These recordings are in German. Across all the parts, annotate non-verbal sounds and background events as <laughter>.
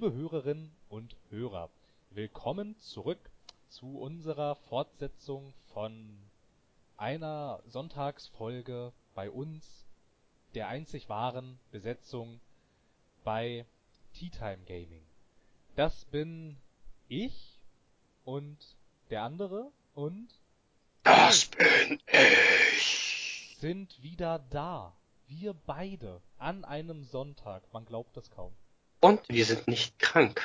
Liebe Hörerinnen und Hörer, willkommen zurück zu unserer Fortsetzung von einer Sonntagsfolge bei uns, der einzig wahren Besetzung bei Tea Time Gaming. Das bin ich und der andere und Das bin ich. sind wieder da. Wir beide an einem Sonntag. Man glaubt das kaum. Und wir sind nicht krank.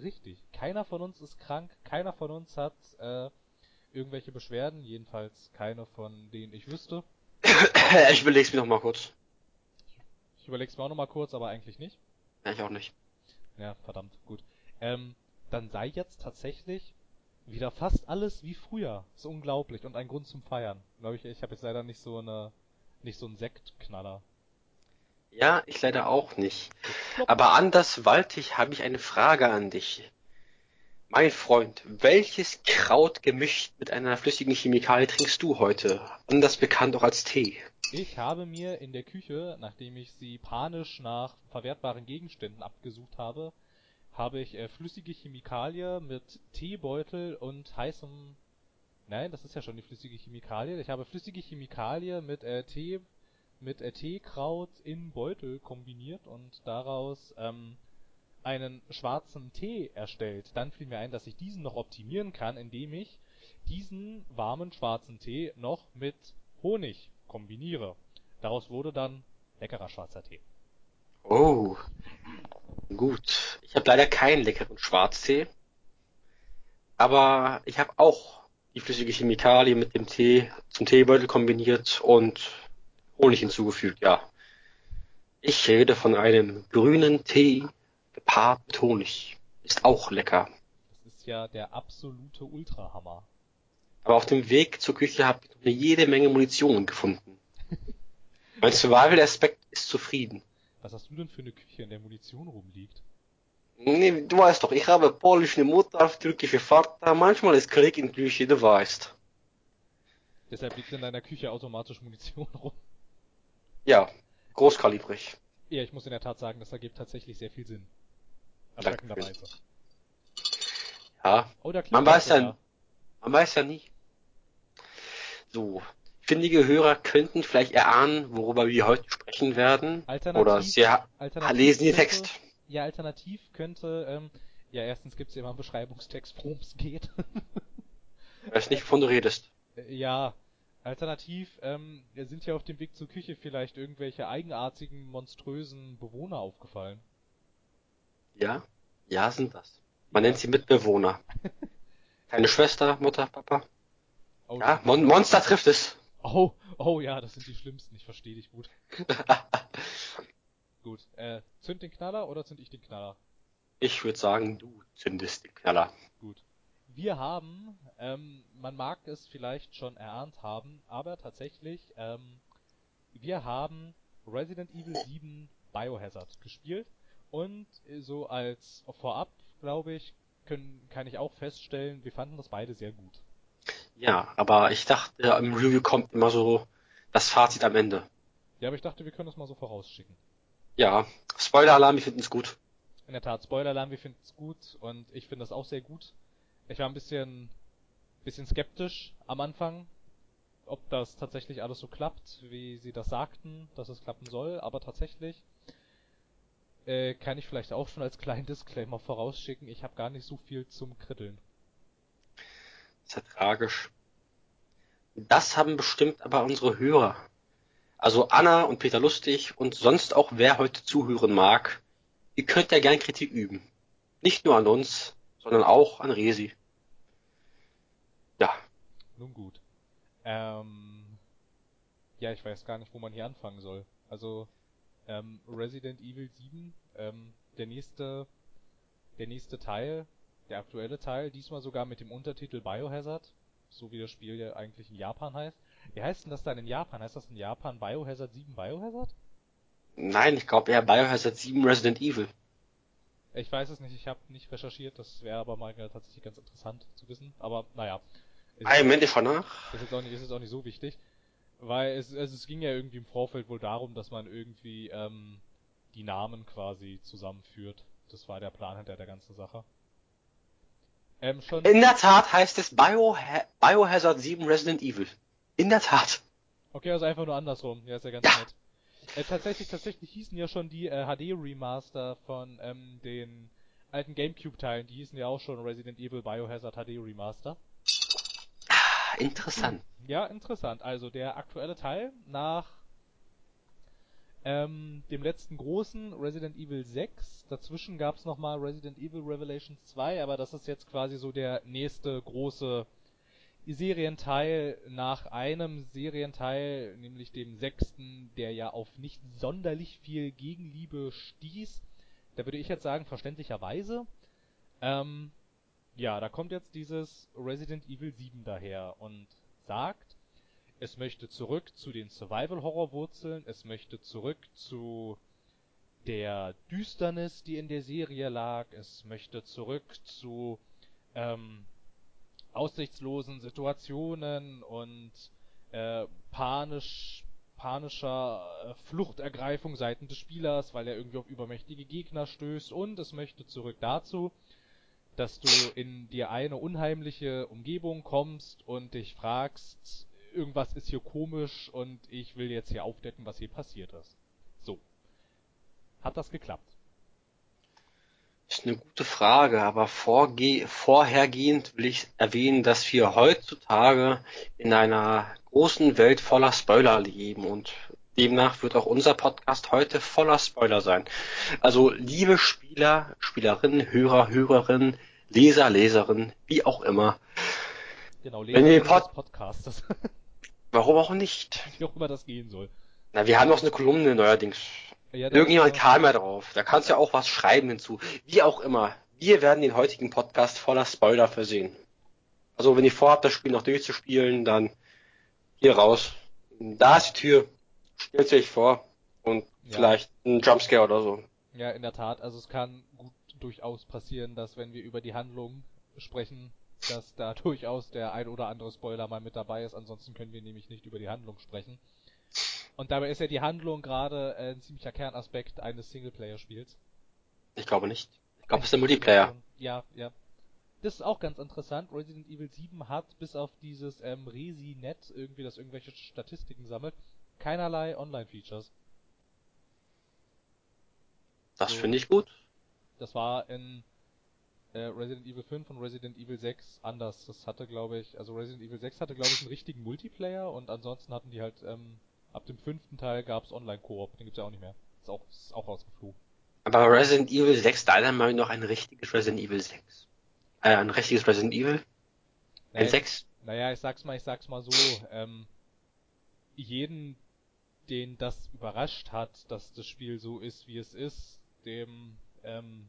Richtig. Keiner von uns ist krank. Keiner von uns hat äh, irgendwelche Beschwerden. Jedenfalls keine von denen ich wüsste. <coughs> ich überleg's mir noch mal kurz. Ich überleg's mir auch nochmal kurz, aber eigentlich nicht. Ja, ich auch nicht. Ja, verdammt, gut. Ähm, dann sei jetzt tatsächlich wieder fast alles wie früher. ist unglaublich und ein Grund zum Feiern. Glaube ich, ich habe jetzt leider nicht so eine nicht so einen Sektknaller. Ja, ich leider auch nicht. Aber anders waltig habe ich eine Frage an dich. Mein Freund, welches Kraut gemischt mit einer flüssigen Chemikalie trinkst du heute? Anders bekannt auch als Tee. Ich habe mir in der Küche, nachdem ich sie panisch nach verwertbaren Gegenständen abgesucht habe, habe ich äh, flüssige Chemikalie mit Teebeutel und heißem Nein, das ist ja schon die flüssige Chemikalie. Ich habe flüssige Chemikalie mit äh, Tee mit Teekraut in Beutel kombiniert und daraus ähm, einen schwarzen Tee erstellt. Dann fiel mir ein, dass ich diesen noch optimieren kann, indem ich diesen warmen schwarzen Tee noch mit Honig kombiniere. Daraus wurde dann leckerer schwarzer Tee. Oh, gut. Ich habe leider keinen leckeren Schwarztee. Aber ich habe auch die flüssige Chemikalie mit dem Tee zum Teebeutel kombiniert und Honig hinzugefügt, ja. Ich rede von einem grünen Tee gepaart mit Honig. Ist auch lecker. Das ist ja der absolute Ultrahammer. Aber auf dem Weg zur Küche habe ich eine jede Menge Munition gefunden. <laughs> Mein Survival-Aspekt ist zufrieden. Was hast du denn für eine Küche, in der Munition rumliegt? Nee, du weißt doch, ich habe polnische Mutter, türkische Vater, manchmal ist Krieg in Küche, du weißt. Deshalb liegt in deiner Küche automatisch Munition <laughs> rum. Ja, großkalibrig. Ja, ich muss in der Tat sagen, das ergibt tatsächlich sehr viel Sinn. Erschreckenderweise. Ja, Oh, da Man weiß ja- sogar. man weiß ja nie. So, findige Hörer könnten vielleicht erahnen, worüber wir heute sprechen werden. Alternativ, Oder sie alternativ lesen den könnte- Text. Ja, alternativ könnte, ähm, ja, erstens gibt's ja immer einen Beschreibungstext, worum es geht. Ich weiß nicht, wovon du redest. Äh, ja, alternativ ähm, sind ja auf dem Weg zur Küche vielleicht irgendwelche eigenartigen, monströsen Bewohner aufgefallen. Ja? Ja, sind das. Man nennt sie Mitbewohner. <laughs> Keine Schwester, Mutter, Papa. Oh, Ja, Mon Monster trifft es. oh, oh ja, das sind die schlimmsten, ich verstehe dich gut. <laughs> Gut, äh, zünd den Knaller oder zünd ich den Knaller? Ich würde sagen, du zündest den Knaller. Gut. Wir haben, ähm, man mag es vielleicht schon erahnt haben, aber tatsächlich, ähm, wir haben Resident Evil 7 Biohazard gespielt und äh, so als vorab, glaube ich, können, kann ich auch feststellen, wir fanden das beide sehr gut. Ja, aber ich dachte, im Review kommt immer so das Fazit am Ende. Ja, aber ich dachte, wir können das mal so vorausschicken. Ja, Spoiler-Alarm, wir finden es gut. In der Tat, Spoiler-Alarm, wir finden es gut und ich finde das auch sehr gut. Ich war ein bisschen, bisschen skeptisch am Anfang, ob das tatsächlich alles so klappt, wie sie das sagten, dass es klappen soll, aber tatsächlich äh, kann ich vielleicht auch schon als kleinen <laughs> Disclaimer vorausschicken, ich habe gar nicht so viel zum Kritteln. ist ja tragisch. Das haben bestimmt aber unsere Hörer. Also Anna und Peter Lustig und sonst auch wer heute zuhören mag. Ihr könnt ja gern Kritik üben. Nicht nur an uns, sondern auch an Resi. Nun gut. Ähm, ja, ich weiß gar nicht, wo man hier anfangen soll. Also, ähm, Resident Evil 7, ähm, der nächste, der nächste Teil, der aktuelle Teil, diesmal sogar mit dem Untertitel Biohazard, so wie das Spiel ja eigentlich in Japan heißt. Wie heißt denn das dann in Japan? Heißt das in Japan Biohazard 7 Biohazard? nein, ich glaube eher Biohazard 7 Resident Evil. Ich weiß es nicht, ich habe nicht recherchiert, das wäre aber mal tatsächlich ganz interessant zu wissen. Aber naja. Ist- Ein Moment, ich schau nach. Ist jetzt auch nicht, ist jetzt auch nicht so wichtig. Weil es, es, es ging ja irgendwie im Vorfeld wohl darum, dass man irgendwie ähm, die Namen quasi zusammenführt das war der Plan hinter der ganzen Sache. Ähm, schon In der Tat heißt es Bioha Biohazard 7 Resident Evil. In der Tat. Okay, also einfach nur andersrum. Ja, ist ja ganz Ja. nett. Äh, tatsächlich, tatsächlich hießen ja schon die äh, HD-Remaster von ähm, den alten Gamecube-Teilen, die hießen ja auch schon Resident Evil Biohazard HD Remaster. Interessant. Ja, interessant. Also der aktuelle Teil nach ähm, dem letzten großen Resident Evil 6. Dazwischen gab's noch nochmal Resident Evil Revelations 2, aber das ist jetzt quasi so der nächste große Serienteil nach einem Serienteil, nämlich dem sechsten, der ja auf nicht sonderlich viel Gegenliebe stieß. Da würde ich jetzt sagen, verständlicherweise. Ähm, ja, da kommt jetzt dieses Resident Evil 7 daher und sagt, es möchte zurück zu den Survival-Horror-Wurzeln, es möchte zurück zu der Düsternis, die in der Serie lag, es möchte zurück zu ähm, aussichtslosen Situationen und äh, panisch panischer äh, Fluchtergreifung seitens des Spielers, weil er irgendwie auf übermächtige Gegner stößt und es möchte zurück dazu, dass du in dir eine unheimliche Umgebung kommst und dich fragst, irgendwas ist hier komisch und ich will jetzt hier aufdecken, was hier passiert ist. So. Hat das geklappt? Ist eine gute Frage, aber vorge vorhergehend will ich erwähnen, dass wir heutzutage in einer großen Welt voller Spoiler leben und demnach wird auch unser Podcast heute voller Spoiler sein. Also liebe Spieler, Spielerinnen, Hörer, Hörerinnen, Leser, Leserinnen, wie auch immer, Genau, Wenn wir den Leser Pod- des Podcastes. <laughs> warum auch nicht? Wie auch immer das gehen soll. Na, wir haben noch so eine Kolumne neuerdings. Ja, Irgendjemand kam ja drauf. Da kannst du ja auch was schreiben hinzu. Wie auch immer. Wir werden den heutigen Podcast voller Spoiler versehen. Also wenn ihr vorhabt, das Spiel noch durchzuspielen, dann hier raus. Da ist die Tür. Stellt euch vor. Und Ja. vielleicht ein Jumpscare oder so. Ja, in der Tat. Also es kann gut durchaus passieren, dass wenn wir über die Handlung sprechen, dass da <laughs> durchaus der ein oder andere Spoiler mal mit dabei ist. Ansonsten können wir nämlich nicht über die Handlung sprechen. Und dabei ist ja die Handlung gerade äh, ein ziemlicher Kernaspekt eines Singleplayer-Spiels. Ich glaube nicht. Ich glaube, es ist der Multiplayer. Ja, ja. Das ist auch ganz interessant. Resident Evil 7 hat bis auf dieses ähm, Resi-Net, irgendwie, das irgendwelche Statistiken sammelt, keinerlei Online-Features. Das So. finde ich gut. Das war in äh, Resident Evil 5 und Resident Evil 6 anders. Das hatte, glaube ich, also Resident Evil 6 hatte, glaube ich, einen richtigen Multiplayer und ansonsten hatten die halt, ähm, ab dem fünften Teil gab's Online-Koop. Den gibt's ja auch nicht mehr. Ist auch, ist auch rausgeflogen. Aber Resident Evil 6, deiner Meinung nach ein richtiges Resident Evil 6? Äh, ein richtiges Resident Evil? Ein Naja, 6? Naja, ich sag's mal, ich sag's mal so, ähm, jeden, den das überrascht hat, dass das Spiel so ist, wie es ist, dem, ähm,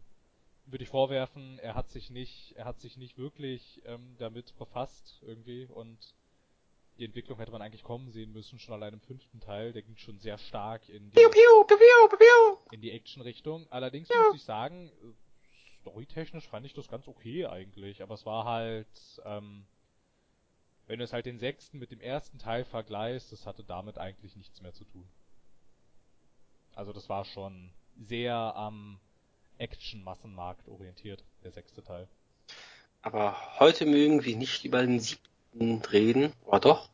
würde ich vorwerfen, er hat sich nicht, er hat sich nicht wirklich ähm, damit befasst irgendwie und die Entwicklung hätte man eigentlich kommen sehen müssen, schon allein im fünften Teil, der ging schon sehr stark in die, Piu, piu, piu, in die Action-Richtung. Allerdings muss ich sagen, äh, storytechnisch fand ich das ganz okay eigentlich, aber es war halt, ähm, wenn du es halt den sechsten mit dem ersten Teil vergleichst, das hatte damit eigentlich nichts mehr zu tun. Also das war schon sehr am Action-Massenmarkt orientiert, der sechste Teil. Aber heute mögen wir nicht über den siebten reden, oder doch?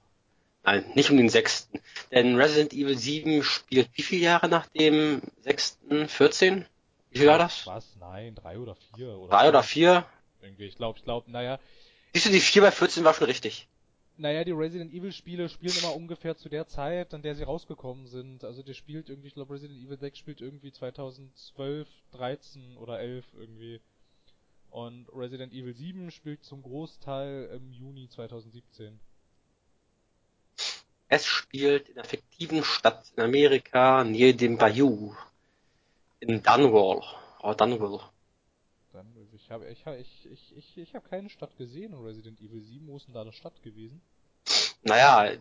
Nein, nicht um den sechsten. Denn Resident Evil 7 spielt wie viele Jahre nach dem sechsten? 14? Wie viel war das? Was? Nein, drei oder vier oder Drei oder fünf. vier? Irgendwie, ich glaube, ich glaube, naja, Siehst du, die 4 bei 14 war schon richtig. Naja, die Resident Evil Spiele spielen immer ungefähr zu der Zeit, an der sie rausgekommen sind. Also der spielt irgendwie, ich glaube Resident Evil 6 spielt irgendwie 2012, 13 oder 11 irgendwie. Und Resident Evil 7 spielt zum Großteil im Juni 2017. Es spielt in einer fiktiven Stadt in Amerika, nahe dem Bayou. In Dunwall. Oh, Dunwall. Habe ich, hab- ich, ich, ich, ich habe keine Stadt gesehen in Resident Evil 7. Wo ist denn da eine Stadt gewesen? Naja,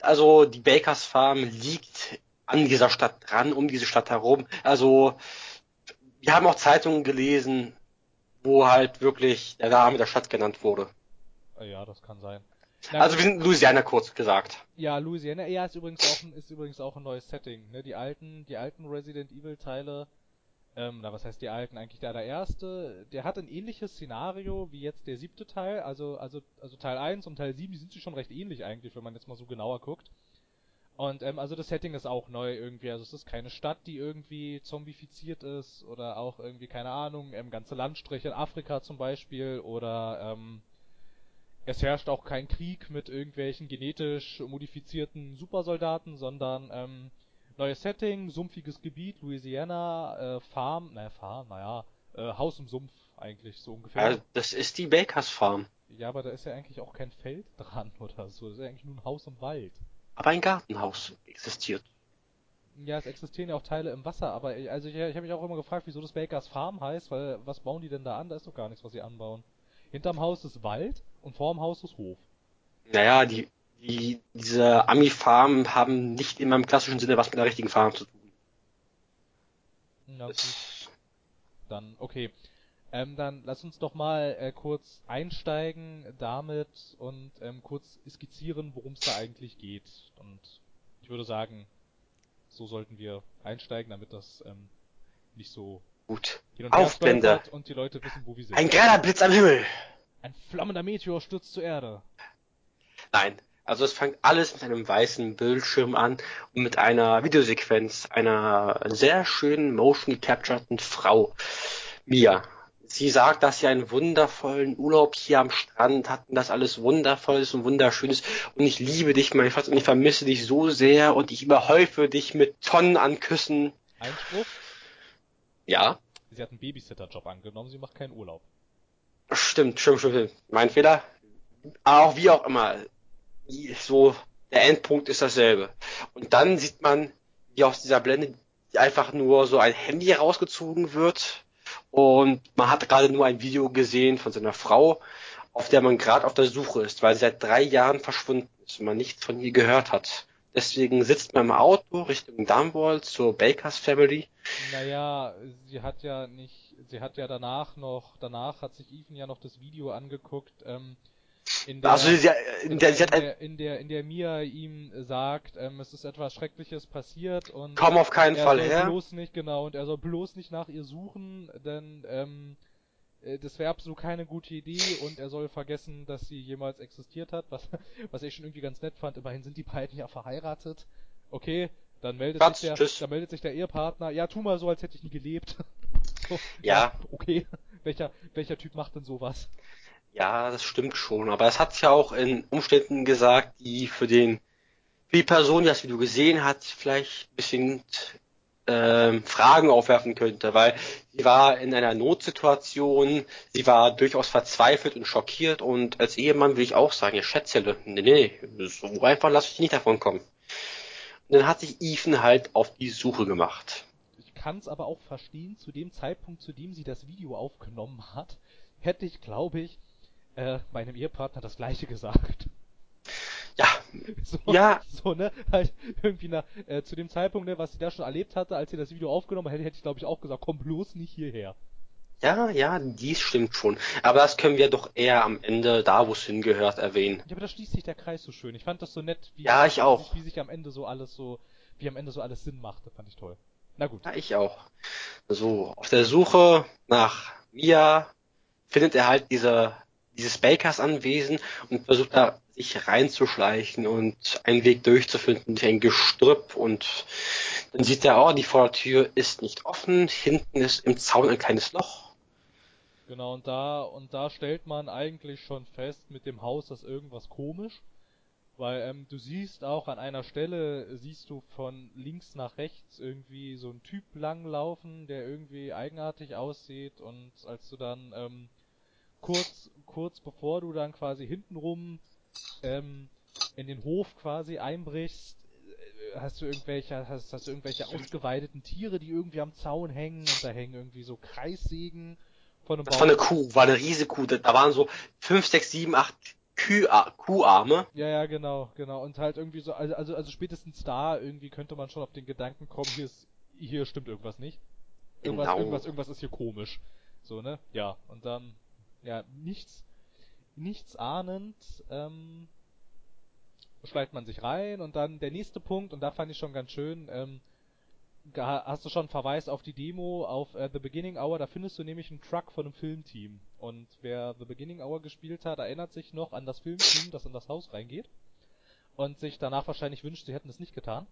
also die Bakers Farm liegt an dieser Stadt dran, um diese Stadt herum. Also wir haben auch Zeitungen gelesen, wo halt wirklich der Name der Stadt genannt wurde. Äh, ja, das kann sein. Na Also wir sind in Louisiana kurz gesagt. Ja, Louisiana, ja, ist übrigens auch ein, ist übrigens auch ein neues Setting, ne? Die alten, die alten Resident Evil Teile, ähm, na was heißt die alten, eigentlich der allererste, der hat ein ähnliches Szenario wie jetzt der siebte Teil, also, also, also Teil 1 und Teil 7, die sind sich schon recht ähnlich eigentlich, wenn man jetzt mal so genauer guckt. Und ähm, also das Setting ist auch neu irgendwie, also es ist keine Stadt, die irgendwie zombifiziert ist oder auch irgendwie, keine Ahnung, ähm, ganze Landstriche in Afrika zum Beispiel oder ähm, es herrscht auch kein Krieg mit irgendwelchen genetisch modifizierten Supersoldaten, sondern ähm, neues Setting, sumpfiges Gebiet, Louisiana, äh, Farm, naja, Farm, naja, äh, Haus im Sumpf eigentlich so ungefähr. Ja, das ist die Bakers Farm. Ja, aber da ist ja eigentlich auch kein Feld <laughs> dran oder so, das ist ja eigentlich nur ein Haus im Wald. Aber ein Gartenhaus existiert. Ja, es existieren ja auch Teile im Wasser, aber äh, also ich, ich habe mich auch immer gefragt, wieso das Bakers Farm heißt, weil was bauen die denn da an? Da ist doch gar nichts, was sie anbauen. Hinterm Haus ist Wald und vorm Haus ist Hof. Naja, die, die, diese Ami-Farmen haben nicht immer im klassischen Sinne was mit der richtigen Farm zu tun. Na gut. Dann, okay. Ähm, dann lass uns doch mal äh, kurz einsteigen damit und ähm, kurz skizzieren, worum es da eigentlich geht. Und ich würde sagen, so sollten wir einsteigen, damit das ähm, nicht so Gut. hin und die Leute wissen, wo wir sind. Ein gerader Blitz am Himmel. Ein flammender Meteor stürzt zur Erde. Nein. Also es fängt alles mit einem weißen Bildschirm an und mit einer Videosequenz einer sehr schönen motion captureden Frau, Mia. Sie sagt, dass sie einen wundervollen Urlaub hier am Strand hatten, dass alles wundervoll ist und wunderschön ist und ich liebe dich, mein Schatz, und ich vermisse dich so sehr und ich überhäufe dich mit Tonnen an Küssen. Einspruch? Ja, Sie hat einen Babysitter-Job angenommen, sie macht keinen Urlaub. Stimmt, stimmt, stimmt, stimmt. Mein Fehler. Auch wie auch immer. So, der Endpunkt ist dasselbe. Und dann sieht man, wie aus dieser Blende einfach nur so ein Handy rausgezogen wird. Und man hat gerade nur ein Video gesehen von seiner Frau, auf der man gerade auf der Suche ist, weil sie seit drei Jahren verschwunden ist und man nichts von ihr gehört hat. Deswegen sitzt man im Auto Richtung Dunwall zur Bakers Family. Naja, sie hat ja nicht, sie hat ja danach noch, danach hat sich Ethan ja noch das Video angeguckt, ähm, in der, Also sie, in, der, sie hat in, der, in der, in der Mia ihm sagt, ähm, es ist etwas Schreckliches passiert und komm auf keinen er Fall soll her. bloß nicht, genau, und er soll bloß nicht nach ihr suchen, denn, ähm, äh, das wäre absolut keine gute Idee und er soll vergessen, dass sie jemals existiert hat, was, <laughs> was ich schon irgendwie ganz nett fand. Immerhin sind die beiden ja verheiratet. Okay, dann meldet Quatsch, sich der, tschüss. dann meldet sich der Ehepartner. Ja, tu mal so, als hätte ich nie gelebt. <laughs> so, Ja. <laughs> Okay. Welcher, welcher Typ macht denn sowas? Ja, das stimmt schon, aber es hat ja auch in Umständen gesagt, die für den für die Person, die das Video gesehen hat, vielleicht ein bisschen ähm, Fragen aufwerfen könnte, weil sie war in einer Notsituation, sie war durchaus verzweifelt und schockiert und als Ehemann will ich auch sagen, ihr Schätzele, nee, nee, so einfach lasse ich nicht davon kommen. Und dann hat sich Ethan halt auf die Suche gemacht. Ich kann es aber auch verstehen, zu dem Zeitpunkt, zu dem sie das Video aufgenommen hat, hätte ich, glaube ich, äh, meinem Ehepartner das gleiche gesagt. Ja, <laughs> So, Ja. so, ne, halt irgendwie nach, äh, zu dem Zeitpunkt, ne, was sie da schon erlebt hatte, als sie das Video aufgenommen hätte, hätte ich glaube ich auch gesagt, komm bloß nicht hierher. ja, ja, dies stimmt schon. Aber das können wir doch eher am Ende, da wo es hingehört, erwähnen. Ja, aber da schließt sich der Kreis so schön. Ich fand das so nett, wie, Ja, ich wie auch. Sich, wie sich am Ende so alles so, wie am Ende so alles Sinn machte, fand ich toll. Na gut. Ja, ich auch. So, auf der Suche nach Mia findet er halt diese, dieses Bakers Anwesen und versucht da sich reinzuschleichen und einen Weg durchzufinden durch ein Gestrüpp und dann sieht er, oh, die Vordertür ist nicht offen, hinten ist im Zaun ein kleines Loch. Genau, und da, und da stellt man eigentlich schon fest mit dem Haus, dass irgendwas komisch. Weil ähm, du siehst auch an einer Stelle, siehst du von links nach rechts irgendwie so einen Typ langlaufen, der irgendwie eigenartig aussieht und als du dann ähm, kurz, kurz bevor du dann quasi hintenrum ähm, in den Hof quasi einbrichst, äh, hast du irgendwelche, hast, hast du irgendwelche ausgeweideten Tiere, die irgendwie am Zaun hängen und da hängen irgendwie so Kreissägen von einem Das war eine Kuh, war eine riesige Kuh, da waren so fünf, sechs, sieben, acht Kühe, Kuharme. Ja, ja, genau, genau. Und halt irgendwie so, also, also, also spätestens da irgendwie könnte man schon auf den Gedanken kommen, hier ist, hier stimmt irgendwas nicht. Irgendwas, Genau. irgendwas, irgendwas ist hier komisch. So, ne? Ja, und dann, ja, nichts, nichts ahnend, ähm, schleicht man sich rein und dann der nächste Punkt, und da fand ich schon ganz schön, ähm, hast du schon einen Verweis auf die Demo auf äh, The Beginning Hour, da findest du nämlich einen Truck von einem Filmteam. Und wer The Beginning Hour gespielt hat, erinnert sich noch an das Filmteam, das in das Haus reingeht. Und sich danach wahrscheinlich wünscht, sie hätten es nicht getan.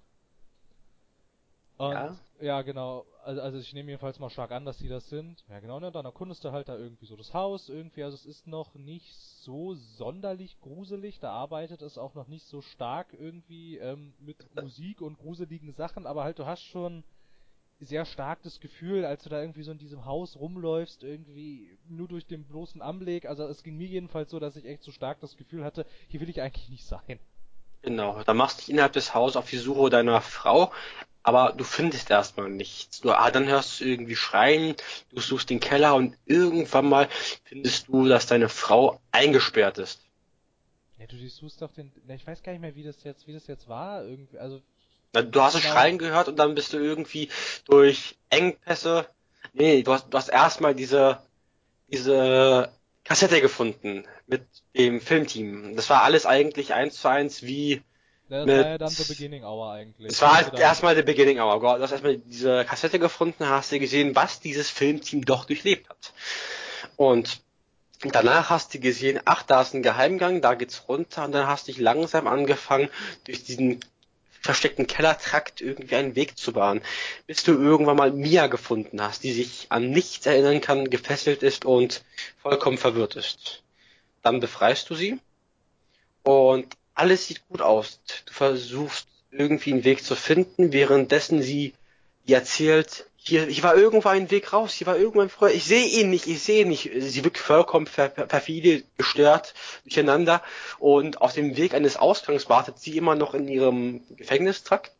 Und, ja. ja, genau. Also, also ich nehme jedenfalls mal stark an, dass die das sind. Ja, genau, ne? Dann erkundest du halt da irgendwie so das Haus irgendwie. Also es ist noch nicht so sonderlich gruselig. Da arbeitet es auch noch nicht so stark irgendwie ähm, mit Musik und gruseligen Sachen. Aber halt, du hast schon sehr stark das Gefühl, als du da irgendwie so in diesem Haus rumläufst, irgendwie nur durch den bloßen Anblick. Also es ging mir jedenfalls so, dass ich echt so stark das Gefühl hatte, hier will ich eigentlich nicht sein. Genau, da machst du dich innerhalb des Hauses auf die Suche deiner Frau, aber du findest erstmal nichts. Du, ah, dann hörst du irgendwie schreien, du suchst den Keller und irgendwann mal findest du, dass deine Frau eingesperrt ist. Ja, du suchst doch den, ich weiß gar nicht mehr, wie das jetzt, wie das jetzt war, irgendwie, also. Na, du hast genau. Schreien gehört und dann bist du irgendwie durch Engpässe, nee, du hast, du hast erstmal diese, diese Kassette gefunden mit dem Filmteam. Das war alles eigentlich eins zu eins wie das mit, war ja dann The Beginning Hour eigentlich. Es war halt erstmal The Beginning Hour. Du hast erstmal diese Kassette gefunden, hast du gesehen, was dieses Filmteam doch durchlebt hat. Und danach hast du gesehen, ach, da ist ein Geheimgang, da geht's runter und dann hast du dich langsam angefangen, durch diesen versteckten Kellertrakt irgendwie einen Weg zu bahnen, bis du irgendwann mal Mia gefunden hast, die sich an nichts erinnern kann, gefesselt ist und vollkommen verwirrt ist. Dann befreist du sie und alles sieht gut aus. Du versuchst irgendwie einen Weg zu finden, währenddessen sie dir erzählt, hier, hier war irgendwo ein Weg raus, hier war ein Freund, ich sehe ihn nicht, ich sehe ihn nicht. Sie wirkt vollkommen per, perfide, gestört, durcheinander und auf dem Weg eines Ausgangs wartet sie immer noch in ihrem Gefängnistrakt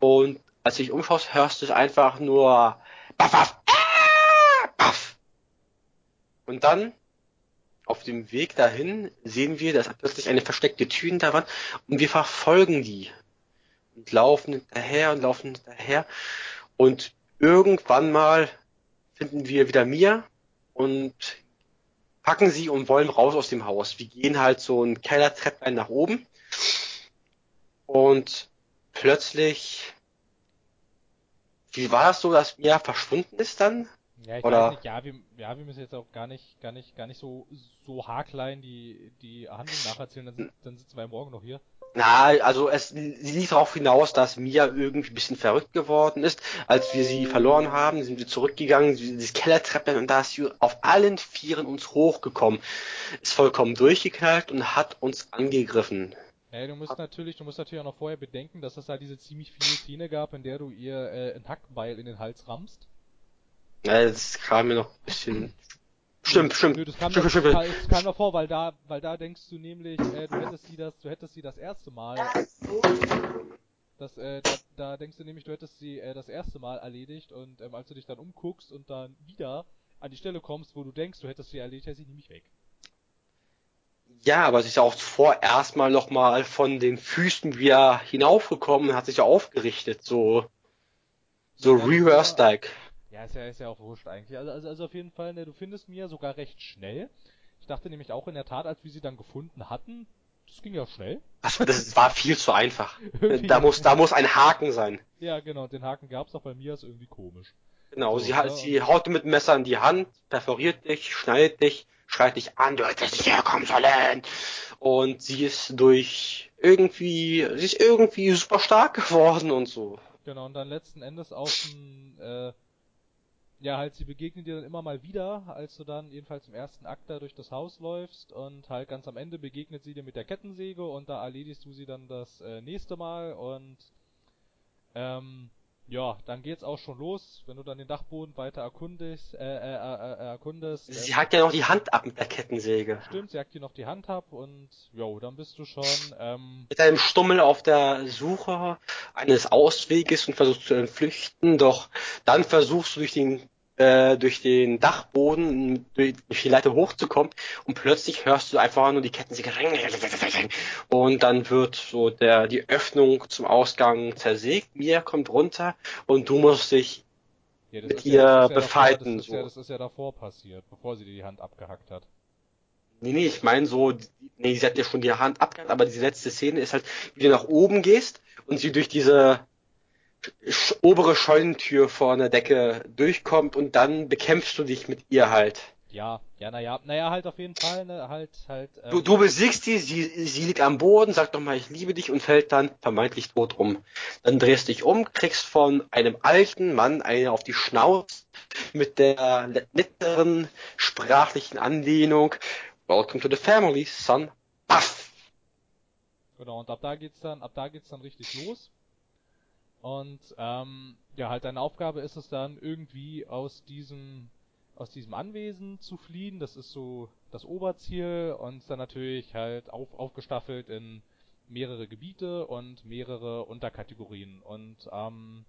und als du dich umschaust, hörst du es einfach nur baff, baff, äh, baff. Und dann auf dem Weg dahin sehen wir, dass plötzlich eine versteckte Tür in der Wand und wir verfolgen die und laufen hinterher und laufen hinterher und irgendwann mal finden wir wieder Mia und packen sie und wollen raus aus dem Haus. Wir gehen halt so ein Kellertrepplein nach oben und plötzlich wie war das so, dass Mia verschwunden ist dann? Ja, ich Oder? weiß nicht, ja, wir, ja, wir müssen jetzt auch gar nicht, gar nicht, gar nicht so, so haarklein die, die Handlung nacherzählen, dann, dann sitzen wir morgen noch hier. Na, also es lief darauf hinaus, dass Mia irgendwie ein bisschen verrückt geworden ist. Als wir sie verloren haben, sind wir zurückgegangen, diese Kellertreppe und da ist sie auf allen Vieren uns hochgekommen, ist vollkommen durchgeknallt und hat uns angegriffen. Ja, du musst natürlich, du musst natürlich auch noch vorher bedenken, dass es da diese ziemlich viele Szene gab, in der du ihr äh, ein Hackbeil in den Hals rammst. Ja, das kam mir noch ein bisschen. Stimmt, stimmt. Nö, das kam, stimmt, stimmt. Das, kam mir vor, weil da, weil da denkst du nämlich, äh, du hättest sie das, du hättest sie das erste Mal. Das, äh, da, da denkst du nämlich, du hättest sie äh, das erste Mal erledigt und ähm, als du dich dann umguckst und dann wieder an die Stelle kommst, wo du denkst, du hättest sie erledigt, ist sie nämlich weg. Ja, aber sie ist ja auch zuvor erstmal nochmal von den Füßen wieder hinaufgekommen und hat sich ja aufgerichtet, so so ja, reverse-like. Ja, ist ja, ist ja auch wurscht eigentlich. Also, also, also auf jeden Fall, ne, du findest mir sogar recht schnell. Ich dachte nämlich auch in der Tat, als wir sie dann gefunden hatten, das ging ja schnell. Achso, das war viel zu einfach. <laughs> da muss, da <laughs> muss ein Haken sein. Ja, genau, den Haken gab's auch bei mir, ist irgendwie komisch. Genau, so, sie, ja. sie haut mit dem Messer in die Hand, perforiert dich, schneidet dich, schreit dich an, du hättest nicht herkommen sollen. Und sie ist durch irgendwie, sie ist irgendwie super stark geworden und so. Genau, und dann letzten Endes auch ein, äh, ja, halt, sie begegnen dir dann immer mal wieder, als du dann jedenfalls im ersten Akt da durch das Haus läufst und halt ganz am Ende begegnet sie dir mit der Kettensäge und da erledigst du sie dann das äh, nächste Mal und ähm, ja, dann geht's auch schon los, wenn du dann den Dachboden weiter erkundest, äh, äh, äh, äh erkundest. Sie ähm, hackt ja noch die Hand ab mit der Kettensäge. Stimmt, sie hackt dir noch die Hand ab und jo, dann bist du schon ähm, mit einem Stummel auf der Suche eines Ausweges und versuchst zu entflüchten, doch dann versuchst du durch den äh, durch den Dachboden durch die Leiter hochzukommen und plötzlich hörst du einfach nur die Kettensäge und dann wird so der die Öffnung zum Ausgang zersägt. Mia kommt runter und du musst dich ja, mit ihr ja, befeiten. Das ist, ja, das ist ja davor passiert, bevor sie dir die Hand abgehackt hat. Nee, nee, ich meine so, nee, sie hat ja schon die Hand abgehackt, aber diese letzte Szene ist halt, wie du nach oben gehst und sie durch diese obere Scheunentür vor einer Decke durchkommt und dann bekämpfst du dich mit ihr halt. Ja, ja, naja, naja, halt auf jeden Fall, ne, halt, halt. Ähm, du, du besiegst sie, sie, sie liegt am Boden, sagt doch mal, ich liebe dich und fällt dann vermeintlich tot um. Dann drehst dich um, kriegst von einem alten Mann eine auf die Schnauze mit der netteren sprachlichen Anlehnung. Welcome to the family, son. Paff! Genau, und ab da geht's dann, ab da geht's dann richtig los. Und ähm, ja, halt deine Aufgabe ist es dann irgendwie aus diesem aus diesem Anwesen zu fliehen. Das ist so das Oberziel und dann natürlich halt auf, aufgestaffelt in mehrere Gebiete und mehrere Unterkategorien. Und ähm,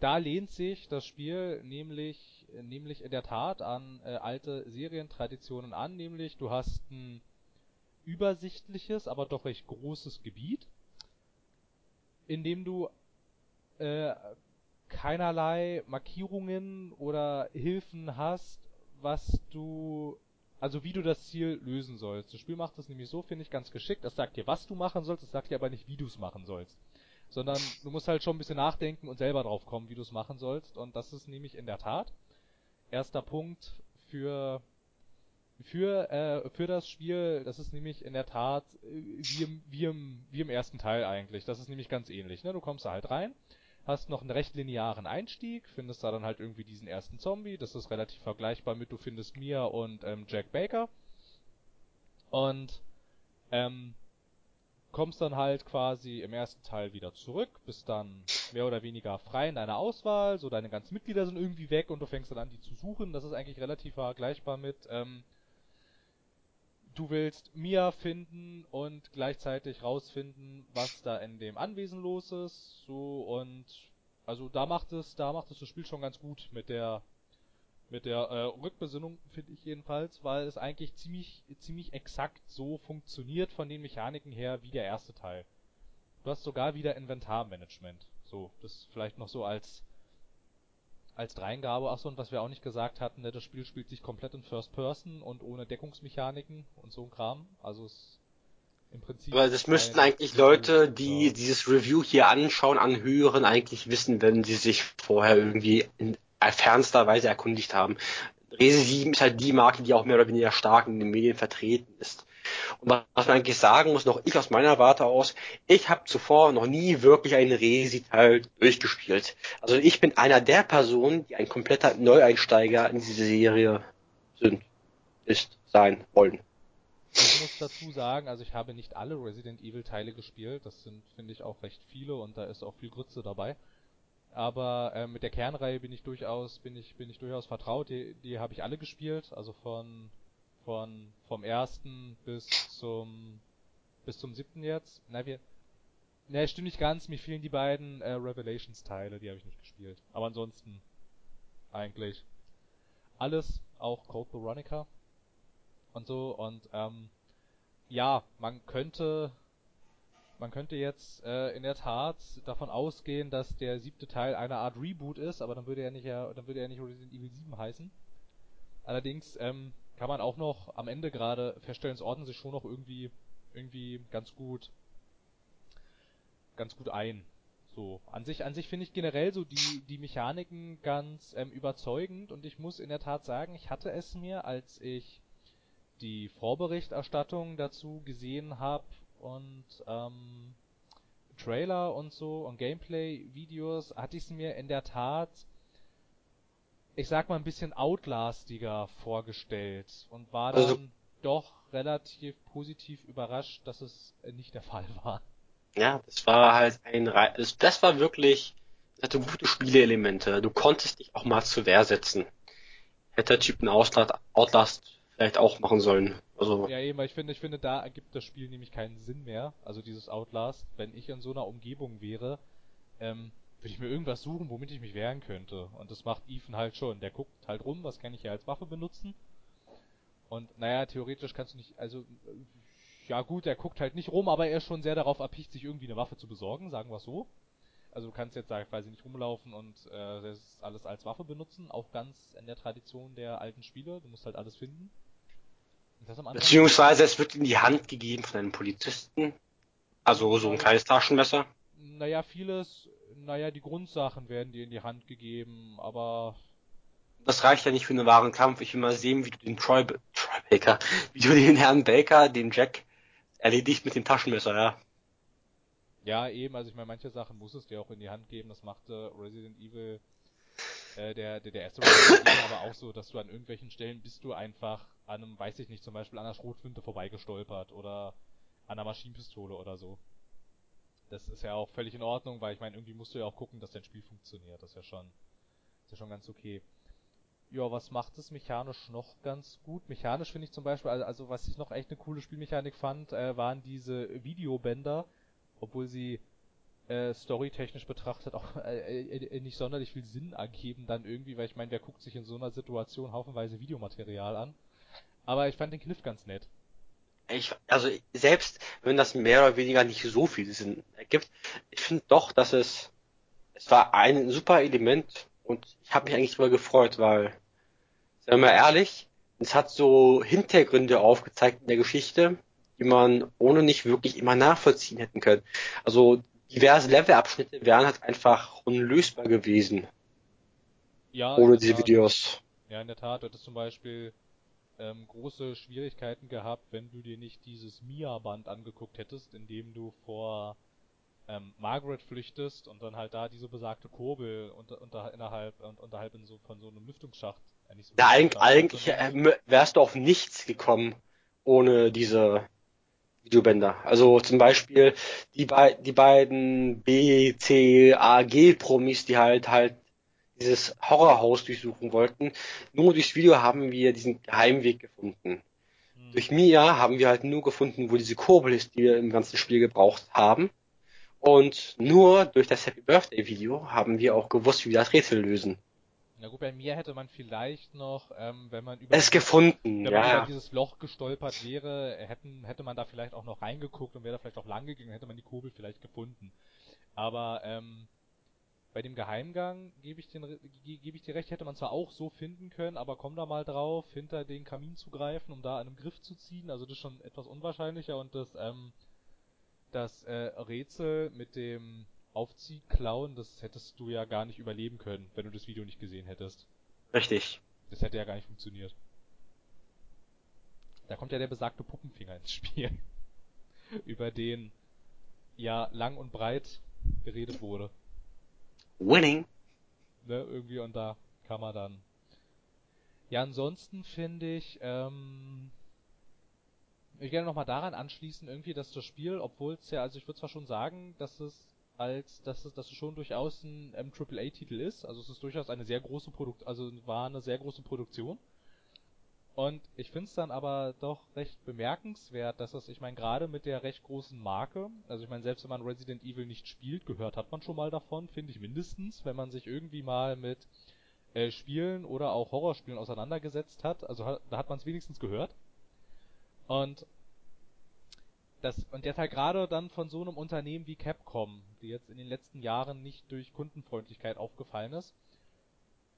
da lehnt sich das Spiel nämlich, nämlich in der Tat an äh, alte Serientraditionen an, nämlich du hast ein übersichtliches, aber doch recht großes Gebiet, in dem du äh, keinerlei Markierungen oder Hilfen hast, was du, also wie du das Ziel lösen sollst. Das Spiel macht das nämlich so, finde ich, ganz geschickt. Es sagt dir, was du machen sollst, es sagt dir aber nicht, wie du es machen sollst. Sondern du musst halt schon ein bisschen nachdenken und selber drauf kommen, wie du es machen sollst. Und das ist nämlich in der Tat erster Punkt für für äh, für das Spiel. Das ist nämlich in der Tat äh, wie im, wie im wie im ersten Teil eigentlich. Das ist nämlich ganz ähnlich. Ne? Du kommst da halt rein hast noch einen recht linearen Einstieg, findest da dann halt irgendwie diesen ersten Zombie, das ist relativ vergleichbar mit, du findest Mia und ähm, Jack Baker. Und ähm, kommst dann halt quasi im ersten Teil wieder zurück, bist dann mehr oder weniger frei in deiner Auswahl, so deine ganzen Mitglieder sind irgendwie weg und du fängst dann an, die zu suchen. Das ist eigentlich relativ vergleichbar mit, ähm, du willst Mia finden und gleichzeitig rausfinden, was da in dem Anwesen los ist. So und also da macht es, da macht es das Spiel schon ganz gut mit der mit der äh, Rückbesinnung finde ich jedenfalls, weil es eigentlich ziemlich ziemlich exakt so funktioniert von den Mechaniken her wie der erste Teil. Du hast sogar wieder Inventarmanagement. So, das vielleicht noch so als als Dreingabe, achso, und was wir auch nicht gesagt hatten, ne, das Spiel spielt sich komplett in First Person und ohne Deckungsmechaniken und so ein Kram. Also es im Prinzip. Aber das müssten eigentlich Leute, die dieses Review hier anschauen, anhören, eigentlich wissen, wenn sie sich vorher irgendwie in fernster Weise erkundigt haben. Rese 7 ist halt die Marke, die auch mehr oder weniger stark in den Medien vertreten ist. Und was man eigentlich sagen muss, noch ich aus meiner Warte aus, ich habe zuvor noch nie wirklich einen Resi-Teil durchgespielt. Also ich bin einer der Personen, die ein kompletter Neueinsteiger in diese Serie sind, ist, sein wollen. Ich muss dazu sagen, also ich habe nicht alle Resident Evil Teile gespielt, das sind, finde ich, auch recht viele und da ist auch viel Grütze dabei. Aber äh, mit der Kernreihe bin ich durchaus, bin ich, bin ich durchaus vertraut. Die, die habe ich alle gespielt, also von von vom ersten bis zum bis zum siebten jetzt. Na wir Ne, stimmt nicht ganz, mir fehlen die beiden äh, Revelations Teile, die habe ich nicht gespielt. Aber ansonsten eigentlich alles, auch Code Veronica und so und ähm, ja, man könnte man könnte jetzt äh, in der Tat davon ausgehen, dass der siebte Teil eine Art Reboot ist, aber dann würde er nicht, ja, dann würde er nicht Resident Evil 7 heißen. Allerdings ähm, kann man auch noch am Ende gerade feststellen, es ordnen sich schon noch irgendwie, irgendwie ganz gut, ganz gut ein. So, an sich, an sich finde ich generell so die, die Mechaniken ganz ähm, überzeugend und ich muss in der Tat sagen, ich hatte es mir, als ich die Vorberichterstattung dazu gesehen habe und ähm, Trailer und so und Gameplay-Videos, hatte ich es mir in der Tat ich sag mal, ein bisschen outlastiger vorgestellt und war dann also, doch relativ positiv überrascht, dass es nicht der Fall <laughs> war. Ja, das war halt ein, das, das war wirklich, hatte gute Spieleelemente. Du konntest dich auch mal zur Wehr setzen. Hätte der Typ einen Outlast, Outlast vielleicht auch machen sollen. Also. Ja, eben, weil ich finde, ich finde, da ergibt das Spiel nämlich keinen Sinn mehr. Also dieses Outlast, wenn ich in so einer Umgebung wäre, ähm, würde ich mir irgendwas suchen, womit ich mich wehren könnte. Und das macht Ethan halt schon. Der guckt halt rum, was kann ich hier als Waffe benutzen. Und naja, theoretisch kannst du nicht, also ja gut, er guckt halt nicht rum, aber er ist schon sehr darauf erpicht, sich irgendwie eine Waffe zu besorgen, sagen wir so. Also du kannst jetzt, weiß ich nicht, rumlaufen und äh, das alles als Waffe benutzen, auch ganz in der Tradition der alten Spiele. Du musst halt alles finden. Beziehungsweise es wird in die Hand gegeben von einem Polizisten. Also so ein kleines Taschenmesser. naja, vieles, naja, die Grundsachen werden dir in die Hand gegeben, aber Das reicht ja nicht für einen wahren Kampf. Ich will mal sehen, wie du den Troy, Troy Baker, wie du den Herrn Baker, den Jack, erledigt mit dem Taschenmesser, ja. Ja, eben, also ich meine, manche Sachen muss es dir auch in die Hand geben. Das machte Resident Evil, äh, der, der, der erste Resident Evil <laughs> aber auch so, dass du an irgendwelchen Stellen bist du einfach an einem, weiß ich nicht, zum Beispiel an einer Schrotflinte vorbeigestolpert oder an einer Maschinenpistole oder so. Das ist ja auch völlig in Ordnung, weil ich meine, irgendwie musst du ja auch gucken, dass dein Spiel funktioniert. Das ist ja schon, ist ja schon ganz okay. Ja, was macht es mechanisch noch ganz gut? Mechanisch finde ich zum Beispiel, also, was ich noch echt eine coole Spielmechanik fand, äh, waren diese Videobänder, obwohl sie äh, storytechnisch betrachtet auch äh, äh, nicht sonderlich viel Sinn ergeben dann irgendwie, weil ich meine, wer guckt sich in so einer Situation haufenweise Videomaterial an? Aber ich fand den Kniff ganz nett. Ich, also selbst wenn das mehr oder weniger nicht so viel Sinn ergibt, ich finde doch, dass es es war ein super Element und ich habe mich eigentlich darüber gefreut, weil, sagen wir mal ehrlich, es hat so Hintergründe aufgezeigt in der Geschichte, die man ohne nicht wirklich immer nachvollziehen hätten können. Also diverse Levelabschnitte wären halt einfach unlösbar gewesen. Ja, ohne diese Tat. Videos. Ja, in der Tat, du hättest zum Beispiel ähm, große Schwierigkeiten gehabt, wenn du dir nicht dieses Mia-Band angeguckt hättest, in dem du vor ähm, Margaret flüchtest und dann halt da diese besagte Kurbel unter, unter, innerhalb und unterhalb in so, von so einem Lüftungsschacht. Äh, so ja, eigentlich, eigentlich äh, wärst du auf nichts gekommen ohne diese Videobänder. Also zum Beispiel die, be die beiden B, C, A, G-Promis, die halt halt dieses Horrorhaus durchsuchen wollten. Nur durchs Video haben wir diesen Geheimweg gefunden. Hm. Durch Mia haben wir halt nur gefunden, wo diese Kurbel ist, die wir im ganzen Spiel gebraucht haben. Und nur durch das Happy Birthday Video haben wir auch gewusst, wie wir das Rätsel lösen. Na gut, bei mir hätte man vielleicht noch, ähm, wenn man über es gefunden, wenn ja, man über dieses Loch gestolpert wäre, hätten, hätte man da vielleicht auch noch reingeguckt und wäre da vielleicht auch lang gegangen, hätte man die Kurbel vielleicht gefunden. Aber ähm, bei dem Geheimgang gebe ich, den, gebe ich dir recht, hätte man zwar auch so finden können, aber komm da mal drauf, hinter den Kamin zu greifen, um da an einem Griff zu ziehen. Also das ist schon etwas unwahrscheinlicher und das, ähm, das äh, Rätsel mit dem Aufziehklauen, das hättest du ja gar nicht überleben können, wenn du das Video nicht gesehen hättest. Richtig. Das hätte ja gar nicht funktioniert. Da kommt ja der besagte Puppenfinger ins Spiel. <laughs> Über den ja lang und breit geredet wurde. Winning. Ne, irgendwie und da kann man dann. Ja, ansonsten finde ich, ähm, ich gerne nochmal daran anschließen, irgendwie, dass das Spiel, obwohl es ja, also ich würde zwar schon sagen, dass es als, dass es, dass es schon durchaus ein ähm, AAA-Titel ist, also es ist durchaus eine sehr große Produkt, also war eine sehr große Produktion. Und ich finde es dann aber doch recht bemerkenswert, dass es, ich meine, gerade mit der recht großen Marke, also ich meine, selbst wenn man Resident Evil nicht spielt, gehört hat man schon mal davon, finde ich mindestens, wenn man sich irgendwie mal mit äh, Spielen oder auch Horrorspielen auseinandergesetzt hat, also hat, da hat man es wenigstens gehört. Und das, und jetzt halt gerade dann von so einem Unternehmen wie Capcom, die jetzt in den letzten Jahren nicht durch Kundenfreundlichkeit aufgefallen ist,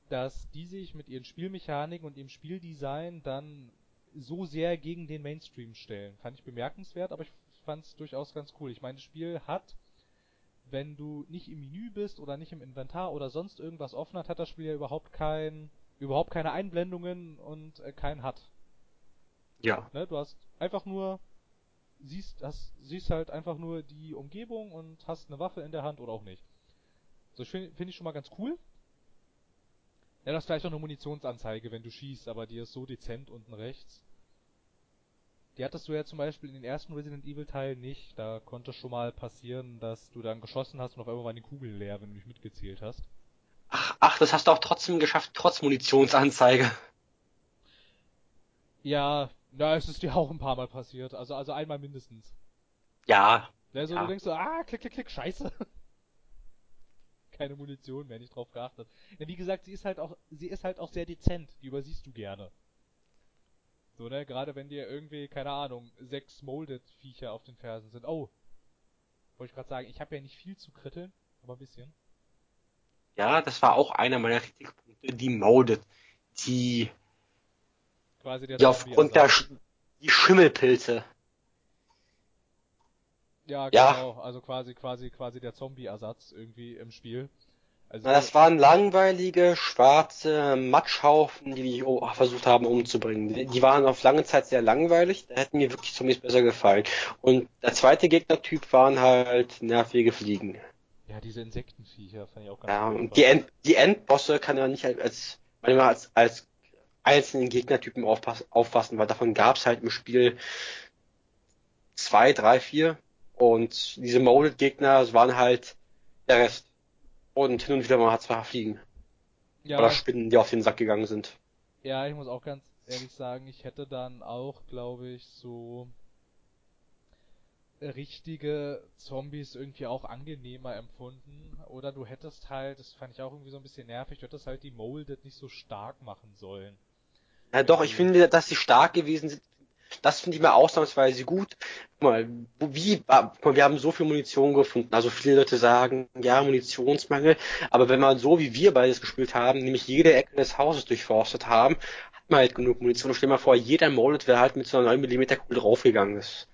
dass die sich mit ihren Spielmechaniken und ihrem Spieldesign dann so sehr gegen den Mainstream stellen. Fand ich bemerkenswert, aber ich fand es durchaus ganz cool. Ich meine, das Spiel hat, wenn du nicht im Menü bist oder nicht im Inventar oder sonst irgendwas offen hat, hat das Spiel ja überhaupt kein, überhaupt keine Einblendungen und äh, kein HUD. Ja. Ne, du hast einfach nur siehst, hast, siehst halt einfach nur die Umgebung und hast eine Waffe in der Hand oder auch nicht. So, finde find ich schon mal ganz cool. Ja, das ist vielleicht auch eine Munitionsanzeige, wenn du schießt, aber die ist so dezent unten rechts. Die hattest du ja zum Beispiel in den ersten Resident Evil Teilen nicht. Da konnte schon mal passieren, dass du dann geschossen hast und auf einmal waren die Kugeln leer, wenn du nicht mitgezählt hast. Ach, ach, das hast du auch trotzdem geschafft, trotz Munitionsanzeige. Ja, na, es ist dir auch ein paar Mal passiert. Also, also einmal mindestens. Ja. Ne, so ja. du denkst so, ah, klick, klick, klick, scheiße keine Munition mehr, nicht drauf geachtet. Ja, wie gesagt, sie ist halt auch, sie ist halt auch sehr dezent, die übersiehst du gerne. So, ne, gerade wenn dir irgendwie, keine Ahnung, sechs Molded-Viecher auf den Fersen sind. Oh! Wollte ich gerade sagen, ich habe ja nicht viel zu kritteln, aber ein bisschen. Ja, das war auch einer meiner Kritikpunkte, die Molded. Die, Quasi der die aufgrund der Sch die Schimmelpilze. Ja, Ja. genau. Also quasi, quasi, quasi der Zombie-Ersatz irgendwie im Spiel. Also das waren langweilige, schwarze Matschhaufen, die die oh, versucht haben umzubringen. Die, die waren auf lange Zeit sehr langweilig, da hätten mir wirklich Zombies besser gefallen. Und der zweite Gegnertyp waren halt nervige Fliegen. ja, diese Insektenviecher fand ich auch ganz Ja, furchtbar. und die, End, die Endbosse kann man nicht als, als manchmal als, als einzelnen Gegnertypen auffassen, weil davon gab es halt im Spiel zwei, drei, vier. Und diese Molded-Gegner waren halt der Rest. Und hin und wieder mal hat zwar Fliegen. ja, Oder Spinnen, die auf den Sack gegangen sind. ja, ich muss auch ganz ehrlich sagen, ich hätte dann auch, glaube ich, so richtige Zombies irgendwie auch angenehmer empfunden. Oder du hättest halt, das fand ich auch irgendwie so ein bisschen nervig, du hättest halt die Molded nicht so stark machen sollen. Ja, doch, ich finde, dass sie stark gewesen sind. Das finde ich mal ausnahmsweise gut. Guck mal, wie, mal, wir haben so viel Munition gefunden. Also viele Leute sagen, ja, Munitionsmangel. Aber wenn man so wie wir beides gespielt haben, nämlich jede Ecke des Hauses durchforstet haben, hat man halt genug Munition. Stell dir mal vor, jeder Molded wäre halt mit so einer 9 mm Kugel draufgegangen. Das,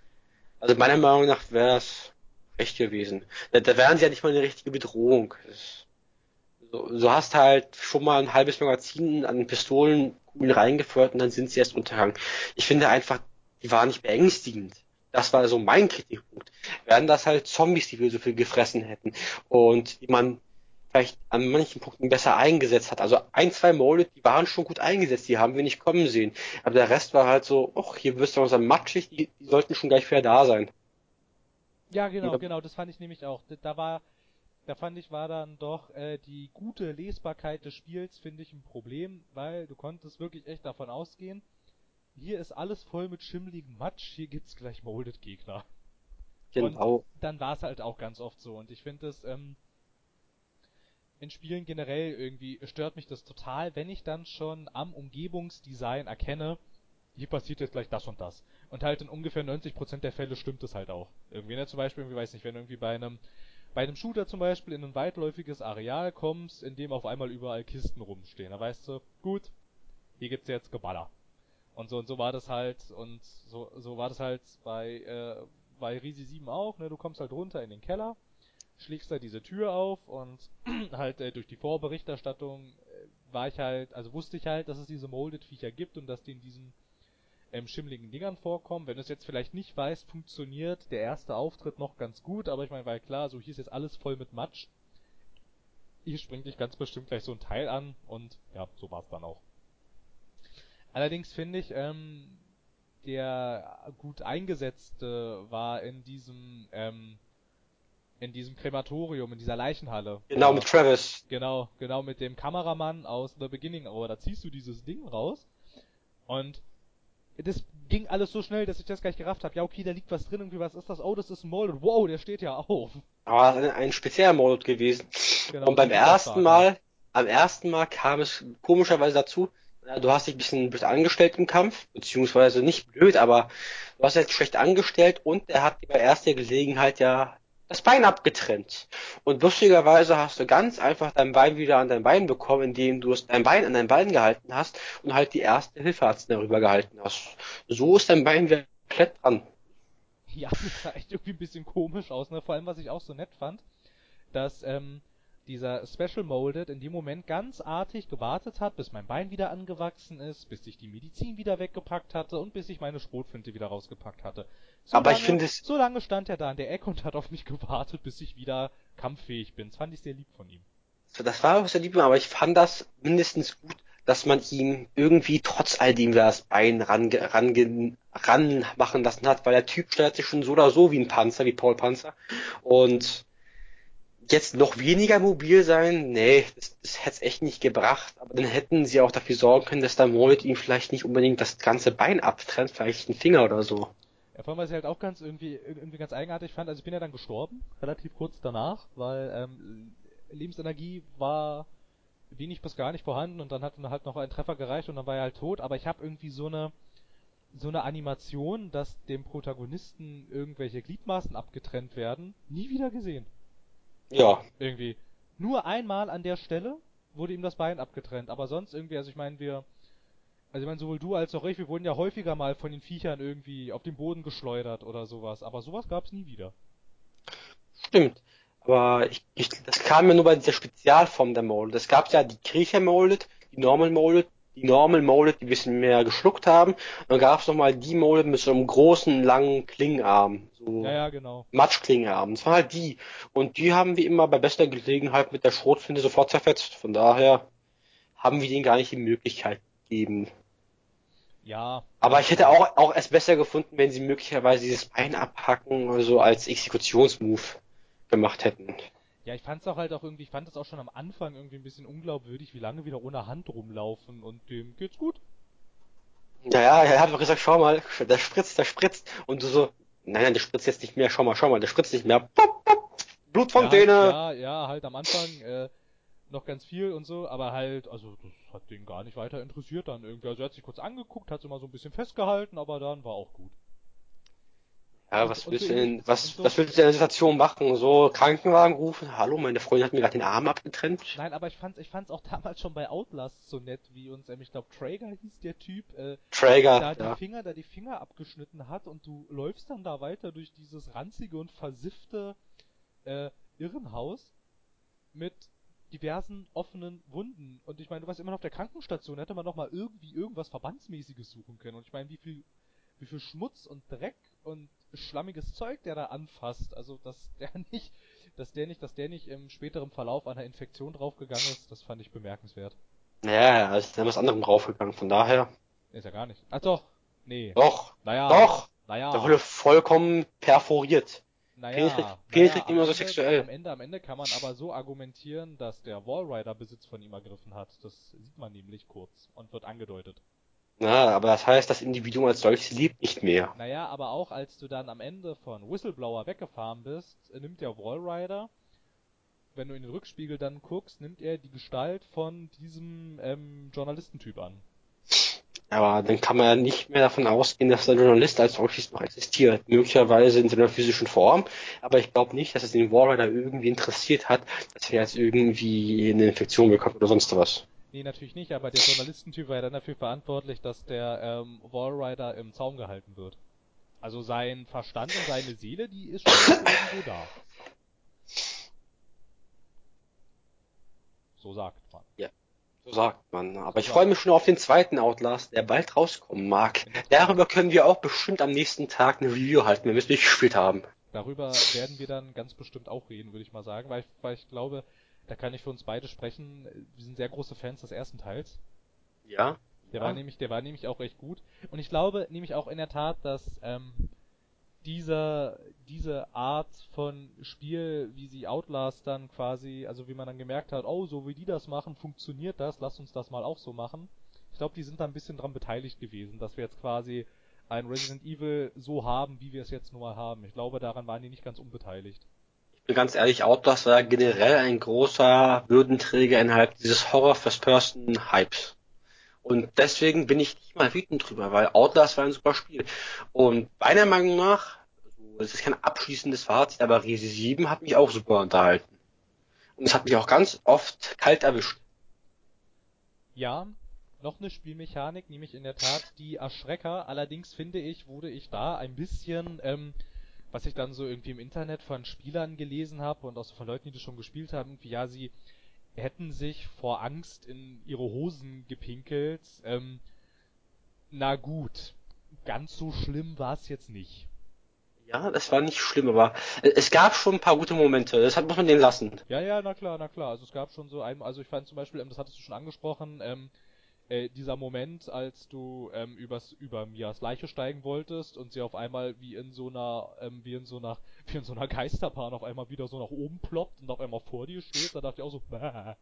also meiner Meinung nach wäre es recht gewesen. Da, da wären sie ja nicht mal eine richtige Bedrohung. So, so hast halt schon mal ein halbes Magazin an Pistolenkugeln reingefeuert und dann sind sie erst untergegangen. Ich finde einfach, die waren nicht beängstigend. Das war so mein Kritikpunkt. Wären das halt Zombies, die wir so viel gefressen hätten und die man vielleicht an manchen Punkten besser eingesetzt hat. Also ein, zwei Molded, die waren schon gut eingesetzt, die haben wir nicht kommen sehen. Aber der Rest war halt so, ach, hier wirst du langsam matschig, die, die sollten schon gleich wieder da sein. Ja, genau, genau, das fand ich nämlich auch. Da war, da fand ich, war dann doch äh, die gute Lesbarkeit des Spiels, finde ich, ein Problem, weil du konntest wirklich echt davon ausgehen, hier ist alles voll mit schimmligem Matsch, hier gibt's gleich Molded Gegner. Genau. Dann war es halt auch ganz oft so und ich finde es, ähm, in Spielen generell irgendwie stört mich das total, wenn ich dann schon am Umgebungsdesign erkenne, hier passiert jetzt gleich das und das. Und halt in ungefähr 90% der Fälle stimmt es halt auch. Irgendwie, ne, zum Beispiel, irgendwie, weiß nicht, wenn irgendwie bei einem, bei einem Shooter zum Beispiel in ein weitläufiges Areal kommst, in dem auf einmal überall Kisten rumstehen, da weißt du, gut, hier gibt's jetzt Geballer. Und so und so war das halt, und so, so war das halt bei, äh, bei Risi 7 auch, ne, du kommst halt runter in den Keller, schlägst da diese Tür auf und <clears throat> halt äh, durch die Vorberichterstattung äh, war ich halt, also wusste ich halt, dass es diese Molded-Viecher gibt und dass die in diesen ähm, schimmligen Dingern vorkommen. Wenn du es jetzt vielleicht nicht weißt, funktioniert der erste Auftritt noch ganz gut, aber ich meine, weil klar, so hier ist jetzt alles voll mit Matsch. Hier springt dich ganz bestimmt gleich so ein Teil an und ja, so war es dann auch. Allerdings finde ich, ähm, der gut eingesetzte war in diesem, ähm, in diesem Krematorium, in dieser Leichenhalle. Genau, mit Travis. Genau, genau mit dem Kameramann aus The Beginning Hour. Da ziehst du dieses Ding raus und das ging alles so schnell, dass ich das gleich gerafft habe. Ja, okay, da liegt was drin, irgendwie, was ist das? Oh, das ist ein Mold. Wow, der steht ja auf. Aber ein, ein spezieller Mold gewesen. Genau, Und beim ersten. Mal, am ersten Mal kam es komischerweise dazu, ja, du hast dich ein bisschen blöd angestellt im Kampf, beziehungsweise nicht blöd, aber du hast jetzt schlecht angestellt und er hat dir bei erster Gelegenheit ja das Bein abgetrennt. Und lustigerweise hast du ganz einfach dein Bein wieder an dein Bein bekommen, indem du es dein Bein an dein Bein gehalten hast und halt die erste Hilfearzt darüber gehalten hast. So ist dein Bein wieder komplett dran. Ja, <laughs> das sah echt irgendwie ein bisschen komisch aus, ne? Vor allem, was ich auch so nett fand, dass ähm, dieser Special Molded in dem Moment ganz artig gewartet hat, bis mein Bein wieder angewachsen ist, bis ich die Medizin wieder weggepackt hatte und bis ich meine Schrotflinte wieder rausgepackt hatte. So Aber lange, ich finde es- So lange stand er da an der Ecke und hat auf mich gewartet, bis ich wieder kampffähig bin. Das fand ich sehr lieb von ihm. Das war auch sehr lieb, aber ich fand das mindestens gut, dass man ihm irgendwie trotz all dem das Bein range, range, ran machen lassen hat, weil der Typ steuert sich schon so oder so wie ein Panzer, wie Paul Panzer. Und jetzt noch weniger mobil sein, nee, das, das hätte es echt nicht gebracht. Aber dann hätten sie auch dafür sorgen können, dass der Mold ihm vielleicht nicht unbedingt das ganze Bein abtrennt, vielleicht einen Finger oder so. Ja, vor allem, was ich halt auch ganz irgendwie, irgendwie ganz eigenartig fand, also ich bin ja dann gestorben, relativ kurz danach, weil ähm, Lebensenergie war wenig bis gar nicht vorhanden und dann hat dann halt noch ein Treffer gereicht und dann war er halt tot, aber ich habe irgendwie so eine so eine Animation, dass dem Protagonisten irgendwelche Gliedmaßen abgetrennt werden, nie wieder gesehen. Ja, Irgendwie. Nur einmal an der Stelle wurde ihm das Bein abgetrennt, aber sonst irgendwie, also ich meine, wir, also ich meine, sowohl du als auch ich, wir wurden ja häufiger mal von den Viechern irgendwie auf den Boden geschleudert oder sowas, aber sowas gab's nie wieder. stimmt. Aber ich, ich, das kam ja nur bei dieser Spezialform der Molded. Es gab ja die Griecher Molded, die Normal Molded, die Normal Molded, die ein bisschen mehr geschluckt haben. Und dann gab es nochmal die Molded mit so einem großen, langen Klingenarm. So Ja, ja, genau. Matschklingenarm. Das waren halt die. Und die haben wie immer bei bester Gelegenheit mit der Schrotflinte sofort zerfetzt. Von daher haben wir denen gar nicht die Möglichkeit gegeben. Ja. Aber ich hätte auch, auch es besser gefunden, wenn sie möglicherweise dieses Bein abhacken oder so als Exekutionsmove gemacht hätten. Ja, ich fand's auch halt auch irgendwie, ich fand es auch schon am Anfang irgendwie ein bisschen unglaubwürdig, wie lange wieder ohne Hand rumlaufen und dem geht's gut. Ja, ja, er hat doch gesagt, schau mal, der spritzt, der spritzt. Und du so, nein, nein, der spritzt jetzt nicht mehr, schau mal, schau mal, der spritzt nicht mehr. Pop, pop, Blutfontäne. Ja, ja, ja, halt am Anfang äh, noch ganz viel und so, aber halt, also das hat den gar nicht weiter interessiert dann irgendwie. Also er hat sich kurz angeguckt, hat sie mal so ein bisschen festgehalten, aber dann war auch gut. Ja, Und- was willst so du denn, was, so- was willst du in der Situation machen? So Krankenwagen rufen? Hallo, meine Freundin hat mir gerade den Arm abgetrennt. Nein, aber ich fand's, ich fand's auch damals schon bei Outlast so nett, wie uns, ähm, ich glaube Traeger hieß der Typ, äh, Traeger, da die ja. Finger, da die Finger abgeschnitten hat und du läufst dann da weiter durch dieses ranzige und versiffte äh, Irrenhaus mit diversen offenen Wunden. Und ich meine, du warst immer noch auf der Krankenstation, hätte man noch mal irgendwie irgendwas Verbandsmäßiges suchen können. Und ich meine, wie viel, wie viel Schmutz und Dreck und schlammiges Zeug der da anfasst. Also, dass der <laughs> nicht, dass der nicht, dass der nicht im späteren Verlauf einer Infektion draufgegangen ist, das fand ich bemerkenswert. Ja, also ist dann was anderem draufgegangen, von daher. Ist ja gar nicht. Ach doch. Nee. Doch, Naja. doch, Naja. der wurde vollkommen perforiert. Naja, naja, Penis liegt am immer so Ende- sexuell. Am Ende, am Ende kann man aber so argumentieren, dass der Wallrider Besitz von ihm ergriffen hat. Das sieht man nämlich kurz und wird angedeutet. Na, aber das heißt, das Individuum als solches lebt nicht mehr. Naja, aber auch als du dann am Ende von Whistleblower weggefahren bist, nimmt der Wallrider, wenn du in den Rückspiegel dann guckst, nimmt er die Gestalt von diesem ähm, Journalistentyp an. Aber dann kann man ja nicht mehr davon ausgehen, dass der Journalist als solches noch existiert. Möglicherweise in seiner physischen Form, aber ich glaube nicht, dass es den Warrider irgendwie interessiert hat, dass er jetzt irgendwie eine Infektion bekommt oder sonst was. Nee, natürlich nicht, aber der Journalistentyp war ja dann dafür verantwortlich, dass der ähm, Wallrider im Zaum gehalten wird. Also sein Verstand und seine Seele, die ist schon <coughs> irgendwo da. So sagt man. So sagt man. Aber ich freue mich schon auf den zweiten Outlast, der bald rauskommen mag. Darüber können wir auch bestimmt am nächsten Tag eine Review halten, wenn wir es nicht gespielt haben. Darüber werden wir dann ganz bestimmt auch reden, würde ich mal sagen, weil ich, weil ich glaube, da kann ich für uns beide sprechen. Wir sind sehr große Fans des ersten Teils. Ja? Der Ja. war nämlich, der war nämlich auch recht gut. Und ich glaube nämlich auch in der Tat, dass ähm, dieser, diese Art von Spiel, wie sie Outlast dann quasi, also wie man dann gemerkt hat, oh, so wie die das machen, funktioniert das, lass uns das mal auch so machen. Ich glaube, die sind da ein bisschen dran beteiligt gewesen, dass wir jetzt quasi ein Resident Evil so haben, wie wir es jetzt nun mal haben. Ich glaube, daran waren die nicht ganz unbeteiligt. Ich bin ganz ehrlich, Outlast war generell ein großer Würdenträger innerhalb dieses Horror-First-Person-Hypes. Und deswegen bin ich nicht mal wütend drüber, weil Outlast war ein super Spiel. Und meiner Meinung nach, es ist kein abschließendes Fazit, aber Resi 7 hat mich auch super unterhalten. Und es hat mich auch ganz oft kalt erwischt. Ja, noch eine Spielmechanik, nämlich in der Tat die Erschrecker. Allerdings finde ich, wurde ich da ein bisschen, ähm, was ich dann so irgendwie im Internet von Spielern gelesen habe und auch so von Leuten, die das schon gespielt haben, irgendwie, ja, sie hätten sich vor Angst in ihre Hosen gepinkelt. Ähm, na gut, ganz so schlimm war es jetzt nicht. Ja, das war nicht schlimm, aber es gab schon ein paar gute Momente. Das hat, muss man denen lassen. Ja, ja, na klar, na klar. Also es gab schon so ein, also ich fand zum Beispiel, ähm, das hattest du schon angesprochen, ähm, äh, dieser Moment, als du ähm, übers, über Mias Leiche steigen wolltest und sie auf einmal wie in so einer, ähm, wie in so einer, <laughs> wie in so einer Geisterbahn auf einmal wieder so nach oben ploppt und auf einmal vor dir steht, da dachte ich auch so, bäh.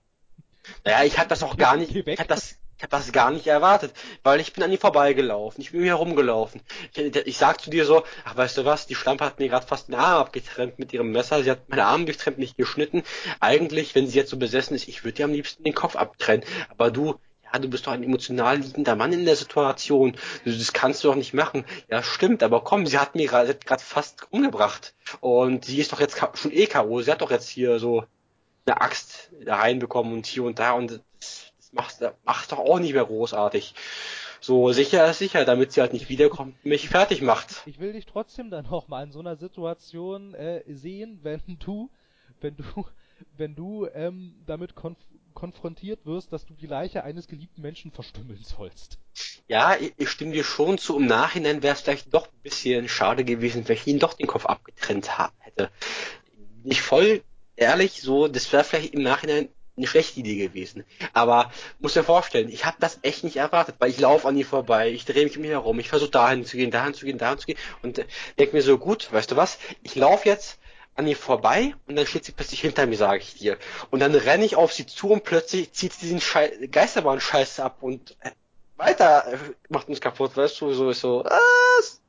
Naja, ich hatte das auch gar nicht, ich hatte das, ich hab das gar nicht erwartet, weil ich bin an ihr vorbeigelaufen, ich bin hier herumgelaufen. Ich, ich sag zu dir so, ach weißt du was, die Schlampe hat mir gerade fast den Arm abgetrennt mit ihrem Messer, sie hat meinen Arm durchtrennt, nicht geschnitten. Eigentlich, wenn sie jetzt so besessen ist, ich würde ihr am liebsten den Kopf abtrennen. Aber du, ja, du bist doch ein emotional liegender Mann in der Situation. Das kannst du doch nicht machen. Ja, stimmt, aber komm, sie hat mir gerade fast umgebracht. Und sie ist doch jetzt schon eh K.O. Sie hat doch jetzt hier so eine Axt reinbekommen und hier und da und das, das macht, macht doch auch nicht mehr großartig. so sicher ist sicher, damit sie halt nicht wiederkommt und mich fertig macht. Ich will dich trotzdem dann auch mal in so einer Situation äh, sehen, wenn du, wenn du, wenn du ähm, damit konf konfrontiert wirst, dass du die Leiche eines geliebten Menschen verstümmeln sollst. Ja, ich, stimme dir schon zu. Im Nachhinein wäre es vielleicht doch ein bisschen schade gewesen, wenn ich ihn doch den Kopf abgetrennt hätte. Nicht voll ehrlich, so, das wäre vielleicht im Nachhinein eine schlechte Idee gewesen. Aber muss dir vorstellen, ich habe das echt nicht erwartet, weil ich laufe an ihr vorbei, ich drehe mich um mich herum, ich versuche dahin zu gehen, dahin zu gehen, dahin zu gehen und äh, denke mir so, gut, weißt du was, ich laufe jetzt an ihr vorbei und dann steht sie plötzlich hinter mir, sage ich dir. Und dann renne ich auf sie zu und plötzlich zieht sie diesen Schei Geisterbahn-Scheiß ab und äh, weiter äh, macht uns kaputt, weißt du, so ist so, was?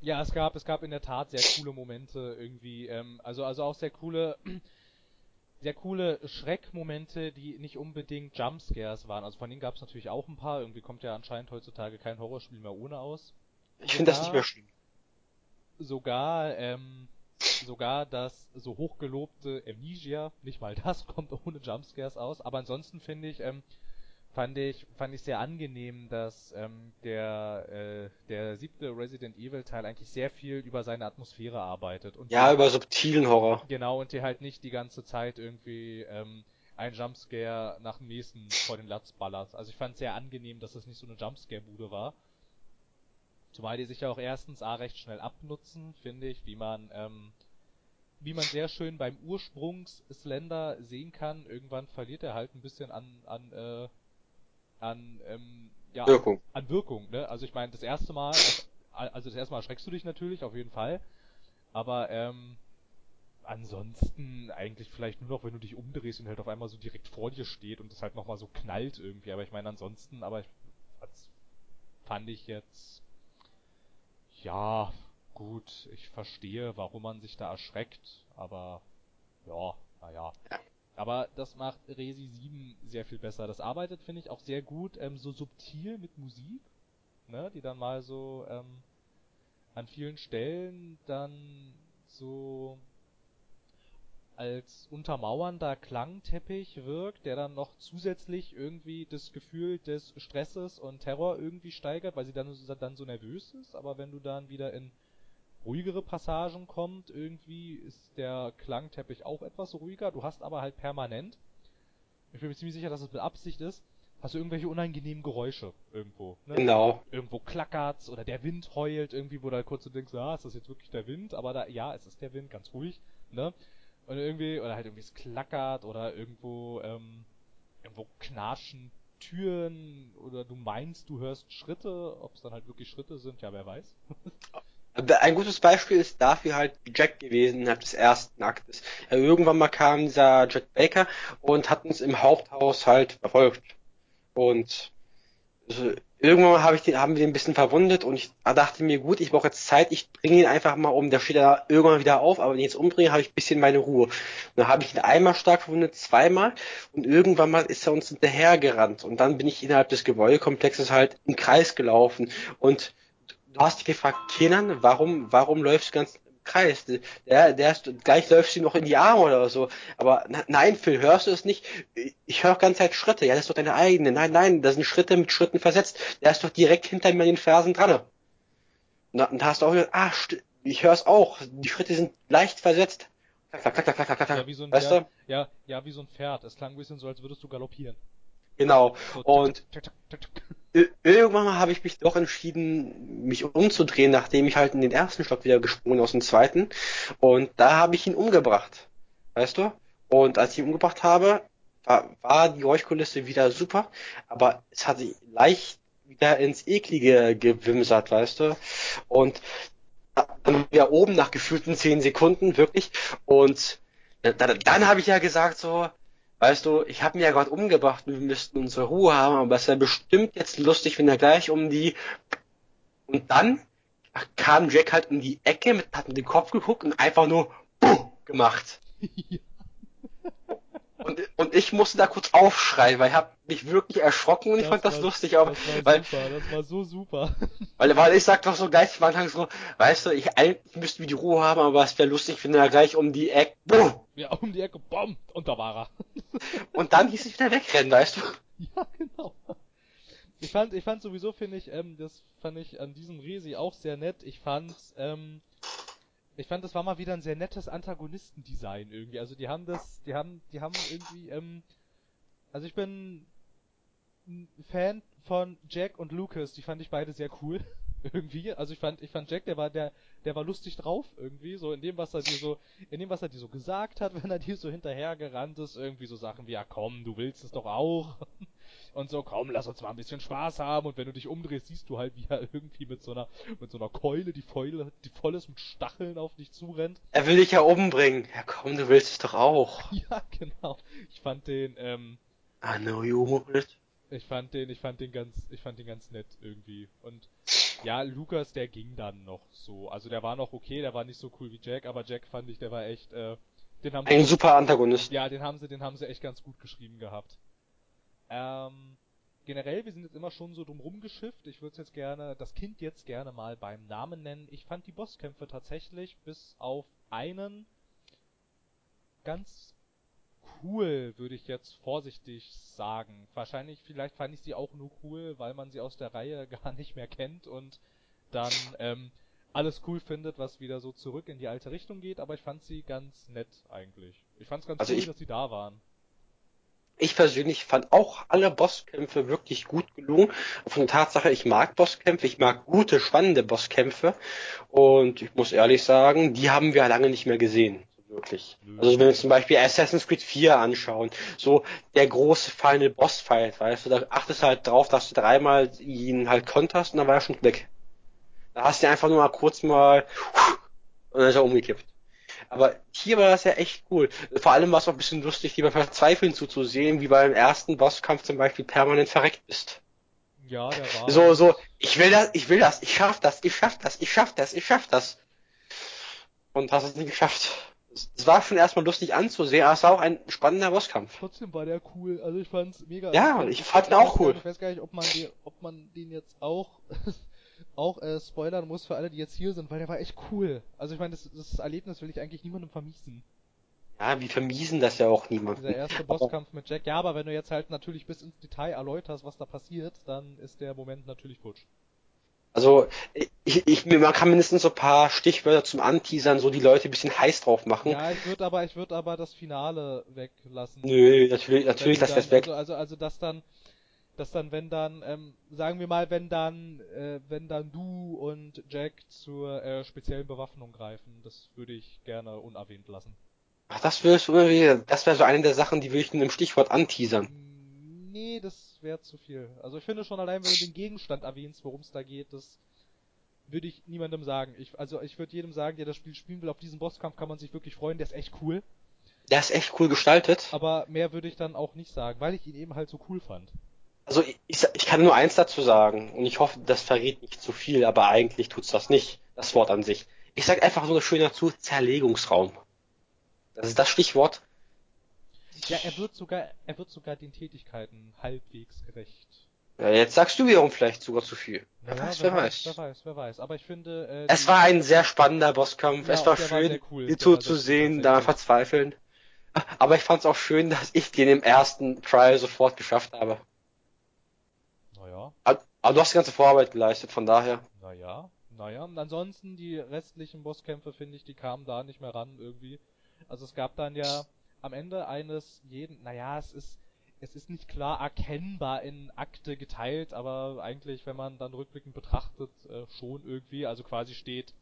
Ja, es gab, es gab in der Tat sehr coole Momente irgendwie, ähm, also, also auch sehr coole, <clears throat> sehr coole Schreckmomente, die nicht unbedingt Jumpscares waren. Also von denen gab es natürlich auch ein paar. Irgendwie kommt ja anscheinend heutzutage kein Horrorspiel mehr ohne aus. Ich finde das nicht mehr schlimm. Sogar, ähm, sogar das so hochgelobte Amnesia, nicht mal das <laughs> kommt ohne Jumpscares aus. Aber ansonsten finde ich, ähm, fand ich, fand ich sehr angenehm, dass ähm, der, äh, der siebte Resident Evil Teil eigentlich sehr viel über seine Atmosphäre arbeitet. Und Ja, die- über subtilen Horror. Genau, und dir halt nicht die ganze Zeit irgendwie ähm, ein Jumpscare nach dem nächsten vor den Latz ballert. Also ich fand es sehr angenehm, dass es nicht so eine Jumpscare-Bude war. Zumal die sich ja auch erstens A recht schnell abnutzen, finde ich, wie man, ähm, wie man sehr schön beim Ursprungs-Slender sehen kann. Irgendwann verliert er halt ein bisschen an, an, äh, an, ähm, ja, Wirkung. an Wirkung, ne? Also ich meine, das erste Mal, also das erste Mal erschreckst du dich natürlich, auf jeden Fall. Aber, ähm, ansonsten eigentlich vielleicht nur noch, wenn du dich umdrehst und halt auf einmal so direkt vor dir steht und es halt nochmal so knallt irgendwie. Aber ich meine, ansonsten, aber ich, das fand ich jetzt, ja, gut, ich verstehe, warum man sich da erschreckt, aber, ja, naja. Ja. Aber das macht Resi 7 sehr viel besser. Das arbeitet, finde ich, auch sehr gut, ähm, so subtil mit Musik, ne, die dann mal so, ähm, an vielen Stellen dann so als untermauernder Klangteppich wirkt, der dann noch zusätzlich irgendwie das Gefühl des Stresses und Terror irgendwie steigert, weil sie dann, dann so nervös ist, aber wenn du dann wieder in ruhigere Passagen kommt, irgendwie ist der Klangteppich auch etwas ruhiger, du hast aber halt permanent, ich bin mir ziemlich sicher, dass es mit Absicht ist, hast du irgendwelche unangenehmen Geräusche irgendwo. Ne? Genau. irgendwo klackert's oder der Wind heult irgendwie, wo du halt kurz so denkst, ah, ist das jetzt wirklich der Wind? Aber da, ja, es ist der Wind, ganz ruhig, ne? Und irgendwie, oder halt irgendwie es klackert oder irgendwo, ähm, irgendwo knarschen Türen oder du meinst, du hörst Schritte, ob es dann halt wirklich Schritte sind, ja, wer weiß. <laughs> Ein gutes Beispiel ist dafür halt Jack gewesen innerhalb des ersten Aktes. Ja, irgendwann mal kam dieser Jack Baker und hat uns im Haupthaus halt verfolgt. Und also, irgendwann hab ich den, haben wir den ein bisschen verwundet und ich dachte mir, gut, ich brauche jetzt Zeit, ich bringe ihn einfach mal um. Der steht da irgendwann wieder auf, aber wenn ich jetzt umbringe, habe ich ein bisschen meine Ruhe. Und dann habe ich ihn einmal stark verwundet, zweimal und irgendwann mal ist er uns hinterhergerannt. Und dann bin ich innerhalb des Gebäudekomplexes halt im Kreis gelaufen und du hast dich gefragt, Kenan, warum, warum läufst du ganz im Kreis? Der, der ist, gleich läufst du ihm noch in die Arme oder so. Aber na, nein, Phil, hörst du es nicht? Ich höre ganze Zeit Schritte. Ja, das ist doch deine eigene. Nein, nein, das sind Schritte mit Schritten versetzt. Der ist doch direkt hinter mir an den Fersen dran. Und da, und da hast du auch gesagt, ah, ich höre es auch. Die Schritte sind leicht versetzt. Klack, klack, klack, klack, klack, klack. Ja, wie so ein, weißt ja, du? ja, ja, wie so ein Pferd. Es klang ein bisschen so, als würdest du galoppieren. Genau. Und irgendwann habe ich mich doch entschieden, mich umzudrehen, nachdem ich halt in den ersten Stock wieder gesprungen aus dem zweiten. Und da habe ich ihn umgebracht. Weißt du? Und als ich ihn umgebracht habe, war, war die Geräuschkulisse wieder super, aber es hat sich leicht wieder ins Eklige gewimsert, weißt du? Und dann wieder oben nach gefühlten zehn Sekunden, wirklich. Und dann, dann habe ich ja gesagt so, Weißt du, ich habe mir ja gerade umgebracht und wir müssten unsere Ruhe haben, aber es wäre bestimmt jetzt lustig, wenn er gleich um die... Und dann kam Jack halt um die Ecke, mit, hat mit dem Kopf geguckt und einfach nur gemacht. <laughs> Und, und ich musste da kurz aufschreien, weil ich habe mich wirklich erschrocken und ich fand das war- lustig, aber das war weil, super, das war so super. <laughs> weil, weil ich sag doch so geistig am Anfang so, weißt du, ich eigentlich müssten wir die Ruhe haben, aber es wäre lustig, wenn er gleich um die Ecke, Buh! Ja, um die Ecke, bom, und da war er. <laughs> Und dann hieß es wieder wegrennen, weißt du? Ja, genau. ich fand, ich fand sowieso, finde ich, ähm, das fand ich an diesem Resi auch sehr nett. Ich fand, ähm, ich fand, das war mal wieder ein sehr nettes Antagonistendesign irgendwie. Also die haben das, die haben, die haben irgendwie, ähm, also ich bin ein Fan von Jack und Lucas, die fand ich beide sehr cool. Irgendwie. Also ich fand, ich fand Jack, der war, der, der war lustig drauf irgendwie, so in dem, was er dir so, in dem, was er dir so gesagt hat, <laughs> wenn er dir so hinterhergerannt ist, irgendwie so Sachen wie, ja komm, du willst es doch auch. <laughs> Und so, komm, lass uns mal ein bisschen Spaß haben. Und wenn du dich umdrehst, siehst du halt, wie er irgendwie mit so einer, mit so einer Keule, die Fäule, die voll ist mit Stacheln auf dich zurennt. Er will dich ja umbringen. Ja komm, du willst es doch auch. <laughs> Ja, genau. Ich fand den, ähm, I know you would. ich fand den, ich fand den ganz, ich fand den ganz nett irgendwie. Und ja, Lukas, der ging dann noch so. Also der war noch okay, der war nicht so cool wie Jack, aber Jack fand ich, der war echt, äh, den haben Ein sie, super Antagonist. ja, den haben sie, den haben sie echt ganz gut geschrieben gehabt. Ähm, generell, wir sind jetzt immer schon so drum rumgeschifft. Ich würde jetzt gerne, das Kind jetzt gerne mal beim Namen nennen. Ich fand die Bosskämpfe tatsächlich bis auf einen ganz cool, würde ich jetzt vorsichtig sagen. Wahrscheinlich, vielleicht fand ich sie auch nur cool, weil man sie aus der Reihe <laughs> gar nicht mehr kennt und dann ähm, alles cool findet, was wieder so zurück in die alte Richtung geht, aber ich fand sie ganz nett eigentlich. Ich fand's ganz Also cool, ich- dass sie da waren. Ich persönlich fand auch alle Bosskämpfe wirklich gut gelungen. Von der Tatsache, ich mag Bosskämpfe, ich mag gute, spannende Bosskämpfe. Und ich muss ehrlich sagen, die haben wir lange nicht mehr gesehen. Wirklich. Also wenn wir zum Beispiel Assassin's Creed 4 anschauen, so der große Final Boss Fight, weißt du, da achtest du halt drauf, dass du dreimal ihn halt konterst und dann war er schon weg. Da hast du einfach nur mal kurz mal und dann ist er umgekippt. Aber hier war das ja echt cool. Vor allem war es auch ein bisschen lustig, dir beim Verzweifeln zuzusehen, wie beim ersten Bosskampf zum Beispiel permanent verreckt bist. Ja, der war. So, so, ich will das, ich will das, ich schaff das, ich schaff das, ich schaff das, ich schaff das. Und hast es nicht geschafft. Es war schon erstmal lustig anzusehen, aber es war auch ein spannender Bosskampf. Trotzdem war der cool. Also ich fand's mega. Ja, fand- ich fand ihn auch cool. nicht- Ich weiß gar nicht, ob man den, ob man den jetzt auch <laughs> auch äh, spoilern muss für alle, die jetzt hier sind, weil der war echt cool. Also ich meine, das, das Erlebnis will ich eigentlich niemandem vermiesen. Ja, wir vermiesen das ja auch niemandem. Dieser erste Bosskampf mit Jack. Ja, aber wenn du jetzt halt natürlich bis ins Detail erläuterst, was da passiert, dann ist der Moment natürlich futsch. Also, ich, ich, man kann mindestens so ein paar Stichwörter zum Anteasern, so die Leute ein bisschen heiß drauf machen. Ja, ich würde aber, ich würde aber das Finale weglassen. Nö, natürlich, natürlich, die das weg. Also, also, also dass dann, dass dann, wenn dann, ähm, sagen wir mal, wenn dann, äh, wenn dann du und Jack zur äh, speziellen Bewaffnung greifen, das würde ich gerne unerwähnt lassen. Ach, das würdest du irgendwie, das wäre so eine der Sachen, die würde ich in einem Stichwort anteasern. Mm, Nee, das wäre zu viel. Also ich finde schon allein, wenn du den Gegenstand erwähnst, worum es da geht, das würde ich niemandem sagen. Ich, also ich würde jedem sagen, der das Spiel spielen will, auf diesen Bosskampf kann man sich wirklich freuen, der ist echt cool. Der ist echt cool gestaltet. Aber mehr würde ich dann auch nicht sagen, weil ich ihn eben halt so cool fand. Also ich, ich, ich kann nur eins dazu sagen und ich hoffe, das verrät nicht zu viel, aber eigentlich tut's das nicht, das Wort an sich. Ich sag einfach so schön dazu, Zerlegungsraum. Das ist das Stichwort. Ja, er wird sogar, er wird sogar den Tätigkeiten halbwegs gerecht. Ja, jetzt sagst du wiederum vielleicht sogar zu viel. Wer Naja, weiß, wer weiß. Wer weiß, wer weiß. Aber ich finde, äh, Es die- war ein sehr spannender Bosskampf. Ja, es war schön, sehr cool. dir zuzusehen, cool, da verzweifeln. Aber ich fand's auch schön, dass ich den im ersten Trial sofort geschafft habe. Naja, Aber du hast die ganze Vorarbeit geleistet, von daher. naja, naja. Und ansonsten die restlichen Bosskämpfe, finde ich, die kamen da nicht mehr ran irgendwie. Also es gab dann ja am Ende eines jeden, naja, es ist, es ist nicht klar erkennbar in Akte geteilt, aber eigentlich, wenn man dann rückblickend betrachtet, äh, schon irgendwie. Also quasi steht,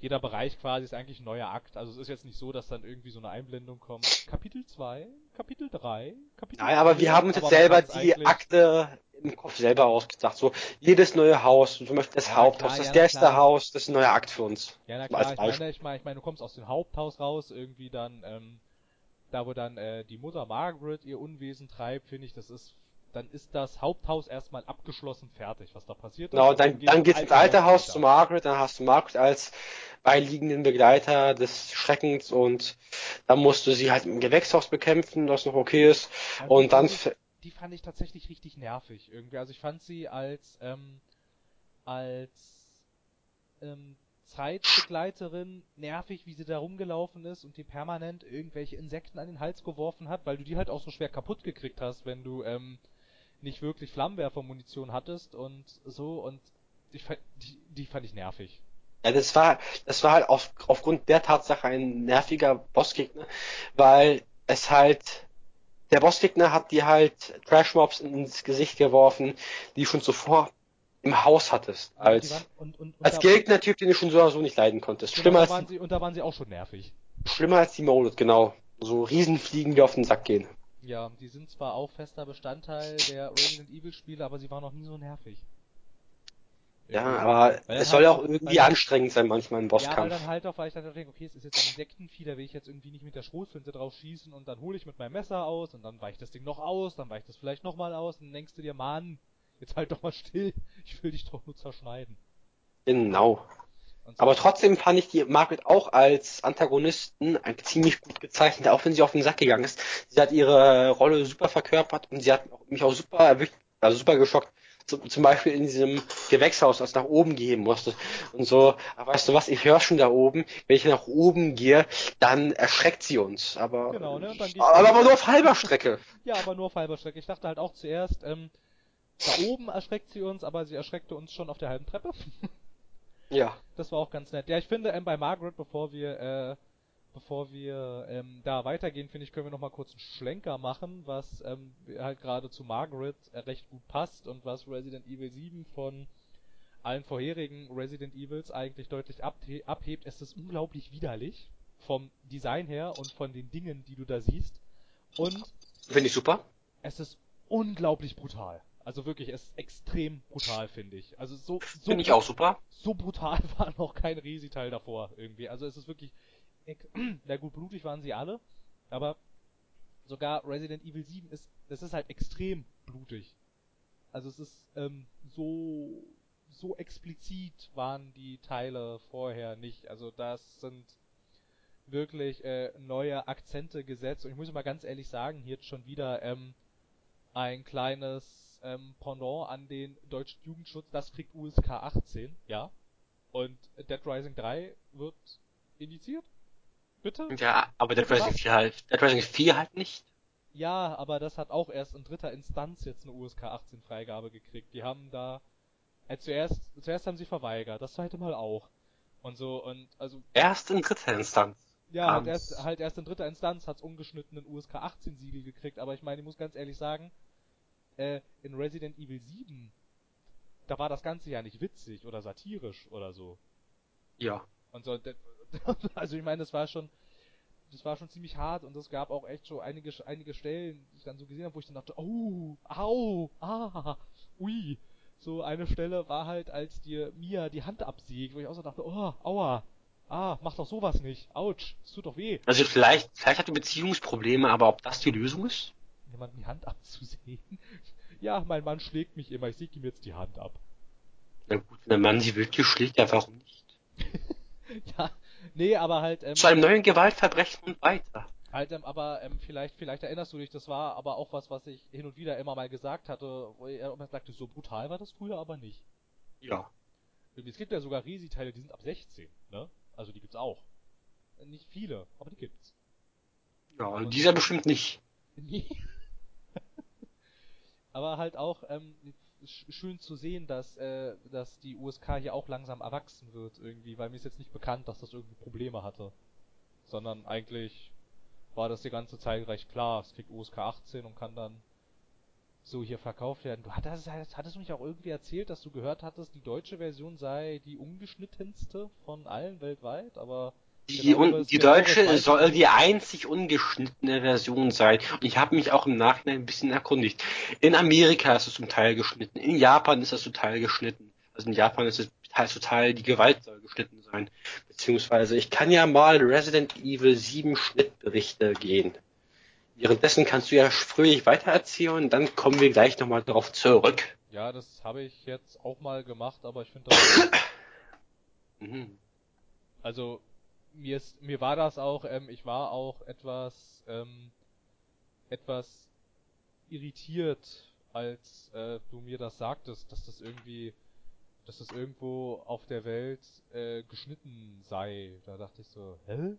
jeder Bereich quasi ist eigentlich ein neuer Akt. Also es ist jetzt nicht so, dass dann irgendwie so eine Einblendung kommt. Kapitel 2, Kapitel 3, Kapitel Nein, aber 4, wir haben uns jetzt selber die Akte im Kopf selber ausgedacht. So, jedes neue Haus, zum Beispiel das Ja, Haupthaus, klar, das ja, na Gästehaus, das ist ein neuer Akt für uns. Ja, na klar, ich meine, ich meine, ich meine, du kommst aus dem Haupthaus raus, irgendwie dann, ähm, da wo dann äh, die Mutter Margaret ihr Unwesen treibt, finde ich, das ist, dann ist das Haupthaus erstmal abgeschlossen fertig, was da passiert ist. Genau, dann, geht's dann geht's ins alte Haus zu. Margaret, dann hast du Margaret als beiliegenden Begleiter des Schreckens und dann musst du sie halt im Gewächshaus bekämpfen, was noch okay ist. Ja, Und dann, fand ich, die fand ich tatsächlich richtig nervig irgendwie. Also ich fand sie als, ähm, als, ähm, Zeitbegleiterin nervig, wie sie da rumgelaufen ist und die permanent irgendwelche Insekten an den Hals geworfen hat, weil du die halt auch so schwer kaputt gekriegt hast, wenn du, ähm, nicht wirklich Flammenwerfermunition hattest und so und ich die, die fand ich nervig. Ja, das war, das war halt auf, aufgrund der Tatsache ein nerviger Bossgegner, weil es halt, der Bossgegner hat dir halt Trash-Mobs ins Gesicht geworfen, die schon zuvor im Haus hattest. Als, waren, und, und, und als Gegnertyp, den du schon so, so nicht leiden konntest. Schlimmer als waren sie, und da waren sie auch schon nervig. Schlimmer als die Molded, genau. So Riesenfliegen, die auf den Sack gehen. Ja, die sind zwar auch fester Bestandteil der Resident Evil Spiele, aber sie waren noch nie so nervig. Ja, aber es soll ja halt, auch irgendwie anstrengend sein manchmal im Bosskampf. Ja, weil dann halt auch, weil ich dann denke, okay, es ist jetzt ein Insektenvieh, da will ich jetzt irgendwie nicht mit der Schrotflinte drauf schießen und dann hole ich mit meinem Messer aus und dann weicht das Ding noch aus, dann weicht das vielleicht nochmal aus und dann denkst du dir, Mann, jetzt halt doch mal still, ich will dich doch nur zerschneiden. Genau. So aber trotzdem fand ich die Margaret auch als Antagonisten ziemlich gut gezeichnet, auch wenn sie auf den Sack gegangen ist. Sie hat ihre Rolle super verkörpert und sie hat mich auch super erwischt, also super geschockt, zum Beispiel in diesem Gewächshaus, das nach oben gehen musste und so. Weißt du was, ich höre schon da oben, wenn ich nach oben gehe, dann erschreckt sie uns. Aber, genau, ne? aber, aber nur auf halber Strecke. <laughs> ja, aber nur auf halber Strecke. Ich dachte halt auch zuerst, ähm, da oben erschreckt sie uns, aber sie erschreckte uns schon auf der halben Treppe. <laughs> ja. Das war auch ganz nett. Ja, ich finde ähm, bei Margaret, bevor wir äh, bevor wir ähm, da weitergehen, finde ich, können wir noch mal kurz einen Schlenker machen, was ähm, halt gerade zu Margaret äh, recht gut passt und was Resident Evil 7 von allen vorherigen Resident Evils eigentlich deutlich abhebt. Es ist unglaublich widerlich vom Design her und von den Dingen, die du da siehst. Und finde ich super. Es ist unglaublich brutal. Also wirklich, es ist extrem brutal, finde ich. Also so, so finde ich auch super. So brutal <laughs> war noch kein Resi-Teil davor irgendwie. Also es ist wirklich <clears throat> na gut, blutig waren sie alle, aber sogar Resident Evil 7 ist, das ist halt extrem blutig. Also es ist ähm, so so explizit waren die Teile vorher nicht. Also das sind wirklich äh, neue Akzente gesetzt. Und ich muss mal ganz ehrlich sagen, hier jetzt schon wieder ähm, ein kleines ähm, Pendant an den deutschen Jugendschutz. Das kriegt USK 18, ja. Und Dead Rising 3 wird indiziert. Bitte? Ja, aber Dead Rising 4 halt, Dead Rising 4 halt nicht. Ja, aber das hat auch erst in dritter Instanz jetzt eine USK 18 Freigabe gekriegt. Die haben da, äh, zuerst, zuerst haben sie verweigert, das zweite Mal auch. Und so, und, also. Erst in dritter Instanz. Ja, halt erst, halt erst in dritter Instanz hat's ungeschnittenen USK 18 Siegel gekriegt, aber ich meine, ich muss ganz ehrlich sagen, äh, in Resident Evil 7, da war das Ganze ja nicht witzig oder satirisch oder so. Ja. Und so, <laughs> also ich meine, das war schon, das war schon ziemlich hart und es gab auch echt so einige, einige Stellen, die ich dann so gesehen habe, wo ich dann dachte, oh, au, ah, ui. So eine Stelle war halt, als dir Mia die Hand absägt, wo ich auch so dachte, oh, aua, ah, mach doch sowas nicht, ouch, es tut doch weh. Also vielleicht, vielleicht hat du Beziehungsprobleme, aber ob das die Lösung ist? Jemanden die Hand abzusägen? <laughs> ja, mein Mann schlägt mich immer, ich säge ihm jetzt die Hand ab. Na gut, wenn der Mann sie wirklich schlägt, ja warum nicht? <laughs> ja, Nee, aber halt. Ähm, Zu einem neuen Gewaltverbrechen und weiter. Halt, ähm, aber ähm, vielleicht, vielleicht erinnerst du dich, das war aber auch was, was ich hin und wieder immer mal gesagt hatte, wo er immer sagte, so brutal war das früher aber nicht. Ja. Es gibt ja sogar Resi-Teile, die sind ab 16, ne? Also die gibt's auch. Nicht viele, aber die gibt's. Ja, und dieser bestimmt nicht. <laughs> Nee. Aber halt auch, ähm, schön zu sehen, dass, äh, dass die USK hier auch langsam erwachsen wird irgendwie, weil mir ist jetzt nicht bekannt, dass das irgendwie Probleme hatte. Sondern eigentlich war das die ganze Zeit recht klar. Es kriegt USK 18 und kann dann so hier verkauft werden. Du hattest, hattest du nicht auch irgendwie erzählt, dass du gehört hattest, die deutsche Version sei die ungeschnittenste von allen weltweit, aber die, genau, die deutsche soll die einzig ungeschnittene Version sein. Und ich habe mich auch im Nachhinein ein bisschen erkundigt. In Amerika ist es zum Teil geschnitten, in Japan ist es zum Teil geschnitten. Also in Japan ist es teils total, die Gewalt soll geschnitten sein. Beziehungsweise ich kann ja mal Resident Evil 7 Schnittberichte gehen. Währenddessen kannst du ja fröhlich weitererzählen, dann kommen wir gleich nochmal darauf zurück. Ja, das habe ich jetzt auch mal gemacht, aber ich finde das. <coughs> mhm. Also, mir ist, mir war das auch, ähm, ich war auch etwas, ähm, etwas irritiert, als äh, du mir das sagtest, dass das irgendwie, dass das irgendwo auf der Welt äh, geschnitten sei. Da dachte ich so, hä?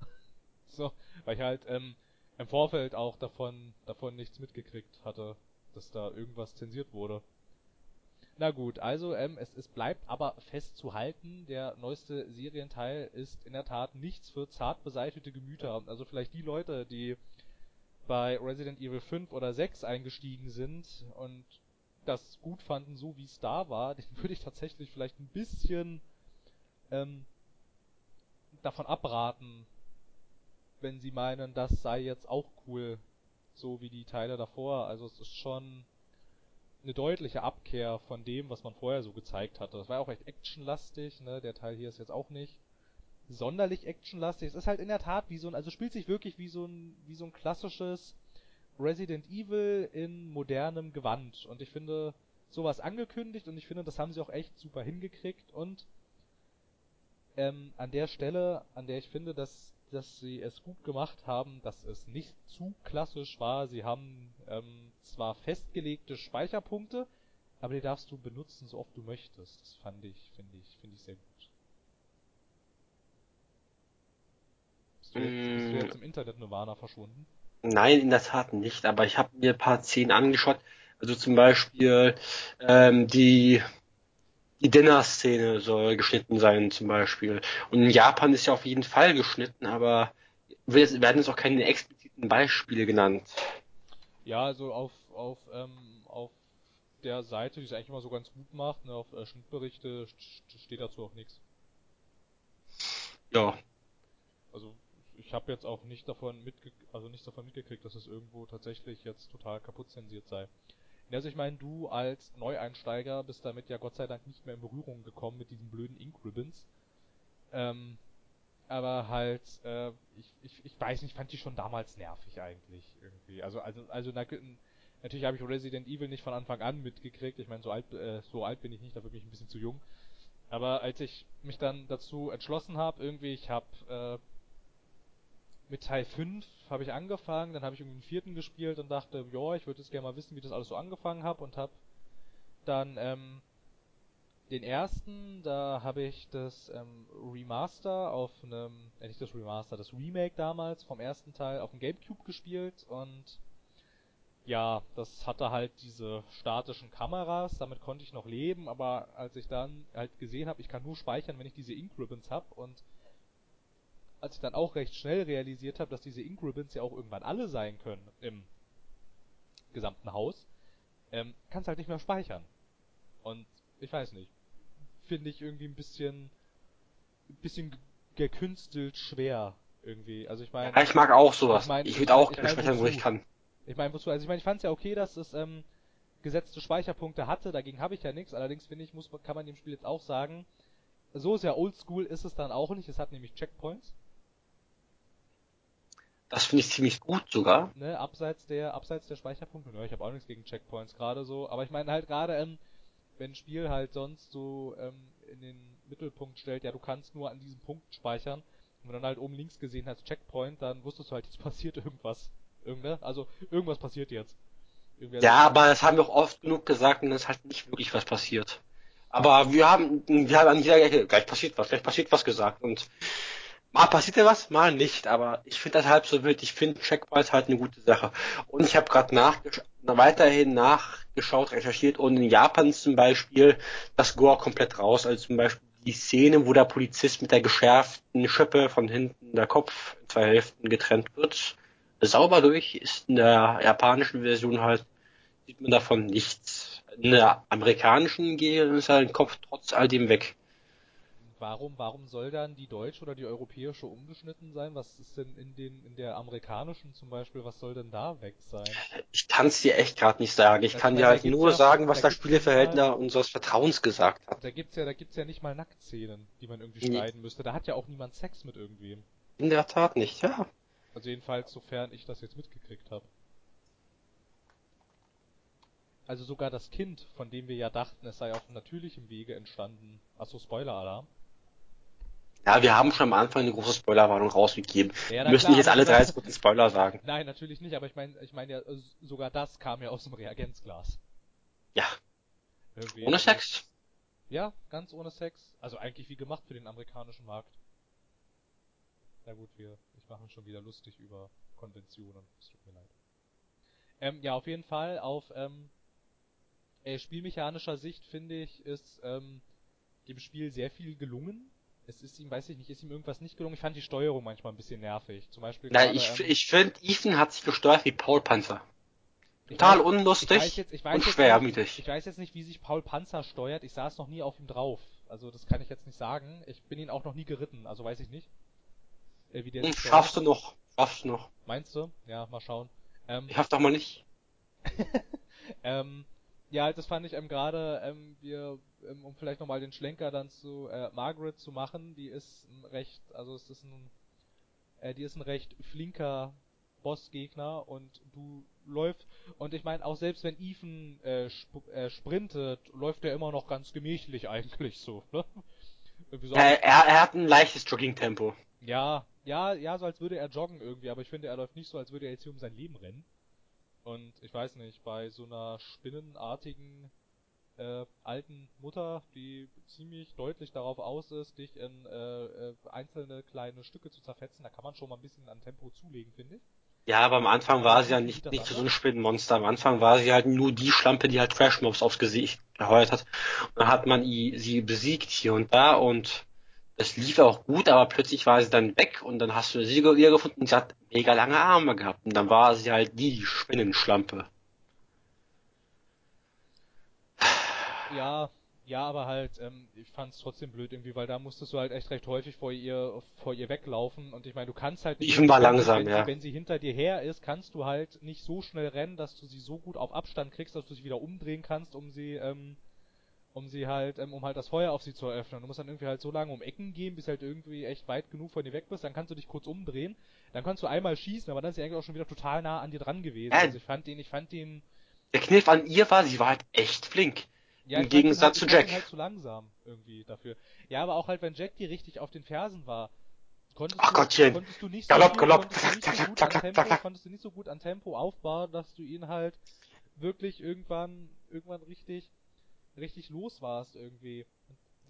<laughs> so, weil ich halt ähm, im Vorfeld auch davon, davon nichts mitgekriegt hatte, dass da irgendwas zensiert wurde. Na gut, also ähm, es, es bleibt aber festzuhalten, der neueste Serienteil ist in der Tat nichts für zart beseitete Gemüter. Also vielleicht die Leute, die bei Resident Evil 5 oder 6 eingestiegen sind und das gut fanden, so wie es da war, <laughs> den würde ich tatsächlich vielleicht ein bisschen ähm, davon abraten, wenn sie meinen, das sei jetzt auch cool, so wie die Teile davor. Also es ist schon eine deutliche Abkehr von dem, was man vorher so gezeigt hatte. Das war auch echt actionlastig, ne? Der Teil hier ist jetzt auch nicht sonderlich actionlastig. Es ist halt in der Tat wie so ein, also spielt sich wirklich wie so ein, wie so ein klassisches Resident Evil in modernem Gewand. Und ich finde sowas angekündigt und ich finde, das haben sie auch echt super hingekriegt und ähm, an der Stelle, an der ich finde, dass dass sie es gut gemacht haben, dass es nicht zu klassisch war. Sie haben ähm, zwar festgelegte Speicherpunkte, aber die darfst du benutzen, so oft du möchtest. Das fand ich, finde ich, finde ich sehr gut. Bist du, jetzt, bist du jetzt im Internet Nirvana verschwunden? Nein, in der Tat nicht, aber ich habe mir ein paar Szenen angeschaut. Also zum Beispiel ähm, die die Dinner-Szene soll geschnitten sein zum Beispiel. Und in Japan ist ja auf jeden Fall geschnitten, aber werden jetzt auch keine expliziten Beispiele genannt. Ja, also auf, auf, ähm, auf der Seite, die es eigentlich immer so ganz gut macht, ne, auf äh, Schnittberichte steht dazu auch nichts. Ja. Also ich habe jetzt auch nicht davon mitge also nichts davon mitgekriegt, dass es irgendwo tatsächlich jetzt total kaputt zensiert sei. Also ich meine, du als Neueinsteiger bist damit ja Gott sei Dank nicht mehr in Berührung gekommen mit diesen blöden Ink Ribbons. Ähm, aber halt, äh, ich, ich, ich weiß nicht, fand die schon damals nervig eigentlich irgendwie. Also also also na, natürlich habe ich Resident Evil nicht von Anfang an mitgekriegt. Ich meine, so alt äh, so alt bin ich nicht, dafür bin ich ein bisschen zu jung. Aber als ich mich dann dazu entschlossen habe, irgendwie, ich habe äh, mit Teil 5 habe ich angefangen, dann habe ich irgendwie den vierten gespielt und dachte, ja, ich würde jetzt gerne mal wissen, wie das alles so angefangen habe und habe dann ähm, den ersten, da habe ich das ähm, Remaster auf einem, äh, nicht das Remaster, das Remake damals vom ersten Teil auf dem Gamecube gespielt und ja, das hatte halt diese statischen Kameras, damit konnte ich noch leben, aber als ich dann halt gesehen habe, ich kann nur speichern, wenn ich diese Ink Ribbons habe und als ich dann auch recht schnell realisiert habe, dass diese Ink Ribbons ja auch irgendwann alle sein können im gesamten Haus, ähm, kannst halt nicht mehr speichern. Und ich weiß nicht, finde ich irgendwie ein bisschen, ein bisschen gekünstelt schwer irgendwie. Also ich meine. Ja, ich mag auch sowas. Ich, mein, ich würde auch gerne speichern, wo ich kann. Ich meine, wozu? Also ich meine, ich fand es ja okay, dass es ähm, gesetzte Speicherpunkte hatte. Dagegen habe ich ja nichts. Allerdings finde ich, muss kann man dem Spiel jetzt auch sagen, so sehr oldschool ist es dann auch nicht. Es hat nämlich Checkpoints. Das finde ich ziemlich gut sogar. Ne, abseits der, abseits der Speicherpunkte. Ja, ich habe auch nichts gegen Checkpoints gerade so. Aber ich meine halt gerade, ähm, wenn ein Spiel halt sonst so ähm, in den Mittelpunkt stellt, ja, du kannst nur an diesem Punkt speichern. Und wenn du dann halt oben links gesehen hast Checkpoint, dann wusstest du halt, jetzt <laughs> passiert irgendwas. Irgende? Also irgendwas passiert jetzt. Irgendwie ja, aber das haben wir auch oft genug gesagt und es ist halt nicht wirklich was passiert. Aber wir haben, wir haben an jeder Ecke, gleich passiert was, gleich passiert was gesagt und Mal passiert ja was, mal nicht, aber ich finde das halb so wild. Ich finde Checkpoints halt eine gute Sache. Und ich habe gerade nachgesch weiterhin nachgeschaut, recherchiert und in Japan zum Beispiel das Gore komplett raus. Also zum Beispiel die Szene, wo der Polizist mit der geschärften Schippe von hinten der Kopf in zwei Hälften getrennt wird. Sauber durch ist in der japanischen Version halt, sieht man davon nichts. In der amerikanischen ist halt ein Kopf trotz all dem weg warum, warum soll dann die deutsche oder die europäische umgeschnitten sein? Was ist denn in den, in der amerikanischen zum Beispiel, was soll denn da weg sein? Ich kann es dir echt gerade nicht sagen. Ich das kann dir halt nur ja, sagen, was da der Spieleverhältner unseres Vertrauens gesagt hat. Da gibt's ja, da gibt's ja nicht mal Nacktszenen, die man irgendwie nee. schneiden müsste. Da hat ja auch niemand Sex mit irgendwem. In der Tat nicht, ja. Also jedenfalls, sofern ich das jetzt mitgekriegt habe. Also sogar das Kind, von dem wir ja dachten, es sei auf natürlichem Wege entstanden. Achso, Spoiler-Alarm. Ja, wir haben schon am Anfang eine große Spoilerwarnung rausgegeben. Ja, wir müssen klar, nicht jetzt alle drei Sekunden <laughs> Spoiler sagen. Nein, natürlich nicht, aber ich meine, ich meine ja, sogar das kam ja aus dem Reagenzglas. Ja. Irgendwie ohne Sex? Ja, ganz ohne Sex. Also eigentlich wie gemacht für den amerikanischen Markt. Na gut, wir, ich mache schon wieder lustig über Konventionen. Es tut mir leid. Ähm, ja, auf jeden Fall. Auf ähm, äh, spielmechanischer Sicht finde ich, ist ähm, dem Spiel sehr viel gelungen. Es ist ihm, weiß ich nicht, ist ihm irgendwas nicht gelungen. Ich fand die Steuerung manchmal ein bisschen nervig. Zum Beispiel. Na, gerade, ich, ähm, ich finde, Ethan hat sich gesteuert wie Paul Panzer. Total weiß, unlustig ich weiß jetzt, ich weiß und jetzt schwermütig. Nicht, ich weiß jetzt nicht, wie sich Paul Panzer steuert. Ich saß noch nie auf ihm drauf. Also das kann ich jetzt nicht sagen. Ich bin ihn auch noch nie geritten, also weiß ich nicht. Äh, wie der Hm, steuert. Schaffst du noch. Schaffst du noch. Meinst du? Ja, mal schauen. Ähm, Ich hoffe doch mal nicht. <laughs> ähm, ja, das fand ich ähm, gerade, ähm, wir, ähm, um vielleicht nochmal den Schlenker dann zu äh, Margaret zu machen, die ist ein recht, also es ist ein, äh, die ist ein recht flinker Bossgegner und du läufst, und ich meine, auch selbst wenn Ethan äh, sp äh, sprintet, läuft er immer noch ganz gemächlich eigentlich so, ne? Irgendwie so Äh, er, er hat ein leichtes Jogging-Tempo. ja, ja, ja, so als würde er joggen irgendwie, aber ich finde, er läuft nicht so, als würde er jetzt hier um sein Leben rennen. Und ich weiß nicht, bei so einer spinnenartigen äh, alten Mutter, die ziemlich deutlich darauf aus ist, dich in äh, äh, einzelne kleine Stücke zu zerfetzen, da kann man schon mal ein bisschen an Tempo zulegen, finde ich. Ja, aber am Anfang war sie ja nicht, nicht so ein Spinnenmonster. Am Anfang war sie halt nur die Schlampe, die halt Trash-Mobs aufs Gesicht geheuert hat. Und dann hat man sie besiegt hier und da und es lief auch gut, aber plötzlich war sie dann weg und dann hast du sie wieder gefunden und sie hat mega lange Arme gehabt. Und dann war sie halt die, Spinnenschlampe. Ja, ja, aber halt, ähm, ich fand's trotzdem blöd irgendwie, weil da musstest du halt echt recht häufig vor ihr, vor ihr weglaufen und ich meine, du kannst halt Ich war langsam, wenn, ja. wenn sie hinter dir her ist, kannst du halt nicht so schnell rennen, dass du sie so gut auf Abstand kriegst, dass du sie wieder umdrehen kannst, um sie, ähm, um sie halt, ähm, um halt das Feuer auf sie zu eröffnen. Du musst dann irgendwie halt so lange um Ecken gehen, bis halt irgendwie echt weit genug von ihr weg bist, dann kannst du dich kurz umdrehen, dann kannst du einmal schießen, aber dann ist sie eigentlich auch schon wieder total nah an dir dran gewesen. Ja. Also ich fand den, ich fand den, Der Kniff an ihr war, sie war halt echt flink. Ja, Im Gegensatz halt, zu Jack. halt zu langsam irgendwie dafür. Ja, aber auch halt, wenn Jack dir richtig auf den Fersen war, konntest Ach du, Gottchen. konntest du nicht so Galopp, Galopp, du so zack, zack, zack. konntest du nicht so gut an Tempo aufbauen, dass du ihn halt wirklich irgendwann, irgendwann richtig, richtig los warst irgendwie.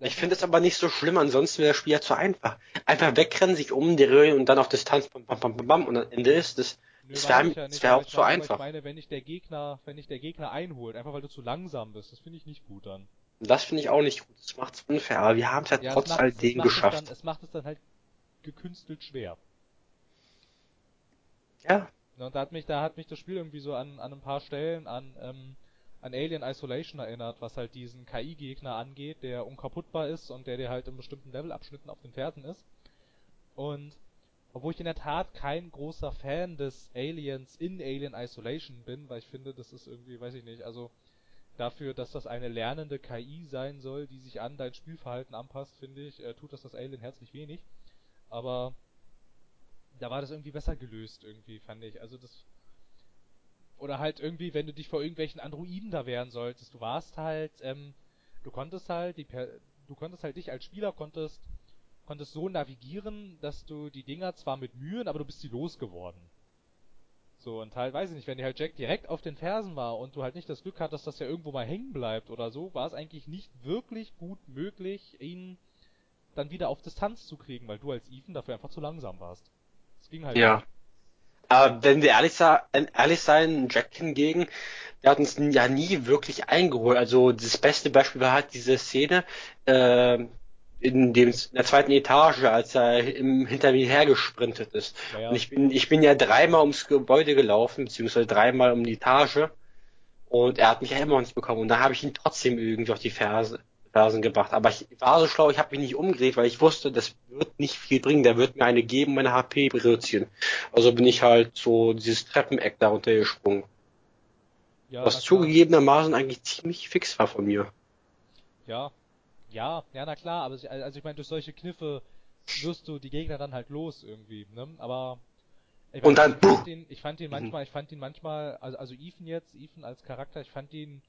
Ich finde es aber nicht so schlimm, ansonsten wäre das Spiel ja zu einfach. Einfach wegrennen, sich umdrehen und dann auf Distanz bam, bam, bam, bam, bam und am Ende ist es. Nö, Es meine wär- ich ja es wär auch ich zu einfach. Ich meine, wenn dich der Gegner, wenn dich der Gegner einholt, einfach weil du zu langsam bist, das finde ich nicht gut dann. Das finde ich auch nicht gut. Das macht's unfair, aber wir haben es halt Ja, es trotz macht, all es, es dem macht es geschafft. dann, es macht es dann halt gekünstelt schwer. Ja. Ja, und da hat mich, da hat mich das Spiel irgendwie so an, an ein paar Stellen an, ähm, an Alien Isolation erinnert, was halt diesen KI-Gegner angeht, der unkaputtbar ist und der dir halt in bestimmten Levelabschnitten auf den Fersen ist. Und obwohl ich in der Tat kein großer Fan des Aliens in Alien Isolation bin, weil ich finde, das ist irgendwie, weiß ich nicht, also dafür, dass das eine lernende KI sein soll, die sich an dein Spielverhalten anpasst, finde ich, äh, tut das das Alien herzlich wenig. Aber da war das irgendwie besser gelöst, irgendwie, fand ich. Also das. Oder halt irgendwie, wenn du dich vor irgendwelchen Androiden da wehren solltest, du warst halt, ähm, du konntest halt, die per du konntest halt dich als Spieler konntest, konntest so navigieren, dass du die Dinger zwar mit Mühen, aber du bist sie losgeworden. So, und halt, weiß ich nicht, wenn dir halt Jack direkt auf den Fersen war und du halt nicht das Glück hattest, dass er irgendwo mal hängen bleibt oder so, war es eigentlich nicht wirklich gut möglich, ihn dann wieder auf Distanz zu kriegen, weil du als Ethan dafür einfach zu langsam warst. Das ging halt Ja. nicht. Aber wenn wir ehrlich, sein, Jack hingegen, der hat uns ja nie wirklich eingeholt. Also das beste Beispiel war halt diese Szene äh, in, dem, in der zweiten Etage, als er im, hinter mir hergesprintet ist. Ja, ja. Und ich bin, ich bin ja dreimal ums Gebäude gelaufen, beziehungsweise dreimal um die Etage. Und er hat mich ja immer noch nicht bekommen. Und da habe ich ihn trotzdem irgendwie auf die Ferse, Fersen gebracht. Aber ich war so schlau, ich habe mich nicht umgedreht, weil ich wusste, das wird nicht viel bringen. Der wird mir eine geben, meine HP reduzieren. Also bin ich halt so dieses Treppeneck da runtergesprungen. ja, was zugegebenermaßen eigentlich ziemlich fix war von mir. Ja. Ja, ja, na klar, aber also ich meine, durch solche Kniffe wirst du die Gegner dann halt los irgendwie, ne? Aber ich Und weiß dann nicht, ich fand ihn, ich fand ihn Mhm. manchmal, ich fand ihn manchmal, also also Ethan jetzt, Ethan als Charakter, ich fand ihn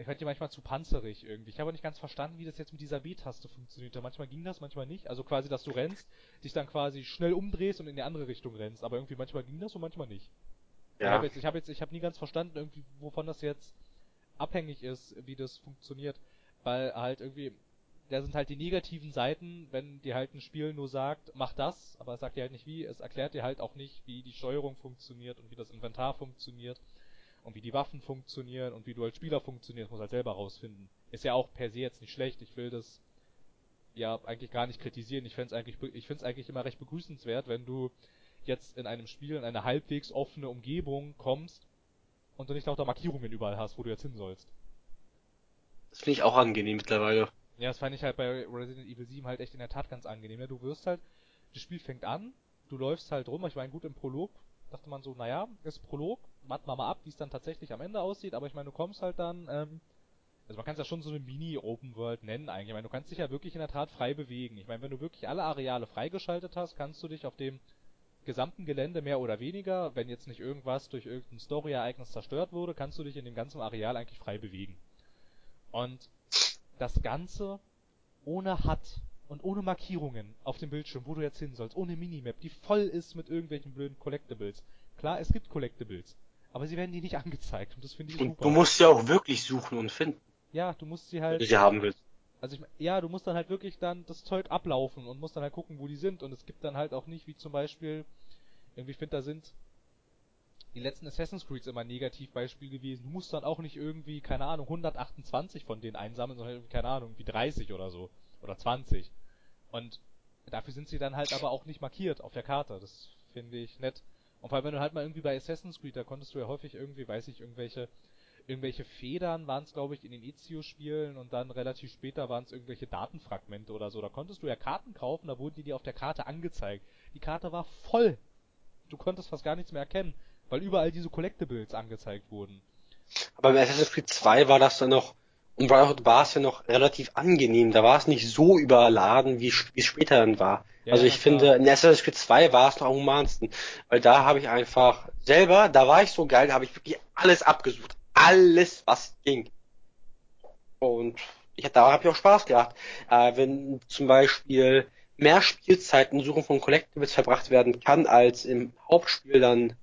ich fand ihn manchmal zu panzerig irgendwie. Ich habe nicht ganz verstanden, wie das jetzt mit dieser B-Taste funktioniert. Manchmal ging das, manchmal nicht. Also quasi, dass du rennst, dich dann quasi schnell umdrehst und in die andere Richtung rennst. Aber irgendwie manchmal ging das und manchmal nicht. Ich Ja. habe jetzt, ich habe jetzt, ich habe nie ganz verstanden, irgendwie, wovon das jetzt abhängig ist, wie das funktioniert, weil halt irgendwie, da sind halt die negativen Seiten, wenn dir halt ein Spiel nur sagt, mach das, aber es sagt dir halt nicht wie, es erklärt dir halt auch nicht, wie die Steuerung funktioniert und wie das Inventar funktioniert. Und wie die Waffen funktionieren und wie du als Spieler funktionierst, muss halt selber rausfinden. Ist ja auch per se jetzt nicht schlecht. Ich will das ja eigentlich gar nicht kritisieren. Ich find's eigentlich, ich find's eigentlich immer recht begrüßenswert, wenn du jetzt in einem Spiel in eine halbwegs offene Umgebung kommst und du nicht lauter Markierungen überall hast, wo du jetzt hin sollst. Das finde ich auch angenehm mittlerweile. Ja, das fand ich halt bei Resident Evil 7 halt echt in der Tat ganz angenehm. Ja, du wirst halt, das Spiel fängt an, du läufst halt rum, ich meine, gut im Prolog dachte man so, naja, ist Prolog, warten wir mal ab, wie es dann tatsächlich am Ende aussieht, aber ich meine, du kommst halt dann, ähm, also man kann es ja schon so eine Mini-Open World nennen eigentlich. Ich meine, du kannst dich ja wirklich in der Tat frei bewegen. Ich meine, wenn du wirklich alle Areale freigeschaltet hast, kannst du dich auf dem gesamten Gelände mehr oder weniger, wenn jetzt nicht irgendwas durch irgendein Story-Ereignis zerstört wurde, kannst du dich in dem ganzen Areal eigentlich frei bewegen. Und das Ganze ohne HUD und ohne Markierungen auf dem Bildschirm, wo du jetzt hin sollst, ohne Minimap, die voll ist mit irgendwelchen blöden Collectibles. Klar, es gibt Collectibles, aber sie werden dir nicht <laughs> angezeigt und das finde ich Und super. du musst ja auch wirklich suchen und finden, ja, du musst sie wenn halt du sie haben willst. also ich ja, du musst dann halt wirklich dann das Zeug ablaufen und musst dann halt gucken, wo die sind. Und es gibt dann halt auch nicht, wie zum Beispiel, irgendwie ich finde, da sind die letzten Assassin's Creeds immer ein Negativbeispiel gewesen. Du musst dann auch nicht irgendwie, keine Ahnung, 128 von denen einsammeln, sondern irgendwie, keine Ahnung, wie 30 oder so. Oder 20. Und dafür sind sie dann halt aber auch nicht markiert auf der Karte. Das finde ich nett. Und vor allem, wenn du halt mal irgendwie bei Assassin's Creed, da konntest du ja häufig irgendwie, weiß ich, irgendwelche irgendwelche Federn waren es, glaube ich, in den Ezio-Spielen und dann relativ später waren es irgendwelche Datenfragmente oder so. Da konntest du ja Karten kaufen, da wurden die dir auf der Karte angezeigt. Die Karte war voll. Du konntest fast gar nichts mehr erkennen, weil überall diese Collectibles angezeigt wurden. Aber bei Assassin's Creed 2 war das dann noch, und Brotherhood war es ja noch relativ angenehm. Da war es nicht so überladen, wie es später dann war. Ja, also ich finde, in Assassin's Creed 2 war es noch am humansten. Weil da habe ich einfach selber, da war ich so geil, da habe ich wirklich alles abgesucht. Alles, was ging. Und ich, da habe ich auch Spaß gehabt. Äh, wenn zum Beispiel mehr Spielzeit in Suchen von Collectibles verbracht werden kann als im Hauptspiel, dann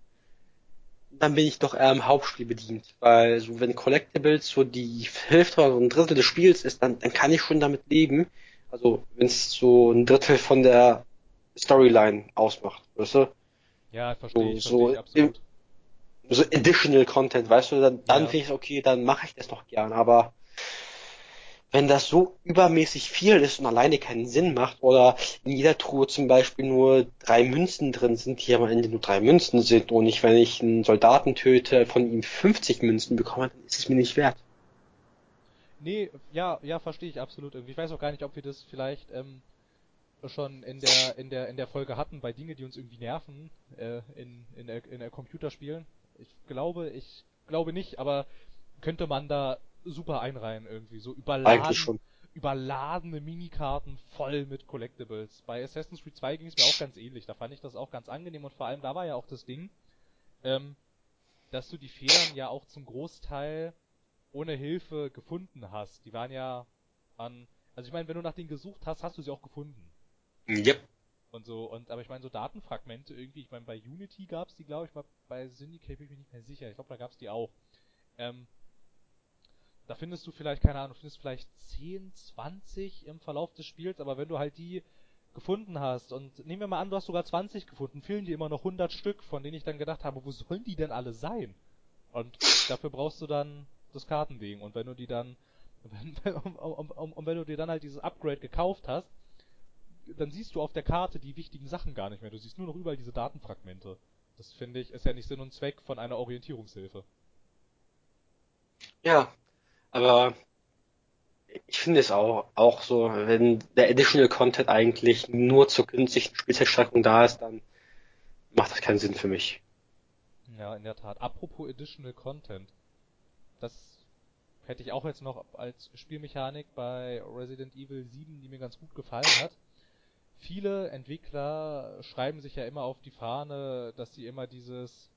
dann bin ich doch eher im Hauptspiel bedient. Weil so wenn Collectibles so die Hälfte oder so ein Drittel des Spiels ist, dann, dann kann ich schon damit leben. Also wenn es so ein Drittel von der Storyline ausmacht, weißt du? Ja, verstehe ich, So- verstehe ich so absolut. So additional Content, weißt du, dann, dann Ja. finde ich okay, dann mache ich das doch gern. Aber wenn das so übermäßig viel ist und alleine keinen Sinn macht oder in jeder Truhe zum Beispiel nur drei Münzen drin sind, die am Ende nur drei Münzen sind und ich, wenn ich einen Soldaten töte, von ihm 50 Münzen bekomme, dann ist es mir nicht wert. Nee, ja, ja, verstehe ich absolut irgendwie. Ich weiß auch gar nicht, ob wir das vielleicht ähm, schon in der in der in der Folge hatten bei Dinge, die uns irgendwie nerven äh, in in in der Computerspielen. Ich glaube, ich glaube nicht, aber könnte man da super einreihen irgendwie so überladen überladene Minikarten voll mit Collectibles. Bei Assassin's Creed 2 ging es mir auch ganz ähnlich. Da fand ich das auch ganz angenehm und vor allem da war ja auch das Ding, ähm, dass du die Federn ja auch zum Großteil ohne Hilfe gefunden hast. Die waren ja an, also ich meine, wenn du nach denen gesucht hast, hast du sie auch gefunden. Yep. Und so, und aber ich meine, so Datenfragmente irgendwie, ich meine, bei Unity gab's die, glaube ich, mal bei Syndicate bin ich mir nicht mehr sicher. Ich glaube, da gab's die auch. Ähm, da findest du vielleicht, keine Ahnung, findest vielleicht 10, 20 im Verlauf des Spiels, aber wenn du halt die gefunden hast und nehmen wir mal an, du hast sogar 20 gefunden, fehlen dir immer noch 100 Stück, von denen ich dann gedacht habe, wo sollen die denn alle sein? Und dafür brauchst du dann das Kartending und wenn du die dann <laughs> wenn, um, um, um, und wenn du dir dann halt dieses Upgrade gekauft hast, dann siehst du auf der Karte die wichtigen Sachen gar nicht mehr. Du siehst nur noch überall diese Datenfragmente. Das finde ich, ist ja nicht Sinn und Zweck von einer Orientierungshilfe. Ja, aber ich finde es auch, auch so, wenn der Additional Content eigentlich nur zur künstlichen Spielzeitstreckung da ist, dann macht das keinen Sinn für mich. Ja, in der Tat. Apropos Additional Content. Das hätte ich auch jetzt noch als Spielmechanik bei Resident Evil 7, die mir ganz gut gefallen hat. Viele Entwickler schreiben sich ja immer auf die Fahne, dass sie immer dieses,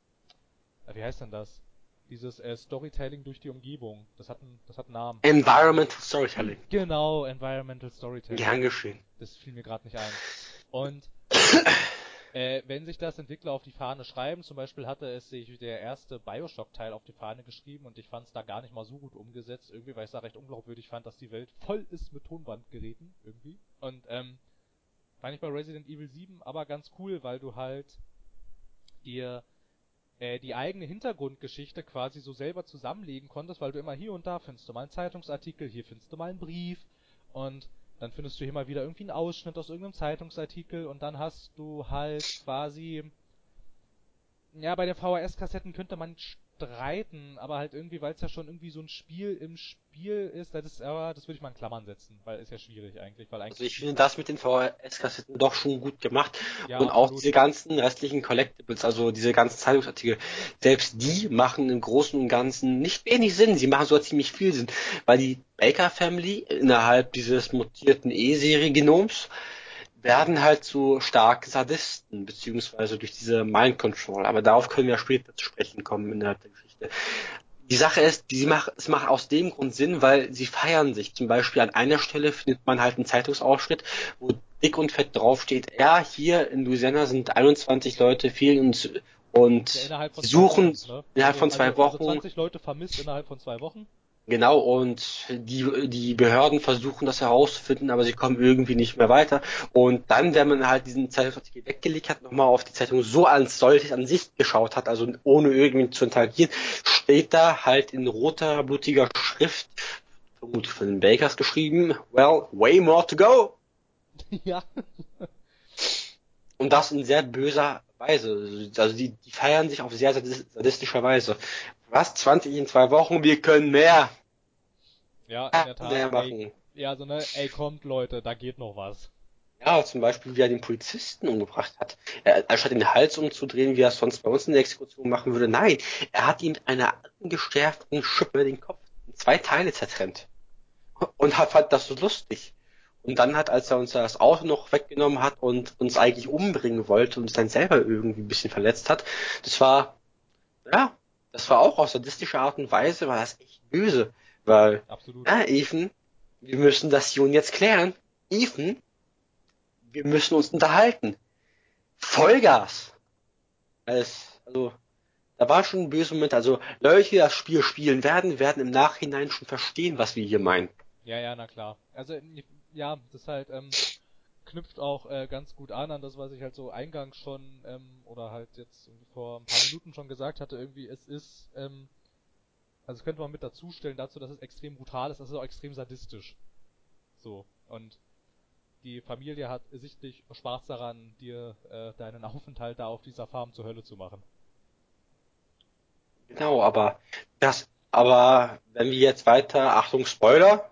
äh, wie heißt denn das? Dieses äh, Storytelling durch die Umgebung. Das hat einen, das hat einen Namen. Environmental Storytelling. Genau, Environmental Storytelling. Gern geschehen. Das fiel mir gerade nicht ein. Und <coughs> äh, wenn sich das Entwickler auf die Fahne schreiben, zum Beispiel hatte es sich der erste Bioshock-Teil auf die Fahne geschrieben und ich fand es da gar nicht mal so gut umgesetzt, irgendwie, weil ich es da recht unglaubwürdig fand, dass die Welt voll ist mit Tonbandgeräten, irgendwie. Und ähm, fand ich bei Resident Evil 7 aber ganz cool, weil du halt dir äh, die eigene Hintergrundgeschichte quasi so selber zusammenlegen konntest, weil du immer hier und da findest du mal einen Zeitungsartikel, hier findest du mal einen Brief und dann findest du hier mal wieder irgendwie einen Ausschnitt aus irgendeinem Zeitungsartikel und dann hast du halt quasi ja, bei den VHS-Kassetten könnte man streiten, aber halt irgendwie, weil es ja schon irgendwie so ein Spiel im Spiel ist, das ist aber, das würde ich mal in Klammern setzen, weil ist ja schwierig eigentlich, weil eigentlich. Also ich finde das mit den VHS-Kassetten doch schon gut gemacht. Ja, und auch absolut. diese ganzen restlichen Collectibles, also diese ganzen Zeitungsartikel, selbst die machen im Großen und Ganzen nicht wenig Sinn. Sie machen sogar ziemlich viel Sinn, weil die Baker Family innerhalb dieses mutierten E-Serie-Genoms werden halt so stark Sadisten, beziehungsweise durch diese Mind Control. Aber darauf können wir später zu sprechen kommen innerhalb der Geschichte. Die Sache ist, die macht, es macht aus dem Grund Sinn, weil sie feiern sich. Zum Beispiel an einer Stelle findet man halt einen Zeitungsausschnitt, wo dick und fett draufsteht, ja, hier in Louisiana sind 21 Leute fehlen und, und Ja, innerhalb suchen Wochen, ne? innerhalb von also, zwei also, Wochen. Also 20 Leute vermisst innerhalb von zwei Wochen. Genau, und die, die Behörden versuchen das herauszufinden, aber sie kommen irgendwie nicht mehr weiter. Und dann, wenn man halt diesen Zeitungsartikel weggelegt hat, nochmal auf die Zeitung so als solches an sich geschaut hat, also ohne irgendwie zu interagieren, steht da halt in roter, blutiger Schrift, vermutlich von den Bakers geschrieben, well, way more to go. <laughs> ja. Und das in sehr böser Weise. Also die, die feiern sich auf sehr sadis- sadistischer Weise. Was? 20 in zwei Wochen? Wir können mehr. Ja, in der Tat. mehr Ey, machen. ja, so ne, ey, kommt Leute, da geht noch was. Ja, zum Beispiel, wie er den Polizisten umgebracht hat. Er, anstatt den Hals umzudrehen, wie er es sonst bei uns in der Exekution machen würde, nein, er hat ihm mit einer angestärkten Schippe den Kopf in zwei Teile zertrennt. Und hat, fand das so lustig. Und dann hat, als er uns das Auto noch weggenommen hat und uns eigentlich umbringen wollte und uns dann selber irgendwie ein bisschen verletzt hat, das war, ja, das war auch auf sadistische Art und Weise, war das echt böse. Weil, Absolut. ja, Ethan, wir müssen das hier und jetzt klären. Ethan, wir müssen uns unterhalten. Vollgas. Es, also, da war schon ein böser Moment. Also, Leute, die das Spiel spielen werden, werden im Nachhinein schon verstehen, was wir hier meinen. Ja, ja, na klar. Also, ja, das halt, ähm, knüpft auch äh, ganz gut an an das, was ich halt so eingangs schon, ähm, oder halt jetzt vor ein paar Minuten schon gesagt hatte, irgendwie, es ist, ähm, also könnte man mit dazustellen dazu, dass es extrem brutal ist, das ist auch extrem sadistisch. So, und die Familie hat sichtlich Spaß daran, dir äh, deinen Aufenthalt da auf dieser Farm zur Hölle zu machen. Genau, aber das, aber wenn wir jetzt weiter, Achtung Spoiler,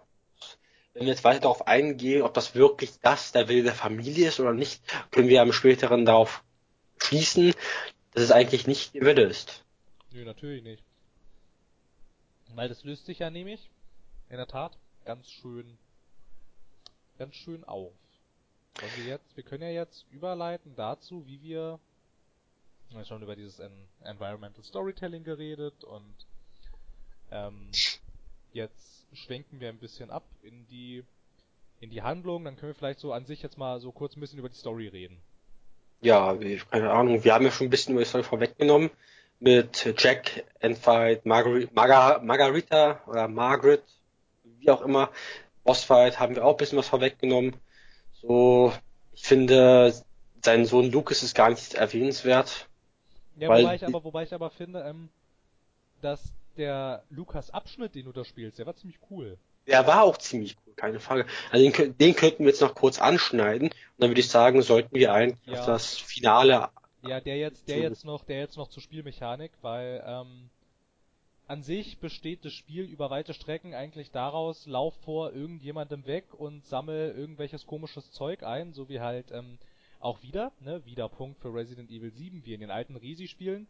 wenn wir jetzt weiter darauf eingehen, ob das wirklich das der Wille der Familie ist oder nicht, können wir am späteren darauf schließen, dass es eigentlich nicht ihr Wille ist. Nö, natürlich nicht. Weil das löst sich ja nämlich, in der Tat, ganz schön, ganz schön auf. Und wir jetzt, wir können ja jetzt überleiten dazu, wie wir, wir haben schon über dieses En Environmental Storytelling geredet und ähm, jetzt schwenken wir ein bisschen ab in die in die Handlung, dann können wir vielleicht so an sich jetzt mal so kurz ein bisschen über die Story reden. Ja, keine Ahnung, wir haben ja schon ein bisschen über die Story vorweggenommen mit Jack, Endfight, Margar Margar Margarita oder Margaret, wie auch immer. Bossfight haben wir auch ein bisschen was vorweggenommen. So, ich finde, sein Sohn Lucas ist gar nicht erwähnenswert. Ja, wobei ich aber, wobei ich aber finde, ähm, dass der Lukas Abschnitt, den du da spielst, der war ziemlich cool. Der war auch ziemlich cool, keine Frage. Also den, den könnten wir jetzt noch kurz anschneiden und dann würde ich sagen, sollten wir eigentlich Ja. auf das Finale. Ja, der jetzt, der jetzt noch, der jetzt noch zur Spielmechanik, weil ähm, an sich besteht das Spiel über weite Strecken eigentlich daraus, lauf vor irgendjemandem weg und sammel irgendwelches komisches Zeug ein, so wie halt ähm, auch wieder, ne, wieder Punkt für Resident Evil 7, wie in den alten Resi-Spielen,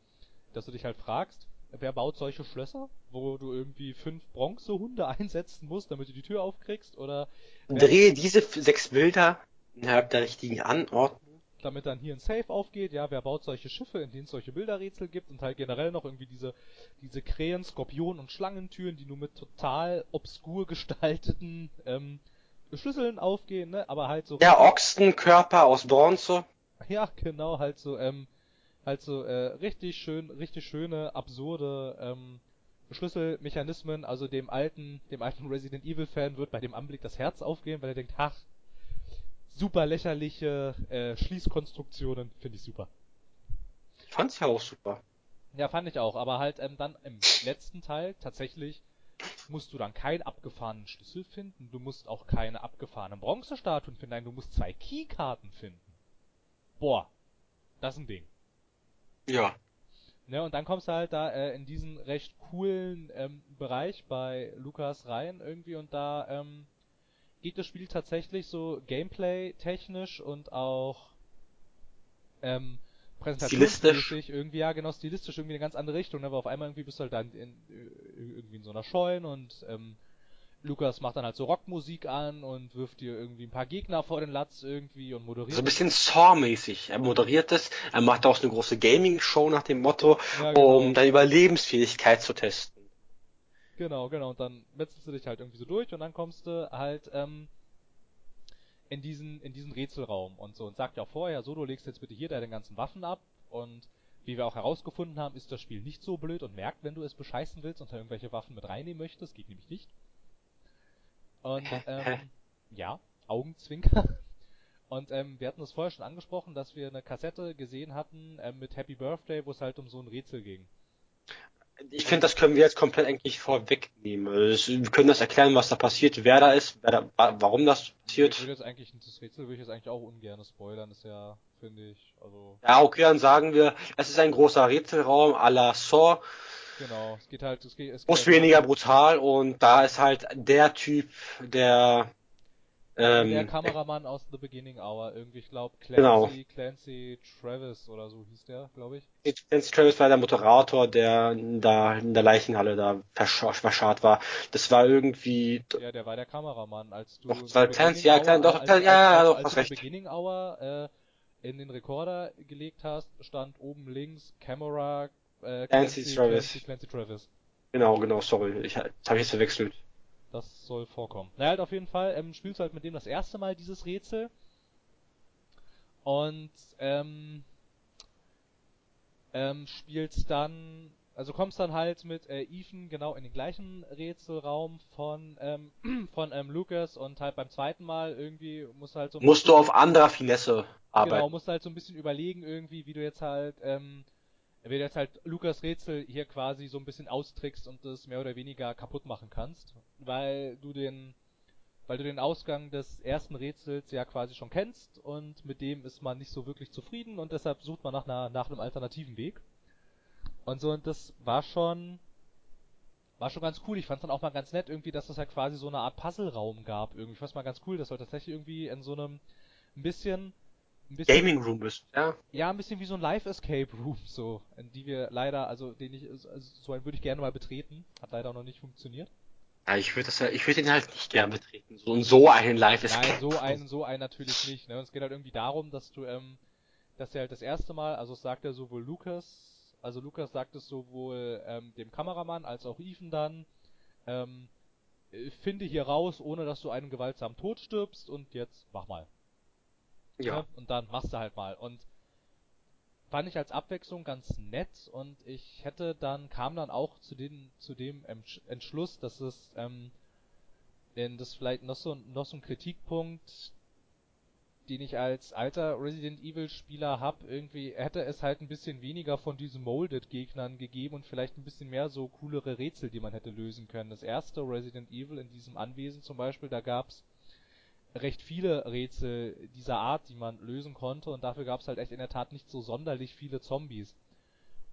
dass du dich halt fragst, wer baut solche Schlösser, wo du irgendwie fünf Bronzehunde <laughs> einsetzen musst, damit du die Tür aufkriegst, oder Drehe diese sechs Bilder innerhalb der richtigen Anordnung. damit dann hier ein Safe aufgeht, ja, wer baut solche Schiffe, in denen es solche Bilderrätsel gibt und halt generell noch irgendwie diese, diese Krähen, Skorpion und Schlangentüren, die nur mit total obskur gestalteten ähm, Schlüsseln aufgehen, ne, aber halt so, Der Ochsenkörper aus Bronze. ja, genau, halt so, ähm, halt so, äh, richtig schön, richtig schöne, absurde, ähm, Schlüsselmechanismen, also dem alten, dem alten <laughs> Resident Evil Fan wird bei dem Anblick das Herz aufgehen, weil er denkt, ach, super lächerliche äh, Schließkonstruktionen, finde ich super. Ich fand's ja auch super. Ja, fand ich auch, aber halt ähm, dann im <laughs> letzten Teil tatsächlich musst du dann keinen abgefahrenen Schlüssel finden, du musst auch keine abgefahrenen Bronzestatuen finden, nein, du musst zwei Keykarten finden. Boah, das ist ein Ding. Ja. Ne, und dann kommst du halt da äh, in diesen recht coolen ähm, Bereich bei Lukas rein irgendwie und da ähm, geht das Spiel tatsächlich so Gameplay-technisch und auch ähm, präsentationsmäßig irgendwie, ja genau, stilistisch irgendwie eine ganz andere Richtung, ne? aber auf einmal irgendwie bist du halt dann in, äh, irgendwie in so einer Scheune und ähm, Lukas macht dann halt so Rockmusik an und wirft dir irgendwie ein paar Gegner vor den Latz irgendwie und moderiert. So ein bisschen Saw-mäßig. Er moderiert es, er macht auch eine große Gaming-Show nach dem Motto, Ja, genau. um deine Überlebensfähigkeit zu testen. Genau, genau. Und dann metzelst du dich halt irgendwie so durch und dann kommst du halt ähm, in diesen in diesen Rätselraum und so und sagt ja auch vorher, so du legst jetzt bitte hier deine ganzen Waffen ab und wie wir auch herausgefunden haben, ist das Spiel nicht so blöd und merkt, wenn du es bescheißen willst und da irgendwelche Waffen mit reinnehmen möchtest, geht nämlich nicht. Und ähm, ja, Augenzwinker. <laughs> Und ähm, wir hatten es vorher schon angesprochen, dass wir eine Kassette gesehen hatten ähm, mit Happy Birthday, wo es halt um so ein Rätsel ging. Ich finde, das können wir jetzt komplett eigentlich vorwegnehmen. Also, Wir können das erklären, was da passiert, wer da ist, wer da, wa- warum das Ich passiert. würde jetzt eigentlich, das Rätsel würde ich jetzt eigentlich auch ungern spoilern, ist ja, finde ich, also, Ja, okay, dann sagen wir, es ist ein großer Rätselraum à la Saw, genau, es geht halt, es geht, es geht halt weniger brutal und da ist halt der Typ, der, der ähm, Kameramann aus The Beginning Hour, irgendwie, ich glaube, Clancy, Genau. Clancy Travis oder so hieß der, glaube ich. Lance Travis war der Moderator, der da in der Leichenhalle da versch- verscharrt war. Das war irgendwie, Ja, der war der Kameramann, als du Doch, das war The Clancy, ja, Hour- doch, als, als, ja, ja, als, doch, als hast du recht. Beginning Hour äh, in den Rekorder gelegt hast, stand oben links Camera äh, Clancy Clancy, Travis. Clancy, Clancy Travis. genau, genau, sorry, ich, das habe ich jetzt verwechselt. Das soll vorkommen. Na halt auf jeden Fall, ähm, spielst du halt mit dem das erste Mal dieses Rätsel. Und ähm, ähm, spielst dann, also kommst dann halt mit äh, Ethan genau in den gleichen Rätselraum von ähm, <clears throat> von ähm, Lucas und halt beim zweiten Mal irgendwie musst du halt so Musst du auf anderer Finesse arbeiten. Genau, musst halt so ein bisschen überlegen irgendwie, wie du jetzt halt, ähm, wie du jetzt halt Lukas Rätsel hier quasi so ein bisschen austrickst und das mehr oder weniger kaputt machen kannst, weil du den, weil du den Ausgang des ersten Rätsels ja quasi schon kennst und mit dem ist man nicht so wirklich zufrieden und deshalb sucht man nach einer, nach einem alternativen Weg. Und so, und das war schon, war schon ganz cool. Ich fand dann auch mal ganz nett irgendwie, dass es halt quasi so eine Art Puzzleraum gab irgendwie. Ich fand's mal ganz cool, dass halt tatsächlich irgendwie in so einem, ein bisschen, bisschen Gaming Room bist, ja. ja, ein bisschen wie so ein Live-Escape Room, so, in die wir leider, also den ich, also so einen würde ich gerne mal betreten, hat leider noch nicht funktioniert. Ja, ich würde das ich würde den halt nicht gern betreten. So und so einen live ist Nein, so einen, so einen natürlich nicht, ne, und es geht halt irgendwie darum, dass du, ähm, dass er halt das erste Mal, also es sagt er sowohl Lukas, also Lukas sagt es sowohl, ähm, dem Kameramann als auch Ethan dann, ähm, äh, finde hier raus, ohne dass du einen gewaltsamen Tod stirbst und jetzt mach mal. Ja. Ne? Und dann machst du halt mal. Und fand ich als Abwechslung ganz nett und ich hätte dann, kam dann auch zu dem, zu dem Entsch- Entschluss, dass es, ähm, denn das vielleicht noch so, noch so ein Kritikpunkt, den ich als alter Resident Evil Spieler hab, irgendwie hätte es halt ein bisschen weniger von diesen Molded Gegnern gegeben und vielleicht ein bisschen mehr so coolere Rätsel, die man hätte lösen können. Das erste Resident Evil in diesem Anwesen zum Beispiel, da gab's recht viele Rätsel dieser Art, die man lösen konnte und dafür gab es halt echt in der Tat nicht so sonderlich viele Zombies.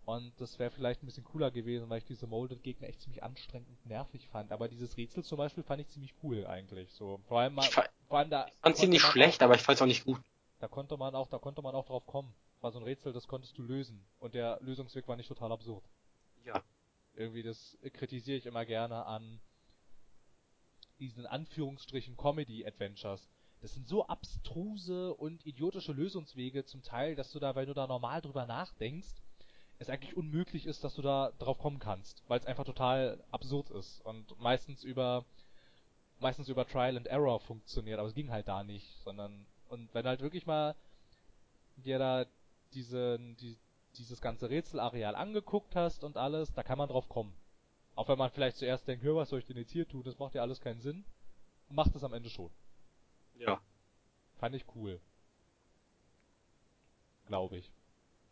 Und das wäre vielleicht ein bisschen cooler gewesen, weil ich diese Molded Gegner echt ziemlich anstrengend und nervig fand. Aber dieses Rätsel zum Beispiel fand ich ziemlich cool eigentlich. So vor allem, mal, Ich vor allem da fand sie nicht schlecht, aber ich fand es auch nicht gut. Auch, da konnte man auch, da konnte man auch drauf kommen. War so ein Rätsel, das konntest du lösen und der Lösungsweg war nicht total absurd. Ja. Irgendwie das kritisiere ich immer gerne an diesen Anführungsstrichen Comedy-Adventures. Das sind so abstruse und idiotische Lösungswege zum Teil, dass du da, wenn du da normal drüber nachdenkst, es eigentlich unmöglich ist, dass du da drauf kommen kannst, weil es einfach total absurd ist und meistens über meistens über Trial and Error funktioniert, aber es ging halt da nicht, sondern und wenn halt wirklich mal dir da diesen, die, dieses ganze Rätselareal angeguckt hast und alles, da kann man drauf kommen. Auch wenn man vielleicht zuerst denkt, hör, was soll ich denn jetzt hier tun, das macht ja alles keinen Sinn, macht es am Ende schon. Ja. Fand ich cool. Glaube ich.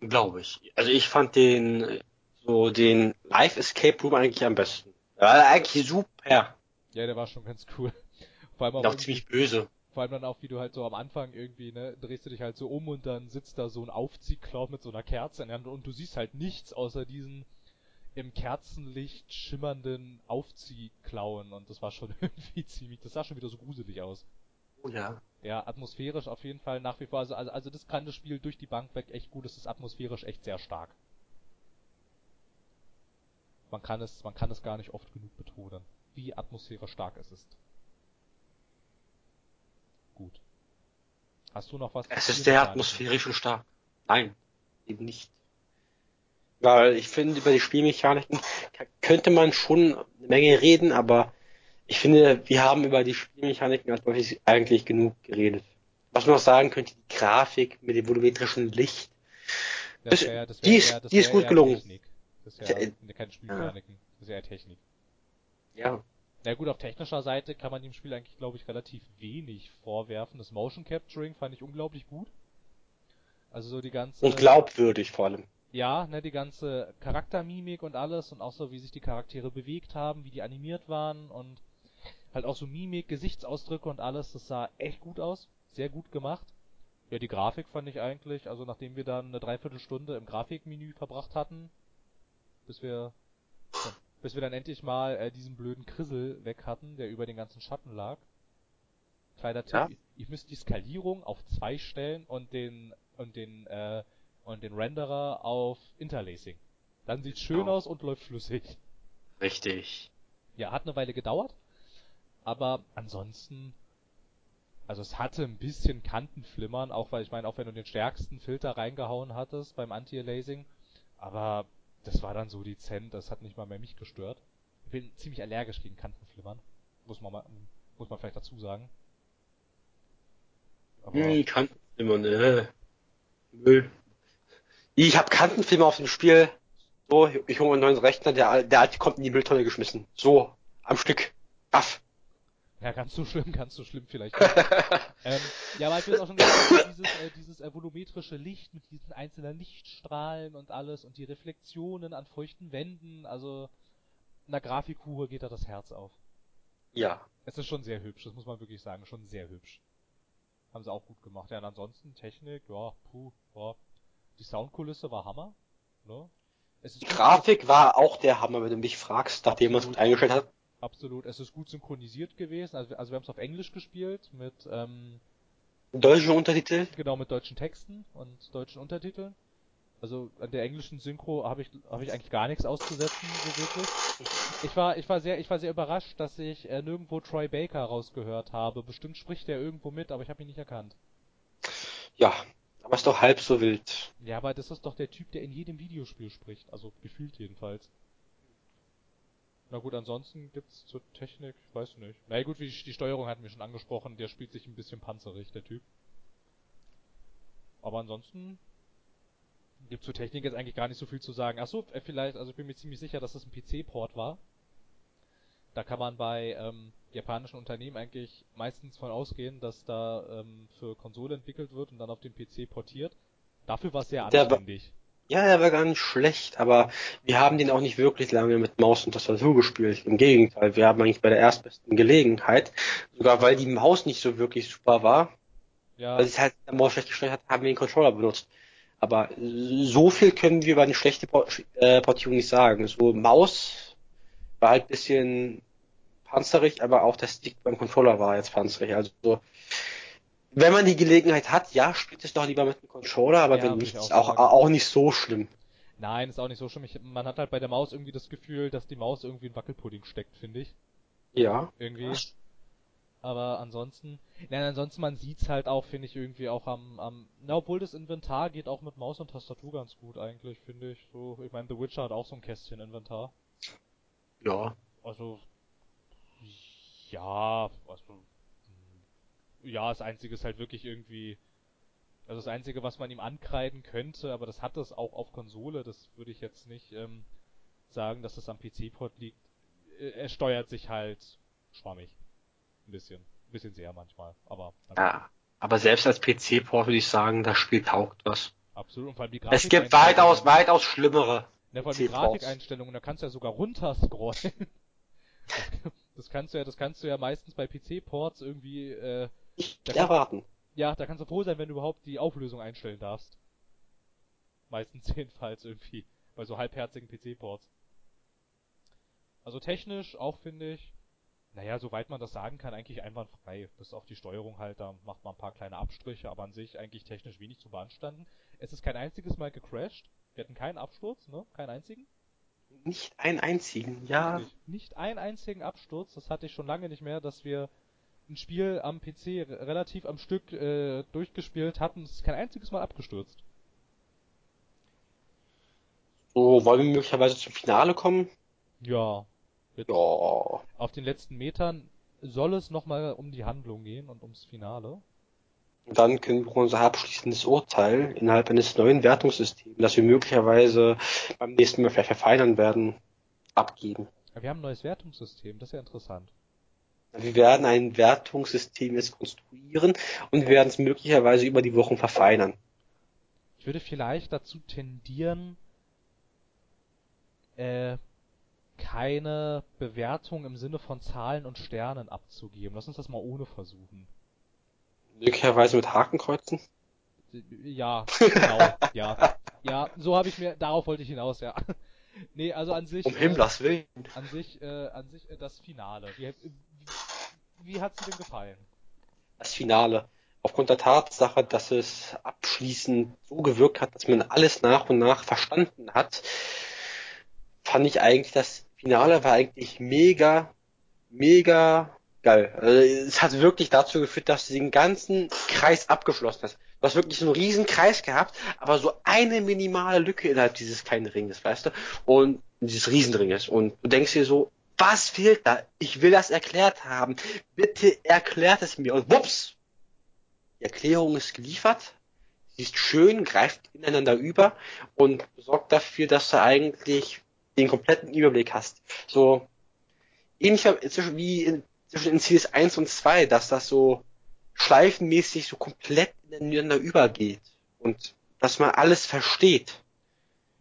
Glaube ich. Also ich fand den, so den Live Escape Room eigentlich am besten. Ja, eigentlich super. Ja, der war schon ganz cool. <laughs> Vor allem auch, auch ziemlich böse. Vor allem dann auch, wie du halt so am Anfang irgendwie, ne, drehst du dich halt so um und dann sitzt da so ein Aufziehklauf mit so einer Kerze in der Hand und du siehst halt nichts außer diesen im Kerzenlicht schimmernden Aufziehklauen und das war schon <laughs> irgendwie ziemlich, das sah schon wieder so gruselig aus. Oh ja. Ja, atmosphärisch auf jeden Fall nach wie vor, also, also, also das kann das Spiel durch die Bank weg echt gut, es ist atmosphärisch echt sehr stark. Man kann es, man kann es gar nicht oft genug betonen, wie atmosphärisch stark es ist. Gut. Hast du noch was? Es ist sehr atmosphärisch und stark. Nein, eben nicht. Weil ich finde, über die Spielmechaniken könnte man schon eine Menge reden, aber ich finde, wir haben über die Spielmechaniken als eigentlich genug geredet. Was man noch sagen könnte, die Grafik mit dem volumetrischen Licht, das, wär, das wär, die, ist, die ist gut gelungen. Technik. Das ist ja keine Spielmechaniken, das ist ja Technik. Ja. Na gut, auf technischer Seite kann man dem Spiel eigentlich, glaube ich, relativ wenig vorwerfen. Das Motion Capturing fand ich unglaublich gut. Also so die ganze... Und glaubwürdig vor allem. Ja, ne, die ganze Charaktermimik und alles und auch so, wie sich die Charaktere bewegt haben, wie die animiert waren und halt auch so Mimik, Gesichtsausdrücke und alles, das sah echt gut aus. Sehr gut gemacht. Ja, die Grafik fand ich eigentlich, also nachdem wir dann eine Dreiviertelstunde im Grafikmenü verbracht hatten, bis wir bis wir dann endlich mal äh, diesen blöden Krissel weg hatten, der über den ganzen Schatten lag. Kleiner Tipp, ja. ihr müsst die Skalierung auf zwei stellen und den und den äh, und den Renderer auf Interlacing. Dann sieht's schön oh. aus und läuft flüssig. Richtig. Ja, hat eine Weile gedauert, aber ansonsten also es hatte ein bisschen Kantenflimmern, auch weil ich meine, auch wenn du den stärksten Filter reingehauen hattest beim Anti-Aliasing, aber das war dann so dezent, das hat nicht mal mehr mich gestört. Ich bin ziemlich allergisch gegen Kantenflimmern. Muss man mal, muss man vielleicht dazu sagen. Aber hm, Kantenflimmern, ne. Müll. Ich hab Kantenflimmer auf dem Spiel. So, ich hole mir einen neuen Rechner, der, der alte kommt in die Mülltonne geschmissen. So, am Stück. Baff. Ja, ganz so schlimm, ganz so schlimm vielleicht. <laughs> ähm, ja, aber ich will auch schon gesagt, dieses, äh, dieses äh, volumetrische Licht mit diesen einzelnen Lichtstrahlen und alles und die Reflexionen an feuchten Wänden, also einer Grafikhure geht da das Herz auf. Ja. Es ist schon sehr hübsch, das muss man wirklich sagen, schon sehr hübsch. Haben sie auch gut gemacht. Ja, und ansonsten Technik, ja, puh, ja. Die Soundkulisse war Hammer, ne? die Grafik war auch der Hammer, wenn du mich fragst, nachdem man es gut eingestellt hat. Absolut, es ist gut synchronisiert gewesen. Also, also wir haben es auf Englisch gespielt mit ähm, deutschen Untertiteln. Genau, mit deutschen Texten und deutschen Untertiteln. Also an der englischen Synchro habe ich habe ich eigentlich gar nichts auszusetzen, so wirklich. Ich war ich war sehr ich war sehr überrascht, dass ich äh, nirgendwo Troy Baker rausgehört habe. Bestimmt spricht er irgendwo mit, aber ich habe ihn nicht erkannt. Ja, aber ist doch halb so wild. Ja, aber das ist doch der Typ, der in jedem Videospiel spricht, also gefühlt jedenfalls. Na gut, ansonsten gibt's zur Technik, weiß nicht. Na gut, die Steuerung hatten wir schon angesprochen, der spielt sich ein bisschen panzerig, der Typ. Aber ansonsten gibt's zur Technik jetzt eigentlich gar nicht so viel zu sagen. Achso, äh, vielleicht, also ich bin mir ziemlich sicher, dass das ein PC-Port war. Da kann man bei ähm, japanischen Unternehmen eigentlich meistens von ausgehen, dass da ähm, für Konsole entwickelt wird und dann auf den PC portiert. Dafür war es sehr anständig. Ja, er war gar nicht schlecht, aber wir haben den auch nicht wirklich lange mit Maus und Tastatur gespielt. Im Gegenteil, wir haben eigentlich bei der erstbesten Gelegenheit, sogar weil die Maus nicht so wirklich super war, ja. weil es halt der Maus schlecht gestellt hat, haben wir den Controller benutzt. Aber so viel können wir über eine schlechte äh, Portierung nicht sagen. So Maus war halt bisschen panzerig, aber auch der Stick beim Controller war jetzt panzerig. Also wenn man die Gelegenheit hat, ja, spielt es doch lieber mit dem Controller, aber ja, wenn nicht, ist auch, auch nicht so schlimm. Nein, ist auch nicht so schlimm. Ich, man hat halt bei der Maus irgendwie das Gefühl, dass die Maus irgendwie in Wackelpudding steckt, finde ich. Ja. Irgendwie. Aber ansonsten, nein, ansonsten man sieht's halt auch, finde ich, irgendwie auch am, am, na, obwohl das Inventar geht auch mit Maus und Tastatur ganz gut eigentlich, finde ich. So, ich meine, The Witcher hat auch so ein Kästchen Inventar. Ja. Also, ja, also, ja, das Einzige ist halt wirklich irgendwie, also das Einzige, was man ihm ankreiden könnte, aber das hat es auch auf Konsole, das würde ich jetzt nicht ähm, sagen, dass es am PC-Port liegt. Äh, er steuert sich halt schwammig. Ein bisschen. Ein bisschen sehr manchmal, aber. Ja, aber selbst als PC-Port würde ich sagen, das Spiel taugt was. Absolut, und vor allem die Grafik. Es gibt weitaus, weitaus schlimmere. Ja, vor allem die Grafikeinstellungen, da kannst du ja sogar runterscrollen. <laughs> Das kannst du ja, das kannst du ja meistens bei PC-Ports irgendwie, äh, Nicht erwarten. ja, da kannst du froh sein, wenn du überhaupt die Auflösung einstellen darfst. Meistens <laughs> jedenfalls irgendwie. Bei so halbherzigen PC-Ports. Also technisch auch finde ich, naja, soweit man das sagen kann, eigentlich einwandfrei. Bis auf die Steuerung halt, da macht man ein paar kleine Abstriche, aber an sich eigentlich technisch wenig zu beanstanden. Es ist kein einziges Mal gecrashed. Wir hatten keinen Absturz, ne? Keinen einzigen. Nicht einen einzigen, ja. Richtig. Nicht einen einzigen Absturz. Das hatte ich schon lange nicht mehr, dass wir ein Spiel am PC re- relativ am Stück äh, durchgespielt hatten. Es ist kein einziges Mal abgestürzt. So, wollen wir möglicherweise zum Finale kommen? Ja. Ja. Auf den letzten Metern soll es nochmal um die Handlung gehen und ums Finale. Und dann können wir unser abschließendes Urteil innerhalb eines neuen Wertungssystems, das wir möglicherweise beim nächsten Mal vielleicht verfeinern werden, abgeben. Wir haben ein neues Wertungssystem, das ist ja interessant. Wir werden ein Wertungssystem jetzt konstruieren und wir werden es möglicherweise über die Wochen verfeinern. Ich würde vielleicht dazu tendieren, äh, keine Bewertung im Sinne von Zahlen und Sternen abzugeben. Lass uns das mal ohne versuchen. Möglicherweise mit Hakenkreuzen. Ja, <laughs> genau, ja. Ja, so habe ich mir, darauf wollte ich hinaus, ja. <laughs> Nee, also an sich. Um Himmlers Willen. Äh, an sich, äh, an sich äh, das Finale. Wie, wie, wie hat's dir denn gefallen? Das Finale. Aufgrund der Tatsache, dass es abschließend so gewirkt hat, dass man alles nach und nach verstanden hat, fand ich eigentlich, das Finale war eigentlich mega, mega geil. Also, es hat wirklich dazu geführt, dass du den ganzen Kreis abgeschlossen hast. Du hast wirklich so einen riesen Kreis gehabt, aber so eine minimale Lücke innerhalb dieses kleinen Ringes, weißt du? Und dieses Riesenringes. Und du denkst dir so, was fehlt da? Ich will das erklärt haben. Bitte erklärt es mir. Und wups! Die Erklärung ist geliefert. Sie ist schön, greift ineinander über und sorgt dafür, dass du eigentlich den kompletten Überblick hast. So ähnlich wie in, zwischen in Series 1 und 2, dass das so schleifenmäßig so komplett ineinander übergeht und dass man alles versteht.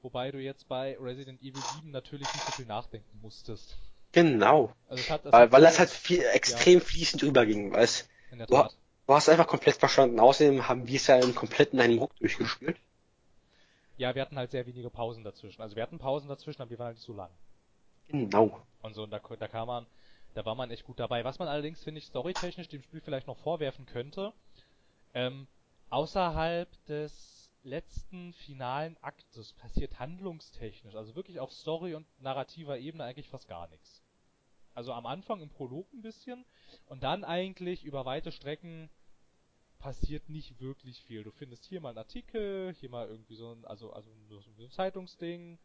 Wobei du jetzt bei Resident Evil 7 natürlich nicht so viel nachdenken musstest. Genau. Also es hat, es Weil, weil das halt viel extrem fließend überging, weißt in der du, du hast einfach komplett verstanden. Außerdem haben wir es ja im kompletten einem Ruck durchgespielt. Ja, wir hatten halt sehr wenige Pausen dazwischen. Also wir hatten Pausen dazwischen, aber die waren halt nicht so lang. Genau. Und so, und da, da kam man, da war man echt gut dabei. Was man allerdings, finde ich, storytechnisch dem Spiel vielleicht noch vorwerfen könnte, ähm, außerhalb des letzten finalen Aktes passiert handlungstechnisch, also wirklich auf Story- und narrativer Ebene eigentlich fast gar nichts. Also am Anfang im Prolog ein bisschen und dann eigentlich über weite Strecken passiert nicht wirklich viel. Du findest hier mal einen Artikel, hier mal irgendwie so ein, also, also so ein Zeitungsding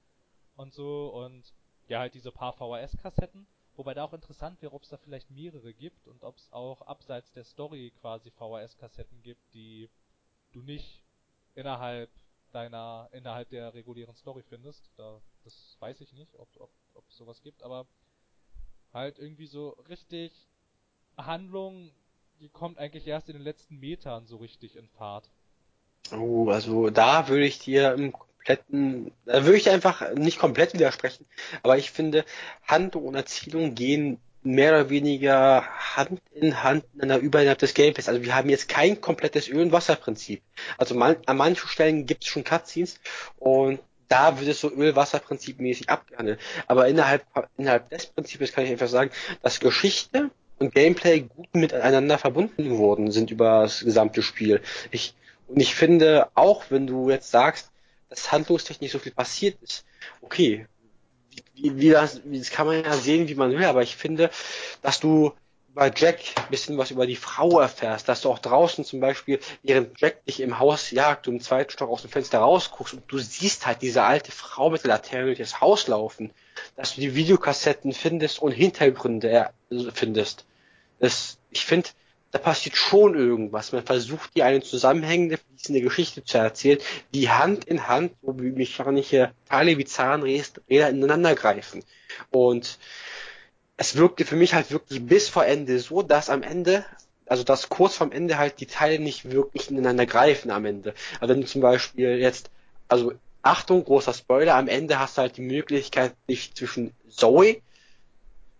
und so und ja, halt diese paar VHS-Kassetten. Wobei da auch interessant wäre, ob es da vielleicht mehrere gibt und ob es auch abseits der Story quasi VHS-Kassetten gibt, die du nicht innerhalb deiner, innerhalb der regulären Story findest. Da, das weiß ich nicht, ob, ob, ob es sowas gibt, aber halt irgendwie so richtig Handlung, die kommt eigentlich erst in den letzten Metern so richtig in Fahrt. Oh, also da würde ich dir im kompletten, da würde ich einfach nicht komplett widersprechen, aber ich finde, Handlung und Erzählung gehen mehr oder weniger Hand in Hand ineinander über innerhalb des Gameplays. Also wir haben jetzt kein komplettes Öl- und Wasserprinzip. Also man, an manchen Stellen gibt es schon Cutscenes und da wird es so Öl-Wasser-Prinzip mäßig abgehandelt. Aber innerhalb, innerhalb des Prinzips kann ich einfach sagen, dass Geschichte und Gameplay gut miteinander verbunden worden sind über das gesamte Spiel. Ich, und ich finde, auch wenn du jetzt sagst, dass handlungstechnisch so viel passiert ist, okay, wie, wie, das, wie das kann man ja sehen, wie man will, aber ich finde, dass du bei Jack ein bisschen was über die Frau erfährst, dass du auch draußen zum Beispiel, während Jack dich im Haus jagt, du im zweiten Stock aus dem Fenster rausguckst und du siehst halt diese alte Frau mit der Laterne durch das Haus laufen, dass du die Videokassetten findest und Hintergründe er- findest. Das, ich finde, da passiert schon irgendwas. Man versucht, dir eine zusammenhängende, fließende Geschichte zu erzählen, die Hand in Hand, so wie mechanische Teile wie Zahnräder ineinander greifen. Und es wirkte für mich halt wirklich bis vor Ende so, dass am Ende, also dass kurz vorm Ende halt die Teile nicht wirklich ineinander greifen am Ende. Also wenn du zum Beispiel jetzt, also Achtung, großer Spoiler, am Ende hast du halt die Möglichkeit, dich zwischen Zoe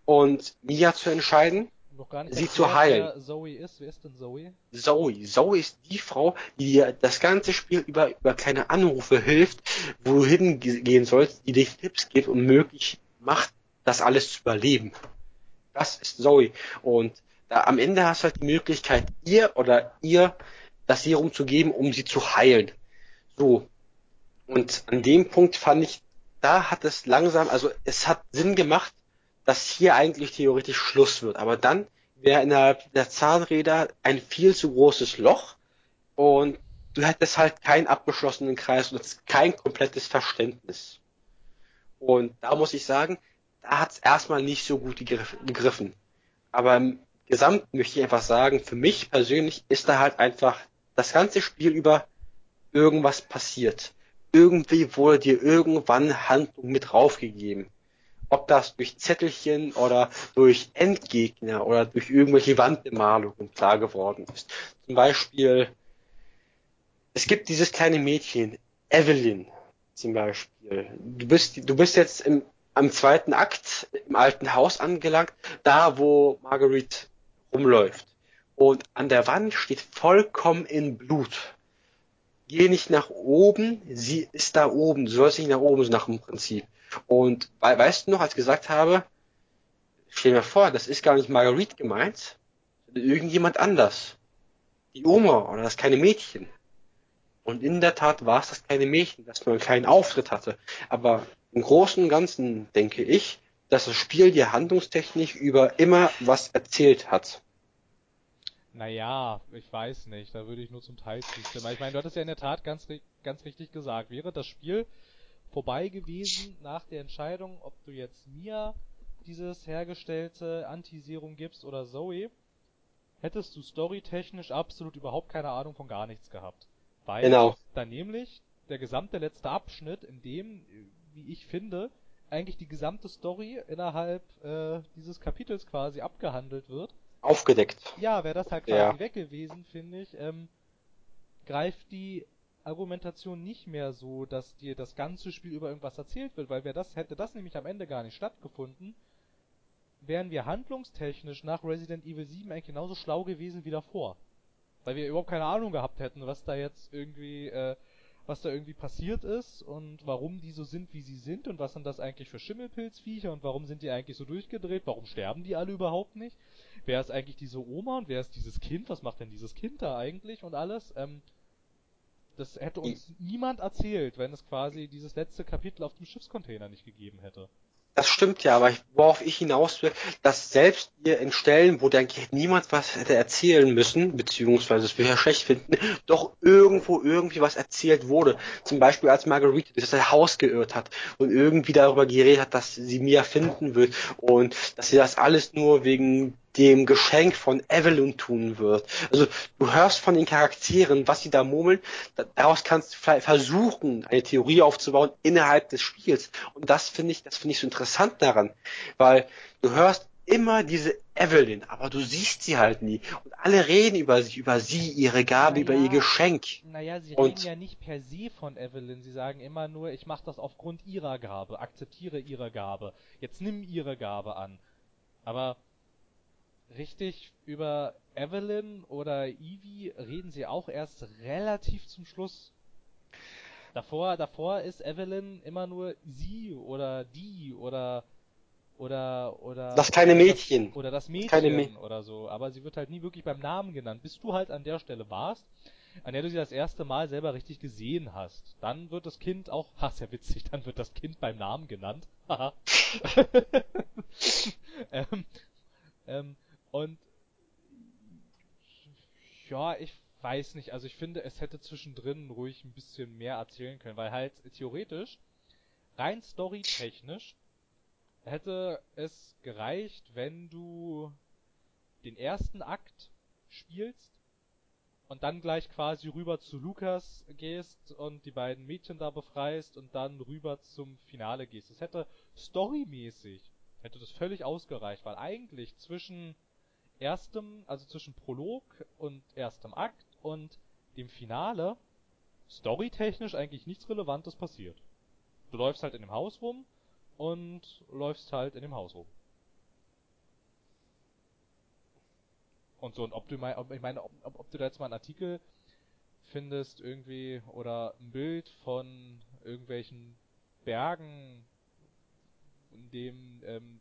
und Mia zu entscheiden. Noch gar nicht Sie zu heilen. Zoe ist. Wer ist denn Zoe? Zoe. Zoe ist die Frau, die dir das ganze Spiel über, über kleine Anrufe hilft, wo du hingehen sollst, die dir Tipps gibt und möglich macht, das alles zu überleben. Das ist Zoe. Und da, am Ende hast du halt die Möglichkeit, ihr oder ihr das Serum zu geben, um sie zu heilen. So. Und an dem Punkt fand ich, da hat es langsam, also es hat Sinn gemacht, dass hier eigentlich theoretisch Schluss wird. Aber dann wäre innerhalb der Zahnräder ein viel zu großes Loch und du hättest halt keinen abgeschlossenen Kreis und kein komplettes Verständnis. Und da muss ich sagen, da hat es erstmal nicht so gut gegriffen. Aber im Gesamt möchte ich einfach sagen, für mich persönlich ist da halt einfach das ganze Spiel über irgendwas passiert. Irgendwie wurde dir irgendwann Handlung mit draufgegeben. Ob das durch Zettelchen oder durch Endgegner oder durch irgendwelche Wandbemalungen klar geworden ist. Zum Beispiel, es gibt dieses kleine Mädchen, Evelyn zum Beispiel. Du bist, du bist jetzt im, am zweiten Akt im alten Haus angelangt, da wo Marguerite rumläuft. Und an der Wand steht vollkommen in Blut. Geh nicht nach oben, sie ist da oben, du sollst nicht nach oben, so nach dem Prinzip. Und weißt du noch, als ich gesagt habe, stell dir vor, das ist gar nicht Marguerite gemeint, sondern irgendjemand anders. Die Oma oder das kleine Mädchen. Und in der Tat war es das kleine Mädchen, das nur einen kleinen Auftritt hatte. Aber im Großen und Ganzen denke ich, dass das Spiel dir handlungstechnisch über immer was erzählt hat. Naja, ich weiß nicht, da würde ich nur zum Teil zustimmen. Ich meine, du hattest ja in der Tat ganz, ganz richtig gesagt, wäre das Spiel vorbei gewesen nach der Entscheidung, ob du jetzt Mia dieses hergestellte Antiserum gibst oder Zoe, hättest du storytechnisch absolut überhaupt keine Ahnung von gar nichts gehabt. Weil Genau. dann nämlich der gesamte letzte Abschnitt, in dem, wie ich finde, eigentlich die gesamte Story innerhalb äh, dieses Kapitels quasi abgehandelt wird. Aufgedeckt. Ja, wäre das halt quasi Ja. weg gewesen, finde ich, ähm, greift die Argumentation nicht mehr so, dass dir das ganze Spiel über irgendwas erzählt wird, weil wer das hätte das nämlich am Ende gar nicht stattgefunden, wären wir handlungstechnisch nach Resident Evil 7 eigentlich genauso schlau gewesen wie davor. Weil wir überhaupt keine Ahnung gehabt hätten, was da jetzt irgendwie, äh, was da irgendwie passiert ist und warum die so sind, wie sie sind und was sind das eigentlich für Schimmelpilzviecher und warum sind die eigentlich so durchgedreht, warum sterben die alle überhaupt nicht? Wer ist eigentlich diese Oma und wer ist dieses Kind? Was macht denn dieses Kind da eigentlich und alles? Ähm, das hätte uns niemand erzählt, wenn es quasi dieses letzte Kapitel auf dem Schiffscontainer nicht gegeben hätte. Das stimmt ja, aber ich, worauf ich hinaus will, dass selbst ihr in Stellen, wo denke ich niemand was hätte erzählen müssen, beziehungsweise es wir ja schlecht finden, doch irgendwo irgendwie was erzählt wurde. Zum Beispiel als Marguerite das Haus geirrt hat und irgendwie darüber geredet hat, dass sie Mia finden wird und dass sie das alles nur wegen dem Geschenk von Evelyn tun wird. Also du hörst von den Charakteren, was sie da murmeln, da- daraus kannst du vielleicht versuchen, eine Theorie aufzubauen innerhalb des Spiels. Und das finde ich, das finde ich so interessant daran, weil du hörst immer diese Evelyn, aber du siehst sie halt nie. Und alle reden über sie, über sie, ihre Gabe, über Naja. ihr Geschenk. Naja, sie Und- reden ja nicht per se von Evelyn. Sie sagen immer nur, ich mache das aufgrund ihrer Gabe, akzeptiere ihre Gabe. Jetzt nimm ihre Gabe an. Aber richtig über Evelyn oder Evie reden sie auch erst relativ zum Schluss. Davor, davor ist Evelyn immer nur sie oder die oder oder oder Das kleine oder Mädchen. das, oder das Mädchen Mä- oder so, aber sie wird halt nie wirklich beim Namen genannt. Bis du halt an der Stelle warst, an der du sie das erste Mal selber richtig gesehen hast, dann wird das Kind auch, <laughs> ha, ist ja witzig, dann wird das Kind beim Namen genannt. Haha. <laughs> ähm, ähm, und ja, ich weiß nicht, also ich finde, es hätte zwischendrin ruhig ein bisschen mehr erzählen können, weil halt theoretisch, rein storytechnisch, hätte es gereicht, wenn du den ersten Akt spielst und dann gleich quasi rüber zu Lukas gehst und die beiden Mädchen da befreist und dann rüber zum Finale gehst. Es hätte storymäßig hätte das völlig ausgereicht, weil eigentlich zwischen erstem, also zwischen Prolog und erstem Akt und dem Finale storytechnisch eigentlich nichts Relevantes passiert. Du läufst halt in dem Haus rum und läufst halt in dem Haus rum. Und so, und ob du ob, ich meine, ob, ob du da jetzt mal einen Artikel findest irgendwie oder ein Bild von irgendwelchen Bergen, in dem ähm,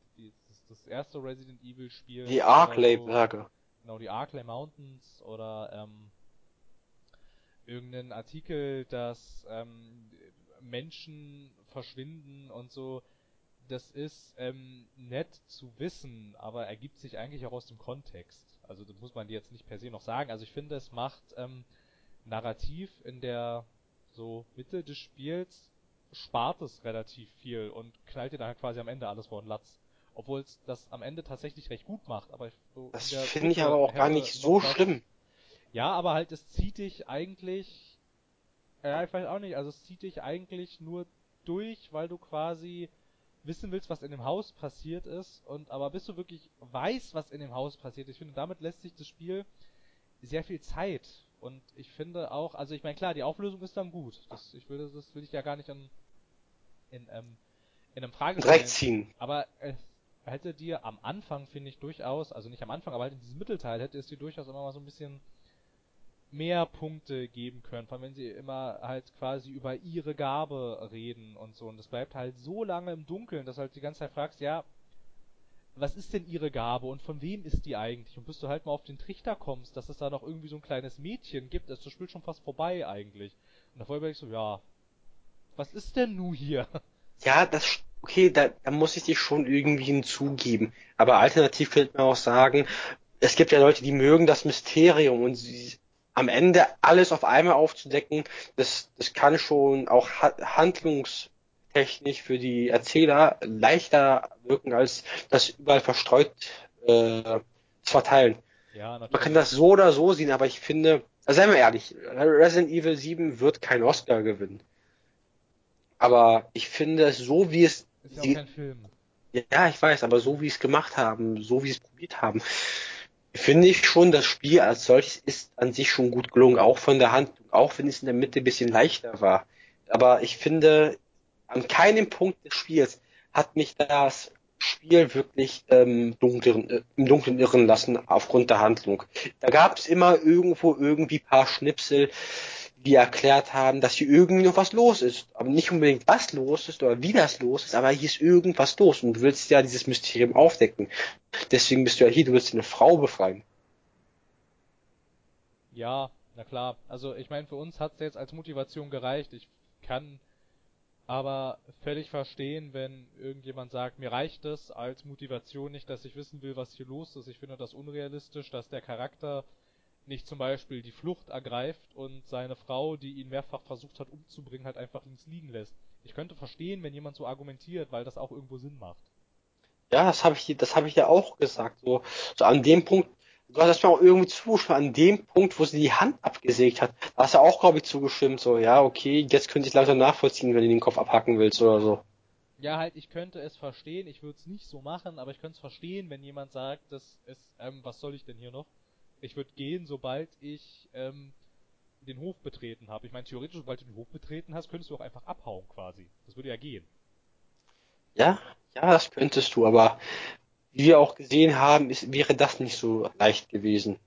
das, erste Resident Evil Spiel. Die Arklay-Berge. So, genau, die Arklay Mountains oder ähm, irgendeinen Artikel, dass ähm, Menschen verschwinden und so. Das ist ähm, nett zu wissen, aber ergibt sich eigentlich auch aus dem Kontext. Also das muss man jetzt nicht per se noch sagen. Also ich finde, es macht ähm, narrativ in der so Mitte des Spiels spart es relativ viel und knallt dir dann halt quasi am Ende alles vor den Latz. Obwohl es das am Ende tatsächlich recht gut macht, aber so Das finde ich aber auch gar nicht so schlimm. Ja, aber halt, es zieht dich eigentlich, ja, ich weiß auch nicht, also es zieht dich eigentlich nur durch, weil du quasi wissen willst, was in dem Haus passiert ist und aber bis du wirklich weißt, was in dem Haus passiert, ich finde, damit lässt sich das Spiel sehr viel Zeit und ich finde auch, also ich meine klar, die Auflösung ist dann gut. Das, ich will, das will ich ja gar nicht in, in, ähm, in einem Frage Direkt ziehen. Aber es hätte dir am Anfang, finde ich, durchaus, also nicht am Anfang, aber halt in diesem Mittelteil hätte es dir durchaus immer mal so ein bisschen mehr Punkte geben können, vor allem wenn sie immer halt quasi über ihre Gabe reden und so. Und das bleibt halt so lange im Dunkeln, dass du halt die ganze Zeit fragst, ja, was ist denn ihre Gabe und von wem ist die eigentlich? Und bis du halt mal auf den Trichter kommst, dass es da noch irgendwie so ein kleines Mädchen gibt, ist das Spiel schon fast vorbei eigentlich. Und davor ich so, ja, was ist denn nu hier? Ja, das, okay, da, da muss ich dich schon irgendwie hinzugeben. Aber alternativ könnte man auch sagen, es gibt ja Leute, die mögen das Mysterium und sie, am Ende alles auf einmal aufzudecken, das, das kann schon auch handlungs technisch für die Erzähler leichter wirken, als das überall verstreut äh, zu verteilen. Ja, Man kann das so oder so sehen, aber ich finde, also seien wir ehrlich, Resident Evil 7 wird kein Oscar gewinnen. Aber ich finde, so wie es. Ist ja auch kein Film. Ja, ich weiß, aber so wie es gemacht haben, so wie es probiert haben, finde ich schon, das Spiel als solches ist an sich schon gut gelungen, auch von der Hand, auch wenn es in der Mitte ein bisschen leichter war. Aber ich finde, an keinem Punkt des Spiels hat mich das Spiel wirklich ähm, dunklen, äh, im Dunkeln irren lassen aufgrund der Handlung. Da gab es immer irgendwo irgendwie paar Schnipsel, die erklärt haben, dass hier irgendwie noch was los ist. Aber nicht unbedingt was los ist oder wie das los ist, aber hier ist irgendwas los und du willst ja dieses Mysterium aufdecken. Deswegen bist du ja hier, du willst eine Frau befreien. Ja, na klar. Also ich meine, für uns hat es jetzt als Motivation gereicht. Ich kann aber völlig verstehen, wenn irgendjemand sagt, mir reicht es als Motivation nicht, dass ich wissen will, was hier los ist. Ich finde das unrealistisch, dass der Charakter nicht zum Beispiel die Flucht ergreift und seine Frau, die ihn mehrfach versucht hat umzubringen, halt einfach links liegen lässt. Ich könnte verstehen, wenn jemand so argumentiert, weil das auch irgendwo Sinn macht. Ja, das habe ich, das habe ich ja auch gesagt. So, so an dem Punkt du hast mir auch irgendwie zugestimmt an dem Punkt, wo sie die Hand abgesägt hat. Da hast du auch, glaube ich, zugestimmt, so, ja, okay, jetzt könnte ich langsam nachvollziehen, wenn du den Kopf abhacken willst oder so. Ja, halt, ich könnte es verstehen, ich würde es nicht so machen, aber ich könnte es verstehen, wenn jemand sagt, das ist, ähm, was soll ich denn hier noch? Ich würde gehen, sobald ich, ähm, den Hof betreten habe. Ich meine, theoretisch, sobald du den Hof betreten hast, könntest du auch einfach abhauen quasi. Das würde ja gehen. Ja, ja, das könntest du, aber wie wir auch gesehen haben, ist, wäre das nicht so leicht gewesen.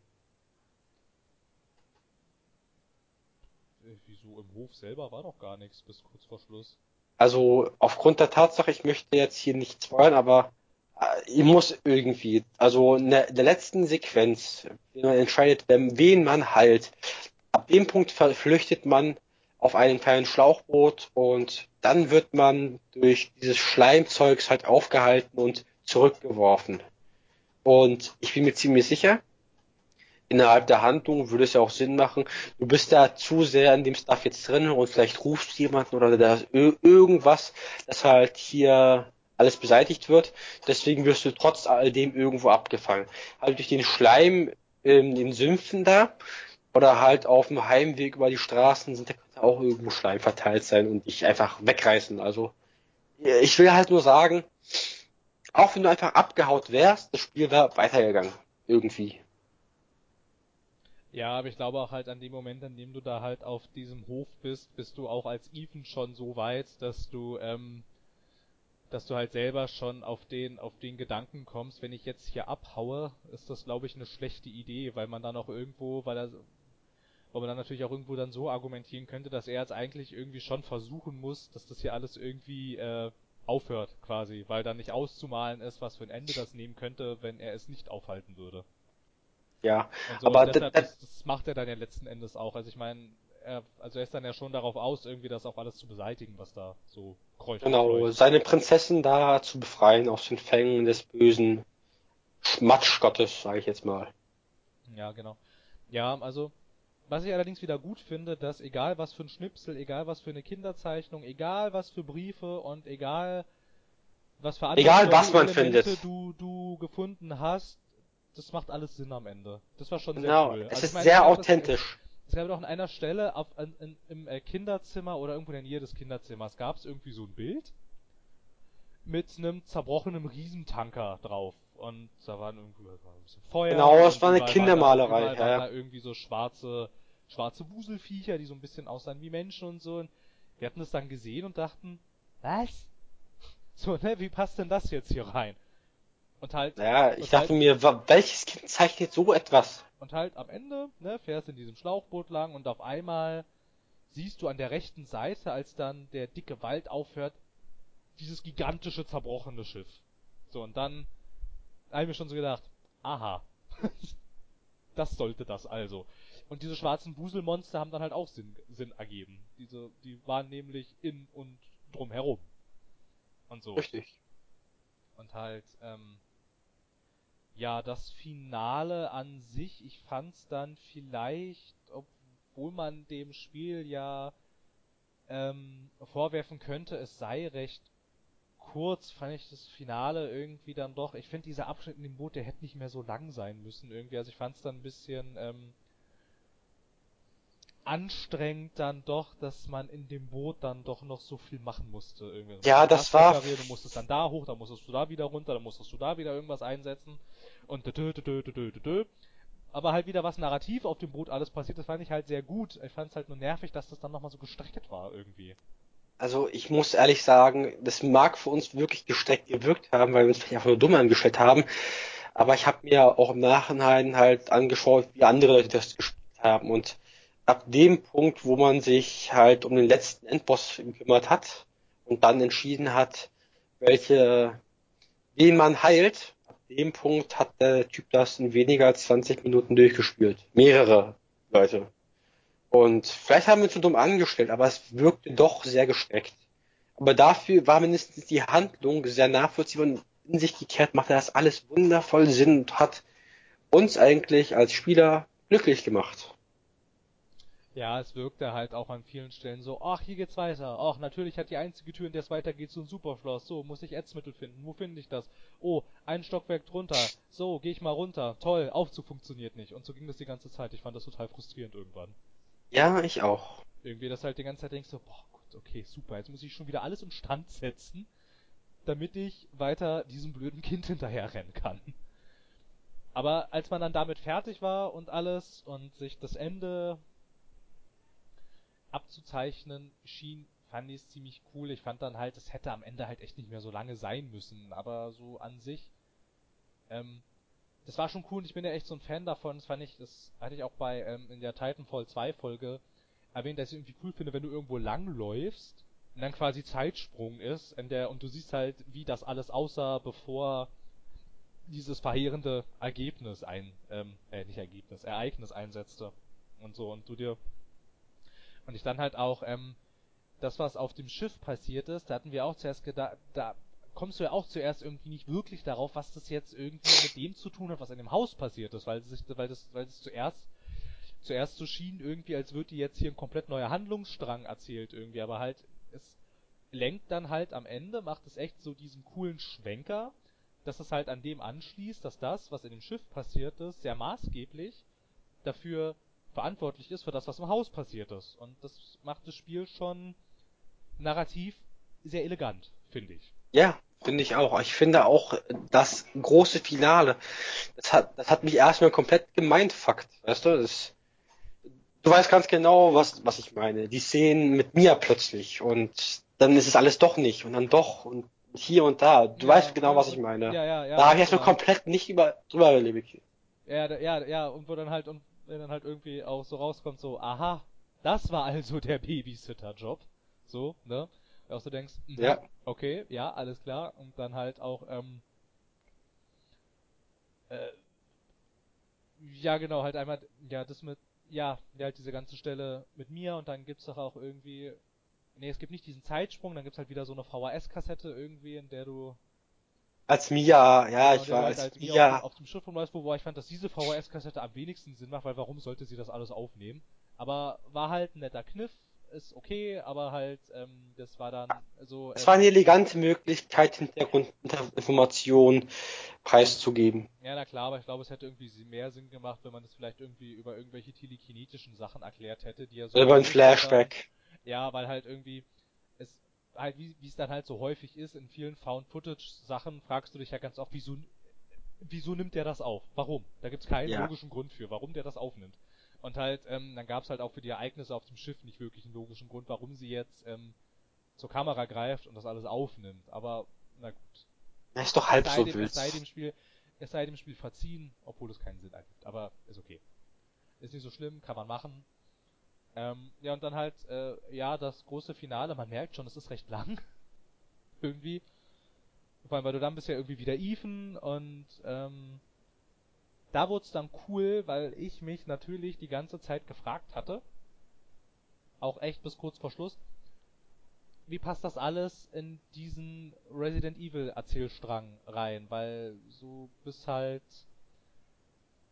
Äh, wieso im Hof selber war doch gar nichts bis kurz vor Schluss. Also aufgrund der Tatsache, ich möchte jetzt hier nicht spoilern, aber ich muss irgendwie, also in der, in der letzten Sequenz, wenn man entscheidet, wen man heilt, ab dem Punkt flüchtet man auf einem kleinen Schlauchboot und dann wird man durch dieses Schleimzeugs halt aufgehalten und zurückgeworfen. Und ich bin mir ziemlich sicher, innerhalb der Handlung würde es ja auch Sinn machen, du bist da zu sehr in dem Stuff jetzt drin und vielleicht rufst jemanden oder da irgendwas, dass halt hier alles beseitigt wird. Deswegen wirst du trotz all dem irgendwo abgefangen. Halt durch den Schleim in den Sümpfen da oder halt auf dem Heimweg über die Straßen sind da könnte auch irgendwo Schleim verteilt sein und dich einfach wegreißen. Also ich will halt nur sagen, auch wenn du einfach abgehaut wärst, das Spiel wäre weitergegangen. Irgendwie. Ja, aber ich glaube auch halt an dem Moment, an dem du da halt auf diesem Hof bist, bist du auch als Ethan schon so weit, dass du, ähm, dass du halt selber schon auf den, auf den Gedanken kommst, wenn ich jetzt hier abhaue, ist das glaube ich eine schlechte Idee, weil man dann auch irgendwo, weil er, weil man dann natürlich auch irgendwo dann so argumentieren könnte, dass er jetzt eigentlich irgendwie schon versuchen muss, dass das hier alles irgendwie, äh, aufhört, quasi, weil dann nicht auszumalen ist, was für ein Ende das nehmen könnte, wenn er es nicht aufhalten würde. Ja, so, aber deshalb, da- das, das macht er dann ja letzten Endes auch. Also ich meine, er, also er ist dann ja schon darauf aus, irgendwie das auch alles zu beseitigen, was da so und genau, seine Prinzessin da zu befreien aus den Fängen des bösen Schmatschgottes, sage ich jetzt mal. Ja, genau. Ja, also, was ich allerdings wieder gut finde, dass egal was für ein Schnipsel, egal was für eine Kinderzeichnung, egal was für Briefe und egal was für andere Egal, was man findet. du, du gefunden hast, das macht alles Sinn am Ende. Das war schon Genau, sehr cool. es Also ist sehr ich das- authentisch. Es gab doch an einer Stelle auf, an, in, im äh, Kinderzimmer oder irgendwo in der Nähe des Kinderzimmers gab es irgendwie so ein Bild mit einem zerbrochenen Riesentanker drauf. Und da waren irgendwie war ein bisschen Feuer. Genau, das war eine Kindermalerei, Waren da, ja, waren da irgendwie so schwarze, schwarze Wuselviecher, die so ein bisschen aussahen wie Menschen und so. Und wir hatten das dann gesehen und dachten, was? <laughs> So, ne, wie passt denn das jetzt hier rein? Und halt, Ja, ich dachte halt- mir, welches Kind zeichnet so etwas? Und halt am Ende, ne, fährst in diesem Schlauchboot lang und auf einmal siehst du an der rechten Seite, als dann der dicke Wald aufhört, dieses gigantische zerbrochene Schiff. So, und dann habe ich mir schon so gedacht, aha, <laughs> das sollte das also. Und diese schwarzen Wuselmonster haben dann halt auch Sinn, Sinn ergeben. Diese, die waren nämlich in und drumherum. Und so. Richtig. Und halt, ähm, ja, das Finale an sich, ich fand's dann vielleicht, obwohl man dem Spiel ja ähm, vorwerfen könnte, es sei recht kurz, fand ich das Finale irgendwie dann doch, ich finde dieser Abschnitt in dem Boot, der hätte nicht mehr so lang sein müssen irgendwie, also ich fand's dann ein bisschen, ähm, anstrengend dann doch, dass man in dem Boot dann doch noch so viel machen musste. Irgendwie. Ja, musstest das war- reparieren, Du musstest dann da hoch, dann musstest du da wieder runter, dann musstest du da wieder irgendwas einsetzen und dö, dö, dö. Aber halt wieder was narrativ auf dem Boot alles passiert, das fand ich halt sehr gut. Ich fand es halt nur nervig, dass das dann nochmal so gestreckt war irgendwie. Also ich muss ehrlich sagen, das mag für uns wirklich gestreckt gewirkt haben, weil wir uns vielleicht einfach nur dumm angestellt haben. Aber ich habe mir auch im Nachhinein halt angeschaut, wie andere Leute das gespielt haben. Und ab dem Punkt, wo man sich halt um den letzten Endboss gekümmert hat und dann entschieden hat, welche, wen man heilt, dem Punkt hat der Typ das in weniger als 20 Minuten durchgespielt. Mehrere Leute. Und vielleicht haben wir uns so dumm angestellt, aber es wirkte doch sehr gestreckt. Aber dafür war mindestens die Handlung sehr nachvollziehbar und in sich gekehrt, machte das alles wundervoll Sinn und hat uns eigentlich als Spieler glücklich gemacht. Ja, es wirkte halt auch an vielen Stellen so, ach, hier geht's weiter. Ach, natürlich hat die einzige Tür, in der es weitergeht, so ein Superschloss. So, muss ich Ätzmittel finden. Wo finde ich das? Oh, ein Stockwerk drunter. So, gehe ich mal runter. Toll, Aufzug funktioniert nicht. Und so ging das die ganze Zeit. Ich fand das total frustrierend irgendwann. Ja, ich auch. Irgendwie, dass halt die ganze Zeit denkst so, boah, gut, okay, super, jetzt muss ich schon wieder alles instand setzen, damit ich weiter diesem blöden Kind <laughs> hinterher rennen kann. Aber als man dann damit fertig war und alles und sich das Ende abzuzeichnen schien, fand ich es ziemlich cool. Ich fand dann halt, es hätte am Ende halt echt nicht mehr so lange sein müssen, aber so an sich, ähm, das war schon cool und ich bin ja echt so ein Fan davon. Das fand ich, das hatte ich auch bei ähm, in der Titanfall 2 Folge erwähnt, dass ich irgendwie cool finde, wenn du irgendwo lang läufst und dann quasi Zeitsprung ist in der und du siehst halt, wie das alles aussah, bevor dieses verheerende Ergebnis ein, ähm, äh, nicht Ergebnis, Ereignis einsetzte und so und du dir und ich dann halt auch ähm, das, was auf dem Schiff passiert ist, da hatten wir auch zuerst gedacht, da kommst du ja auch zuerst irgendwie nicht wirklich darauf, was das jetzt irgendwie mit dem zu tun hat, was in dem Haus passiert ist, weil sich, weil das, weil es zuerst zuerst so schien irgendwie, als würde jetzt hier ein komplett neuer Handlungsstrang erzählt irgendwie, aber halt es lenkt dann halt am Ende, macht es echt so diesen coolen Schwenker, dass es halt an dem anschließt, dass das, was in dem Schiff passiert ist, sehr maßgeblich dafür verantwortlich ist für das, was im Haus passiert ist. Und das macht das Spiel schon narrativ sehr elegant, finde ich. Ja, finde ich auch. Ich finde auch das große Finale, das hat, das hat mich erstmal komplett gemindfuckt, weißt du? Das, du weißt ganz genau, was, was ich meine. Die Szenen mit mir plötzlich und dann ist es alles doch nicht und dann doch und hier und da. Du Ja, weißt genau, was ich meine. Ja, ja, ja. da habe ich erstmal ja. komplett nicht über, drüber gelebt. Ja, ja, ja, und wo dann halt, und wenn dann halt irgendwie auch so rauskommt, so, aha, das war also der Babysitter-Job. So, ne? Auch so denkst, mhm, Ja. okay, ja, alles klar. Und dann halt auch, ähm, äh, ja, genau, halt einmal, ja, das mit, ja, ja, halt diese ganze Stelle mit mir und dann gibt's doch auch irgendwie, nee, es gibt nicht diesen Zeitsprung, dann gibt's halt wieder so eine VHS-Kassette irgendwie, in der du Als Mia, ja, Genau, ich war halt als halt wie Mia. auf, auf dem Schiff rumläuft, wobei ich fand, dass diese VHS-Kassette am wenigsten Sinn macht, weil warum sollte sie das alles aufnehmen? Aber war halt ein netter Kniff, ist okay, aber halt, ähm, das war dann so. Es ähm, war eine elegante Möglichkeit, Hintergrundinformationen preiszugeben. Ja, na klar, aber ich glaube, es hätte irgendwie mehr Sinn gemacht, wenn man das vielleicht irgendwie über irgendwelche telekinetischen Sachen erklärt hätte, die ja so. Über ein Flashback. Ja, weil halt irgendwie halt wie wie es dann halt so häufig ist in vielen Found Footage Sachen, fragst du dich ja ganz oft, wieso wieso nimmt der das auf? Warum? Da gibt's keinen Ja. logischen Grund für, warum der das aufnimmt. Und halt ähm, dann gab's halt auch für die Ereignisse auf dem Schiff nicht wirklich einen logischen Grund, warum sie jetzt ähm, zur Kamera greift und das alles aufnimmt. Aber na gut. Das ist doch halb es sei so dem, wild. Es sei dem Spiel, es sei dem Spiel verziehen, obwohl es keinen Sinn ergibt. Aber ist okay. Ist nicht so schlimm, kann man machen. Ähm, ja, und dann halt, äh, ja, das große Finale, man merkt schon, es ist recht lang. <laughs> irgendwie. Vor allem, weil du dann bist ja irgendwie wieder even und ähm, da wurde es dann cool, weil ich mich natürlich die ganze Zeit gefragt hatte, auch echt bis kurz vor Schluss, wie passt das alles in diesen Resident Evil Erzählstrang rein? Weil so bis halt,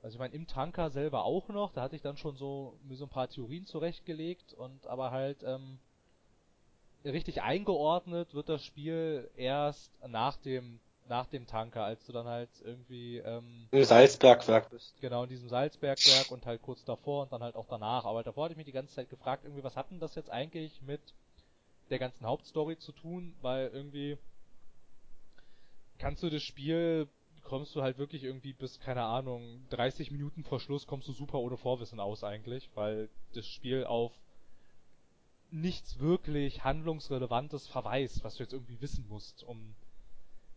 also ich meine im Tanker selber auch noch, da hatte ich dann schon so mir so ein paar Theorien zurechtgelegt und aber halt ähm, richtig eingeordnet wird das Spiel erst nach dem nach dem Tanker, als du dann halt irgendwie ähm, Im Salzbergwerk bist. genau in diesem Salzbergwerk und halt kurz davor und dann halt auch danach. Aber davor hatte ich mich die ganze Zeit gefragt, irgendwie, was hat denn das jetzt eigentlich mit der ganzen Hauptstory zu tun? Weil irgendwie kannst du das Spiel, kommst du halt wirklich irgendwie bis, keine Ahnung, 30 Minuten vor Schluss kommst du super ohne Vorwissen aus eigentlich, weil das Spiel auf nichts wirklich handlungsrelevantes verweist, was du jetzt irgendwie wissen musst, um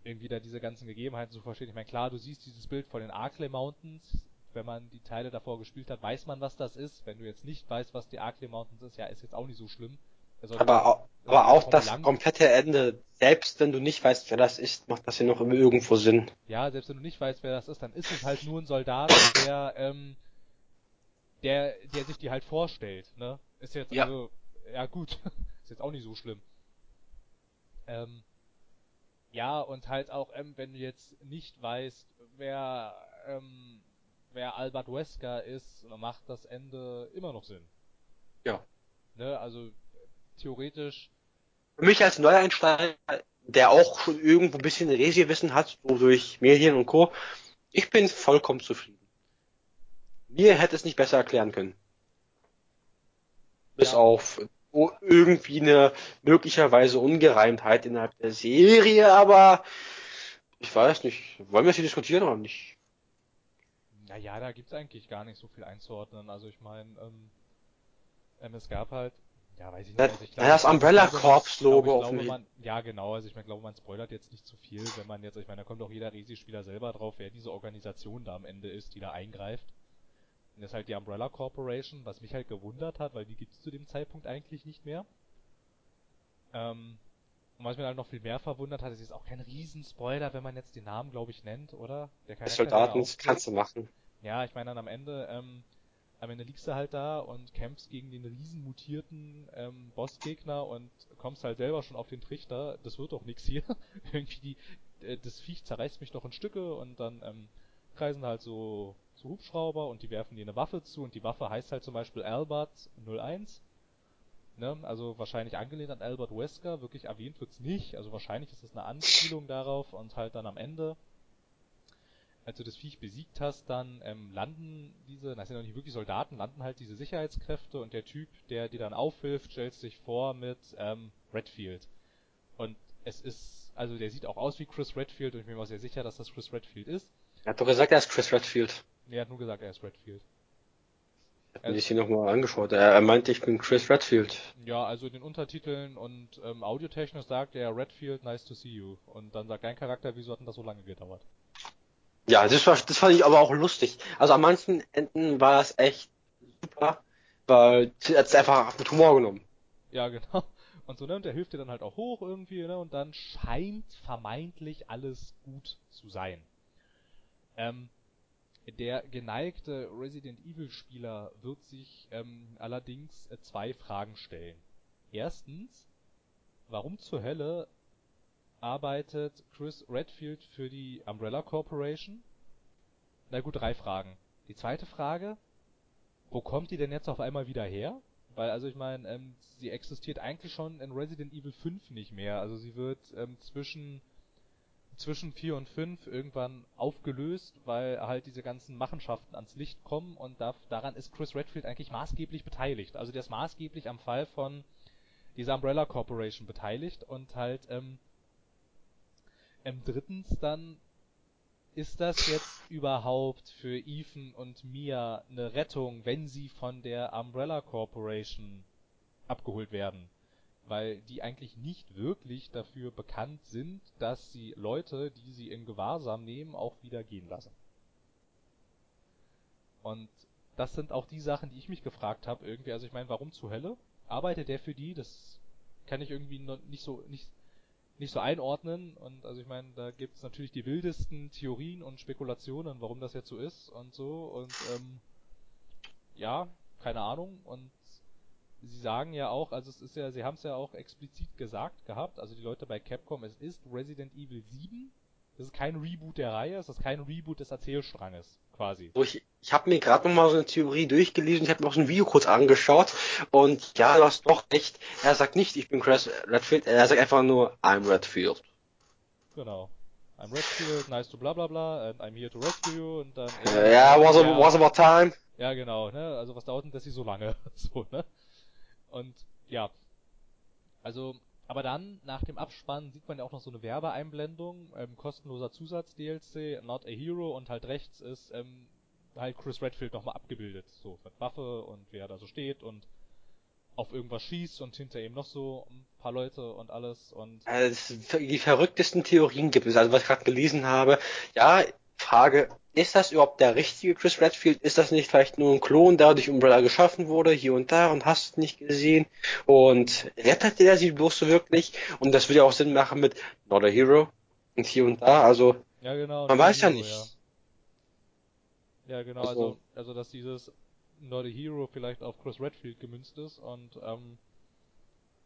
irgendwie da diese ganzen Gegebenheiten zu verstehen. Ich meine, klar, du siehst dieses Bild von den Arklay Mountains. Wenn man die Teile davor gespielt hat, weiß man, was das ist. Wenn du jetzt nicht weißt, was die Arklay Mountains ist, ja, ist jetzt auch nicht so schlimm. Sollte- Aber, au- sollte aber auch das Lang- komplette Ende, selbst wenn du nicht weißt, wer das ist, macht das ja noch irgendwo Sinn. Ja, selbst wenn du nicht weißt, wer das ist, dann ist es halt nur ein Soldat, der, ähm, der, der sich dir halt vorstellt, ne? Ist jetzt Ja. also, ja gut, <laughs> ist jetzt auch nicht so schlimm. Ähm, ja, und halt auch, ähm, wenn du jetzt nicht weißt, wer, ähm, wer Albert Wesker ist, macht das Ende immer noch Sinn. Ja. Ne, also, theoretisch, Für mich als Neueinsteiger, der auch schon irgendwo ein bisschen Resi-Wissen hat, so durch Medien und Co., ich bin vollkommen zufrieden. Mir hätte es nicht besser erklären können. Bis Ja. auf irgendwie eine möglicherweise Ungereimtheit innerhalb der Serie, aber ich weiß nicht. Wollen wir es hier diskutieren oder nicht? Naja, da gibt's eigentlich gar nicht so viel einzuordnen. Also ich meine, ähm, es gab halt, ja, weiß ich nicht. Das- Also ich ja, das ich Umbrella glaube, Corps Logo glaube, auf dem- man, Ja, genau. Also ich meine, glaube, man spoilert jetzt nicht zu viel, wenn man jetzt, ich meine, da kommt auch jeder Resi-Spieler selber drauf, wer diese Organisation da am Ende ist, die da eingreift. Und das ist halt die Umbrella Corporation, was mich halt gewundert hat, weil die gibt's zu dem Zeitpunkt eigentlich nicht mehr. Ähm, und was mir halt noch viel mehr verwundert hat, es ist auch kein Riesenspoiler, wenn man jetzt den Namen, glaube ich, nennt, oder? Der da Soldaten kannst du machen. Ja, ich meine dann am Ende, ähm, am Ende liegst du halt da und kämpfst gegen den riesen mutierten ähm, Bossgegner und kommst halt selber schon auf den Trichter, das wird doch nix hier. <laughs> Irgendwie die, äh, das Viech zerreißt mich doch in Stücke und dann ähm, kreisen halt so, so Hubschrauber und die werfen dir eine Waffe zu und die Waffe heißt halt zum Beispiel Albert 01. Ne? Also wahrscheinlich angelehnt an Albert Wesker, wirklich erwähnt wird's nicht, also wahrscheinlich ist es eine Anspielung darauf und halt dann am Ende als du das Viech besiegt hast, dann ähm, landen diese, das sind ja nicht wirklich Soldaten, landen halt diese Sicherheitskräfte und der Typ, der dir dann aufhilft, stellt sich vor mit ähm, Redfield. Und es ist, also der sieht auch aus wie Chris Redfield und ich bin mir auch sehr sicher, dass das Chris Redfield ist. Er hat doch gesagt, er ist Chris Redfield. Nee, er hat nur gesagt, er ist Redfield. Ich habe hier nochmal angeschaut. Er, er meinte, ich bin Chris Redfield. Ja, also in den Untertiteln und ähm, audiotechnisch sagt er Redfield, nice to see you. Und dann sagt dein Charakter, wieso hat denn das so lange gedauert? Ja, das, war, das fand ich aber auch lustig. Also an manchen Enden war es echt super, weil er es einfach mit Humor genommen. Ja, genau. Und so, ne, und der hilft dir dann halt auch hoch irgendwie, ne, und dann scheint vermeintlich alles gut zu sein. Ähm, der geneigte Resident Evil Spieler wird sich ähm, allerdings äh, zwei Fragen stellen. Erstens, warum zur Hölle arbeitet Chris Redfield für die Umbrella Corporation? Na gut, drei Fragen. Die zweite Frage, wo kommt die denn jetzt auf einmal wieder her? Weil, also ich meine, ähm, sie existiert eigentlich schon in Resident Evil 5 nicht mehr. Also sie wird ähm, zwischen zwischen 4 und 5 irgendwann aufgelöst, weil halt diese ganzen Machenschaften ans Licht kommen und da, daran ist Chris Redfield eigentlich maßgeblich beteiligt. Also der ist maßgeblich am Fall von dieser Umbrella Corporation beteiligt und halt ähm, ähm, drittens dann ist das jetzt überhaupt für Ethan und Mia eine Rettung, wenn sie von der Umbrella Corporation abgeholt werden? Weil die eigentlich nicht wirklich dafür bekannt sind, dass sie Leute, die sie in Gewahrsam nehmen, auch wieder gehen lassen. Und das sind auch die Sachen, die ich mich gefragt habe irgendwie. Also ich meine, warum zur Hölle arbeitet der für die? Das kann ich irgendwie nicht so nicht nicht so einordnen. Und also ich meine, da gibt es natürlich die wildesten Theorien und Spekulationen, warum das jetzt so ist und so. Und ähm, ja, keine Ahnung. Und sie sagen ja auch, also es ist ja, sie haben es ja auch explizit gesagt gehabt, also die Leute bei Capcom, es ist Resident Evil 7. Das ist kein Reboot der Reihe, es ist kein Reboot des Erzählstranges, quasi. So, ich ich habe mir gerade noch mal so eine Theorie durchgelesen, ich habe mir auch so ein Video kurz angeschaut und ja, du hast doch recht. Er sagt nicht, ich bin Chris Redfield, er sagt einfach nur, I'm Redfield. Genau. I'm Redfield, nice to bla bla bla, and I'm here to rescue you und dann... Ja, äh, yeah, was, ja, was about time? Ja, genau, ne, also was dauert denn das hier so lange? <laughs> so, ne? Und, ja. Also, aber dann, nach dem Abspann, sieht man ja auch noch so eine Werbeeinblendung, ähm, kostenloser Zusatz-DLC, Not a Hero und halt rechts ist, ähm, halt Chris Redfield nochmal abgebildet. So, mit Waffe und wer da so steht und auf irgendwas schießt und hinter ihm noch so ein paar Leute und alles und. Also, die verrücktesten Theorien gibt es. Also was ich gerade gelesen habe, ja, Frage, ist das überhaupt der richtige Chris Redfield? Ist das nicht vielleicht nur ein Klon, der durch Umbrella geschaffen wurde, hier und da und hast nicht gesehen? Und rettet der sie bloß so wirklich? Und das würde ja auch Sinn machen mit Not a Hero und hier und da, also. Ja, genau. Man weiß Hero, ja nicht. Ja. Ja, genau, also, also, also dass dieses Not a Hero vielleicht auf Chris Redfield gemünzt ist und ähm,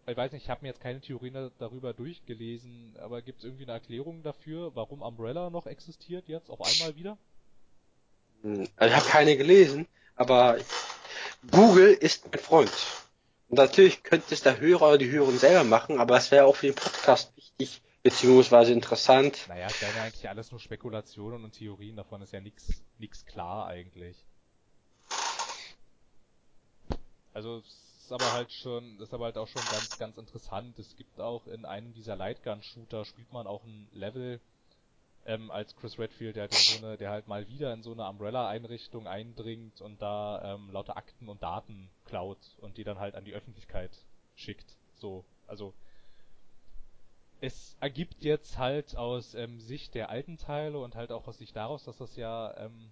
ich weiß nicht, ich habe mir jetzt keine Theorien darüber durchgelesen, aber gibt es irgendwie eine Erklärung dafür, warum Umbrella noch existiert jetzt auf einmal wieder? Hm, also ich habe keine gelesen, aber Google ist mein Freund. Und natürlich könnte es der Hörer oder die Hörerin selber machen, aber es wäre auch für den Podcast wichtig, beziehungsweise interessant. Naja, es wären ja eigentlich alles nur Spekulationen und Theorien, davon ist ja nichts klar eigentlich. Also es ist aber halt schon, ist aber halt auch schon ganz, ganz interessant. Es gibt auch in einem dieser Lightgun-Shooter spielt man auch ein Level ähm, als Chris Redfield, der halt, in so eine, der halt mal wieder in so eine Umbrella-Einrichtung eindringt und da ähm, lauter Akten und Daten klaut und die dann halt an die Öffentlichkeit schickt. So, also es ergibt jetzt halt aus ähm, Sicht der alten Teile und halt auch aus Sicht daraus, dass das ja ähm,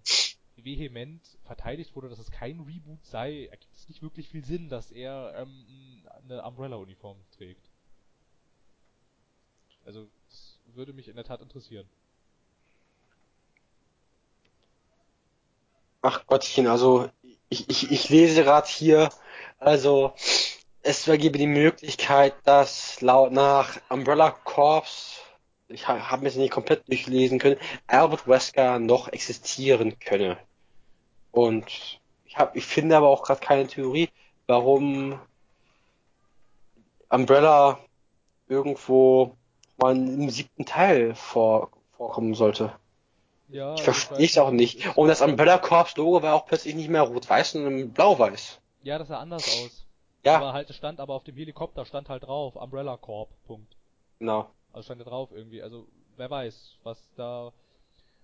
vehement verteidigt wurde, dass es kein Reboot sei, ergibt es nicht wirklich viel Sinn, dass er ähm, eine Umbrella-Uniform trägt. Also, das würde mich in der Tat interessieren. Ach Gottchen, also ich, ich, ich lese gerade hier, also es gäbe die Möglichkeit, dass laut nach Umbrella Corps, ich habe mir das nicht komplett durchlesen können, Albert Wesker noch existieren könne. Und ich, hab, ich finde aber auch gerade keine Theorie, warum Umbrella irgendwo mal im siebten Teil vor, vorkommen sollte. Ja, ich verstehe es auch nicht. Und das Umbrella Corps Logo war auch plötzlich nicht mehr rot-weiß, sondern blau-weiß. Ja, das sah anders aus. Ja. Aber halt, stand aber auf dem Helikopter stand halt drauf, Umbrella Corp, Punkt. Genau. Also stand da drauf irgendwie, also wer weiß, was da,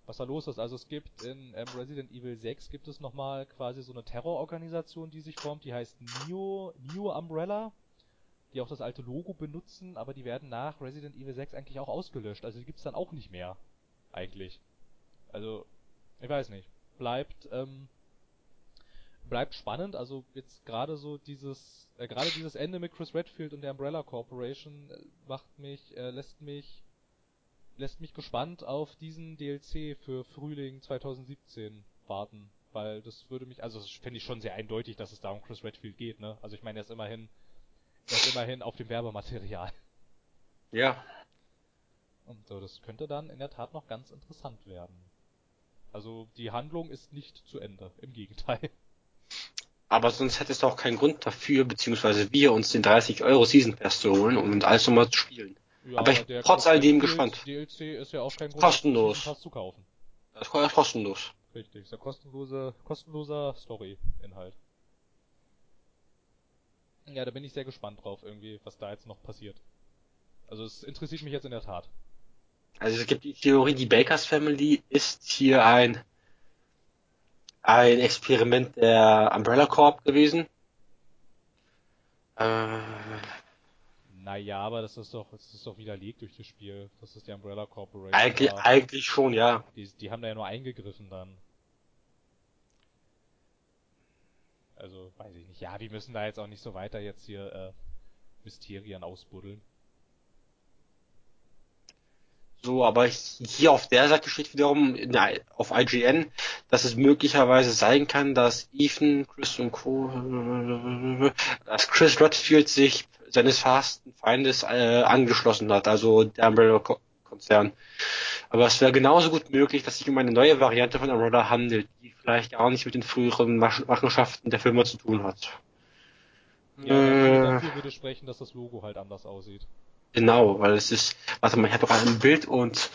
was da los ist. Also es gibt in ähm, Resident Evil 6 gibt es nochmal quasi so eine Terrororganisation, die sich formt, die heißt Neo, Neo Umbrella, die auch das alte Logo benutzen, aber die werden nach Resident Evil 6 eigentlich auch ausgelöscht. Also die gibt's dann auch nicht mehr. Eigentlich. Also, ich weiß nicht. Bleibt, ähm, bleibt spannend. Also jetzt gerade so dieses, äh, gerade dieses Ende mit Chris Redfield und der Umbrella Corporation äh, macht mich, äh, lässt mich, lässt mich gespannt auf diesen DLC für Frühling 2017 warten. Weil das würde mich, also das fände ich schon sehr eindeutig, dass es da um Chris Redfield geht, ne? Also ich meine, er ist immerhin, er ist immerhin auf dem Werbematerial. Ja. Und so, das könnte dann in der Tat noch ganz interessant werden. Also die Handlung ist nicht zu Ende, im Gegenteil. Aber sonst hätte es auch keinen Grund dafür, beziehungsweise wir uns den 30 Euro Season Pass zu holen und alles nochmal zu spielen. Ja, Aber ich der trotz Chris alledem gespannt. DLC ist ja auch kein Grund, Kostenlos. Pass zu kaufen. Das ist kostenlos. Richtig, ist ja kostenlose, kostenloser Story-Inhalt. Ja, da bin ich sehr gespannt drauf, irgendwie, was da jetzt noch passiert. Also es interessiert mich jetzt in der Tat. Also es gibt die Theorie, die Bakers Family ist hier ein ein Experiment der Umbrella Corp gewesen. Äh, Naja, aber das ist doch, das ist doch widerlegt durch das Spiel. Das ist die Umbrella Corporation. eigentlich, eigentlich schon, ja. Die, die haben da ja nur eingegriffen dann. Also, weiß ich nicht. Ja, wir müssen da jetzt auch nicht so weiter jetzt hier äh, Mysterien ausbuddeln. So, aber hier auf der Seite steht wiederum der, auf IGN, dass es möglicherweise sein kann, dass Ethan, Chris und Co., dass Chris Redfield sich seines fasten Feindes äh, angeschlossen hat, also der Umbrella-Konzern. Aber es wäre genauso gut möglich, dass sich um eine neue Variante von Umbrella handelt, die vielleicht gar nicht mit den früheren Mach- Machenschaften der Firma zu tun hat. Ja, Äh. dafür würde sprechen, dass das Logo halt anders aussieht. Genau, weil es ist, warte mal, ich habe gerade ein Bild und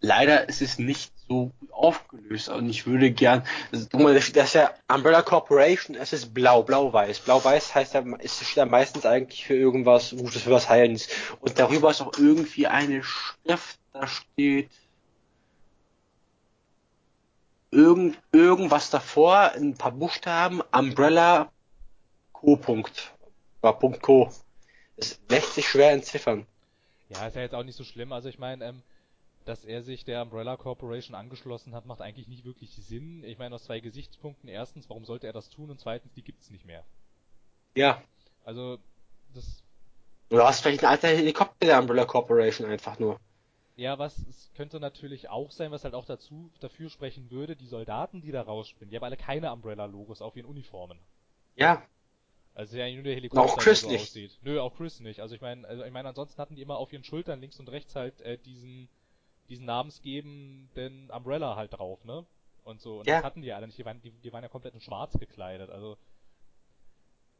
leider ist es nicht so aufgelöst und ich würde gern, also, das ist ja Umbrella Corporation, es ist blau, blau-weiß. Blau-weiß heißt ja, es steht ja meistens eigentlich für irgendwas Gutes, für was Heilendes. Und darüber ist auch irgendwie eine Schrift, da steht irgend, irgendwas davor, ein paar Buchstaben, Umbrella Co. Punkt. Punkt Co. Es lässt sich schwer entziffern. Ja, ist ja jetzt auch nicht so schlimm. Also ich meine, ähm, dass er sich der Umbrella Corporation angeschlossen hat, macht eigentlich nicht wirklich Sinn. Ich meine, aus zwei Gesichtspunkten. Erstens, warum sollte er das tun? Und zweitens, die gibt's nicht mehr. Ja. Also, das, Du hast vielleicht ein alter Helikopter der Umbrella Corporation einfach nur. ja, was, es könnte natürlich auch sein, was halt auch dazu, dafür sprechen würde, die Soldaten, die da rausspinnen, die haben alle keine Umbrella-Logos auf ihren Uniformen. Ja. Also ja nur der Helikopter, Auch Chris so nicht. aussieht. Nö, auch Chris nicht. Also ich meine, also ich meine, ansonsten hatten die immer auf ihren Schultern links und rechts halt äh, diesen diesen namensgebenden Umbrella halt drauf, ne? Und so. Und Ja. das hatten die alle nicht. Die waren, die, die waren ja komplett in Schwarz gekleidet. Also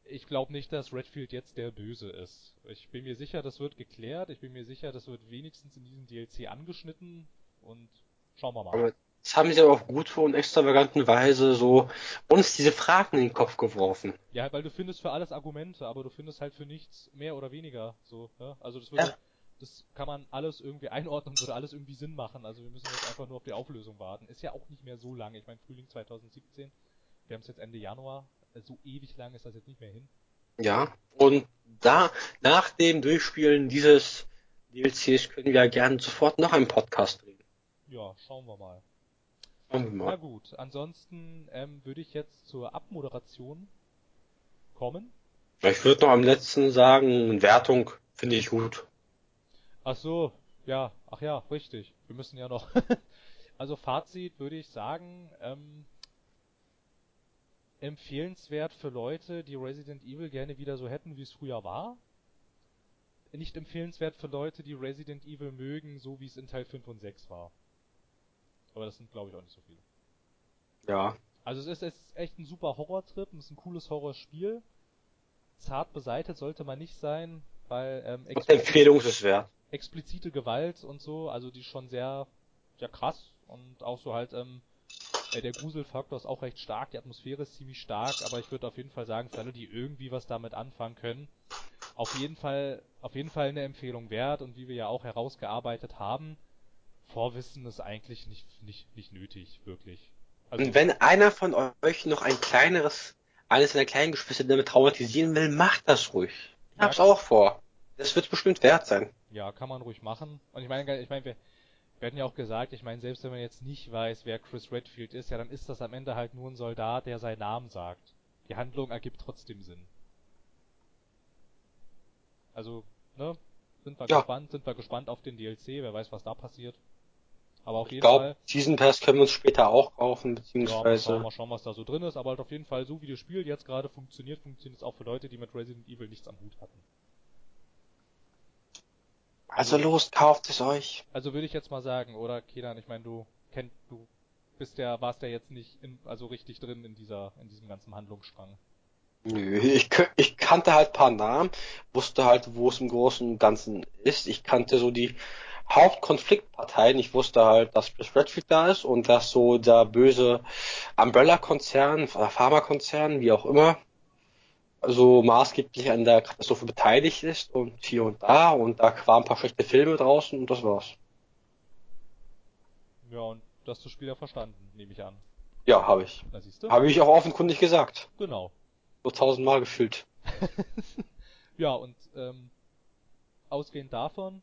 ich glaube nicht, dass Redfield jetzt der Böse ist. Ich bin mir sicher, das wird geklärt. Ich bin mir sicher, das wird wenigstens in diesem DLC angeschnitten. Und schauen wir mal. Aber das haben sie aber auf gute und extravaganten Weise so uns diese Fragen in den Kopf geworfen. Ja, weil du findest für alles Argumente, aber du findest halt für nichts mehr oder weniger so. Ne? Also das würde, Ja. das kann man alles irgendwie <laughs> einordnen würde alles irgendwie Sinn machen. Also wir müssen jetzt einfach nur auf die Auflösung warten. Ist ja auch nicht mehr so lange. Ich meine Frühling 2017. Wir haben es jetzt Ende Januar. So ewig lang ist das jetzt nicht mehr hin. Ja. Und da, nach dem Durchspielen dieses DLCs können wir ja gerne sofort noch einen Podcast drehen. Ja, schauen wir mal. Wir Na gut, ansonsten ähm, würde ich jetzt zur Abmoderation kommen. Ich würde noch am letzten sagen, Wertung finde ich gut. Ach so, ja, ach ja, richtig. Wir müssen ja noch. <laughs> also Fazit würde ich sagen, ähm, empfehlenswert für Leute, die Resident Evil gerne wieder so hätten, wie es früher war. Nicht empfehlenswert für Leute, die Resident Evil mögen, so wie es in Teil 5 und 6 war. Aber das sind, glaube ich, auch nicht so viele. Ja. Also es ist, es ist echt ein super Horrortrip, es ist ein cooles Horrorspiel. Zart beseitet sollte man nicht sein, weil ähm, wert. explizite Gewalt und so, also die ist schon sehr, sehr krass und auch so halt, ähm, äh, der Gruselfaktor ist auch recht stark, die Atmosphäre ist ziemlich stark, aber ich würde auf jeden Fall sagen, für alle, die irgendwie was damit anfangen können, auf jeden Fall, auf jeden Fall eine Empfehlung wert und wie wir ja auch herausgearbeitet haben, Vorwissen ist eigentlich nicht, nicht, nicht nötig, wirklich. Also, Und wenn einer von euch noch ein kleineres, eines seiner kleinen Geschwister damit traumatisieren will, macht das ruhig. Ich hab's auch vor. Das wird bestimmt wert sein. ja, kann man ruhig machen. Und ich meine, ich meine, wir, wir hatten ja auch gesagt, ich meine, selbst wenn man jetzt nicht weiß, wer Chris Redfield ist, ja, dann ist das am Ende halt nur ein Soldat, der seinen Namen sagt. Die Handlung ergibt trotzdem Sinn. Also, ne? Sind wir Ja. gespannt, sind wir gespannt auf den DLC, wer weiß, was da passiert. Aber auf Ich jeden glaube, Fall. Season Pass können wir uns später auch kaufen, Ja, mal schauen, beziehungsweise. mal schauen, was da so drin ist, aber halt auf jeden Fall, so wie das Spiel jetzt gerade funktioniert, funktioniert es auch für Leute, die mit Resident Evil nichts am Hut hatten. Also los, kauft es euch. Also würde ich jetzt mal sagen, oder Kenan, ich meine, du kennt, du bist ja, warst ja jetzt nicht in, also richtig drin in dieser, in diesem ganzen Handlungsstrang. Nö, ich, ich kannte halt paar Namen, wusste halt, wo es im Großen und Ganzen ist. Ich kannte so die Hauptkonfliktparteien. Ich wusste halt, dass Chris Redfield da ist und dass so der böse Umbrella-Konzern oder Pharmakonzern, wie auch immer, so maßgeblich an der Katastrophe beteiligt ist und hier und da und da waren ein paar schlechte Filme draußen und das war's. Ja, und du hast das Spiel ja verstanden, nehme ich an. Ja, habe ich. Da siehst du. Habe ich auch offenkundig gesagt. Genau. So tausendmal gefühlt. <laughs> ja, und ähm, ausgehend davon,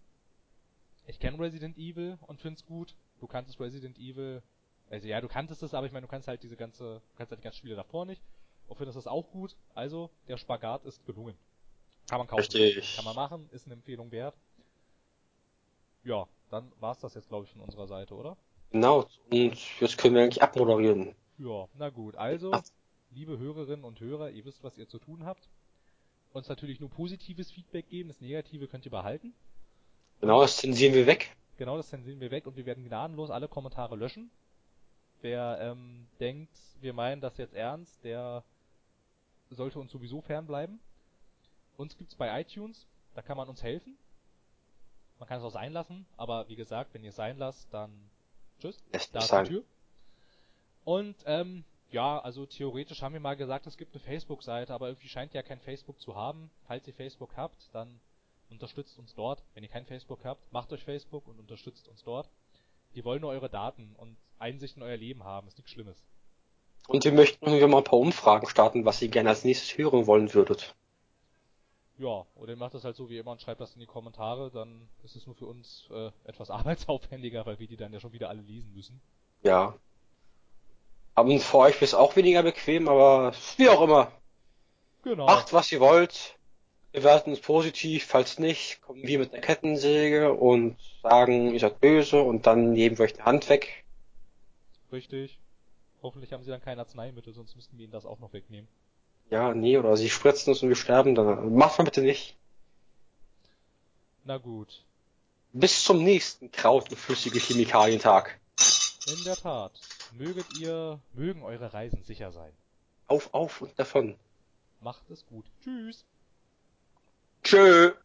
ich kenne Resident Evil und find's gut. Du kanntest Resident Evil, also ja, du kanntest es, aber ich meine, du kannst halt diese ganze, du kannst halt die ganzen Spiele davor nicht. Und findest es auch gut. Also, der Spagat ist gelungen. Kann man kaufen. Richtig. Kann man machen, ist eine Empfehlung wert. Ja, dann war's das jetzt, glaube ich, von unserer Seite, oder? Genau. Und jetzt können wir eigentlich abmoderieren. Ja, na gut. Also, Ach. liebe Hörerinnen und Hörer, ihr wisst, was ihr zu tun habt. Uns natürlich nur positives Feedback geben, das Negative könnt ihr behalten. Genau, das zensieren wir weg. Genau, das zensieren wir weg und wir werden gnadenlos alle Kommentare löschen. Wer ähm, denkt, wir meinen das jetzt ernst, der sollte uns sowieso fernbleiben. Uns gibt's bei iTunes, da kann man uns helfen. Man kann es auch sein lassen, aber wie gesagt, wenn ihr es sein lasst, dann tschüss. Da ist die. Tür. Und ähm, ja, also theoretisch haben wir mal gesagt, es gibt eine Facebook-Seite, aber irgendwie scheint ihr ja kein Facebook zu haben. Falls ihr Facebook habt, dann unterstützt uns dort. Wenn ihr kein Facebook habt, macht euch Facebook und unterstützt uns dort. Wir wollen nur eure Daten und Einsicht in euer Leben haben, ist nichts Schlimmes. Und wir möchten irgendwie mal ein paar Umfragen starten, was ihr gerne als nächstes hören wollen würdet. Ja, oder ihr macht das halt so wie immer und schreibt das in die Kommentare, dann ist es nur für uns äh, etwas <laughs> arbeitsaufwendiger, weil wir die dann ja schon wieder alle lesen müssen. Ja. Aber für euch ist auch weniger bequem, aber wie auch immer. Genau. Macht, was ihr wollt. Wir werten uns positiv, falls nicht, kommen wir mit der Kettensäge und sagen, ihr seid böse und dann nehmen wir euch die Hand weg. Richtig. Hoffentlich haben sie dann kein Arzneimittel, sonst müssten wir ihnen das auch noch wegnehmen. Ja, nee, oder sie spritzen uns und wir sterben dann. Macht mal bitte nicht. Na gut. Bis zum nächsten Kraut- und flüssige Chemikalientag. In der Tat. Möget ihr, mögen eure Reisen sicher sein. Auf, auf und davon. Macht es gut. Tschüss. Sure.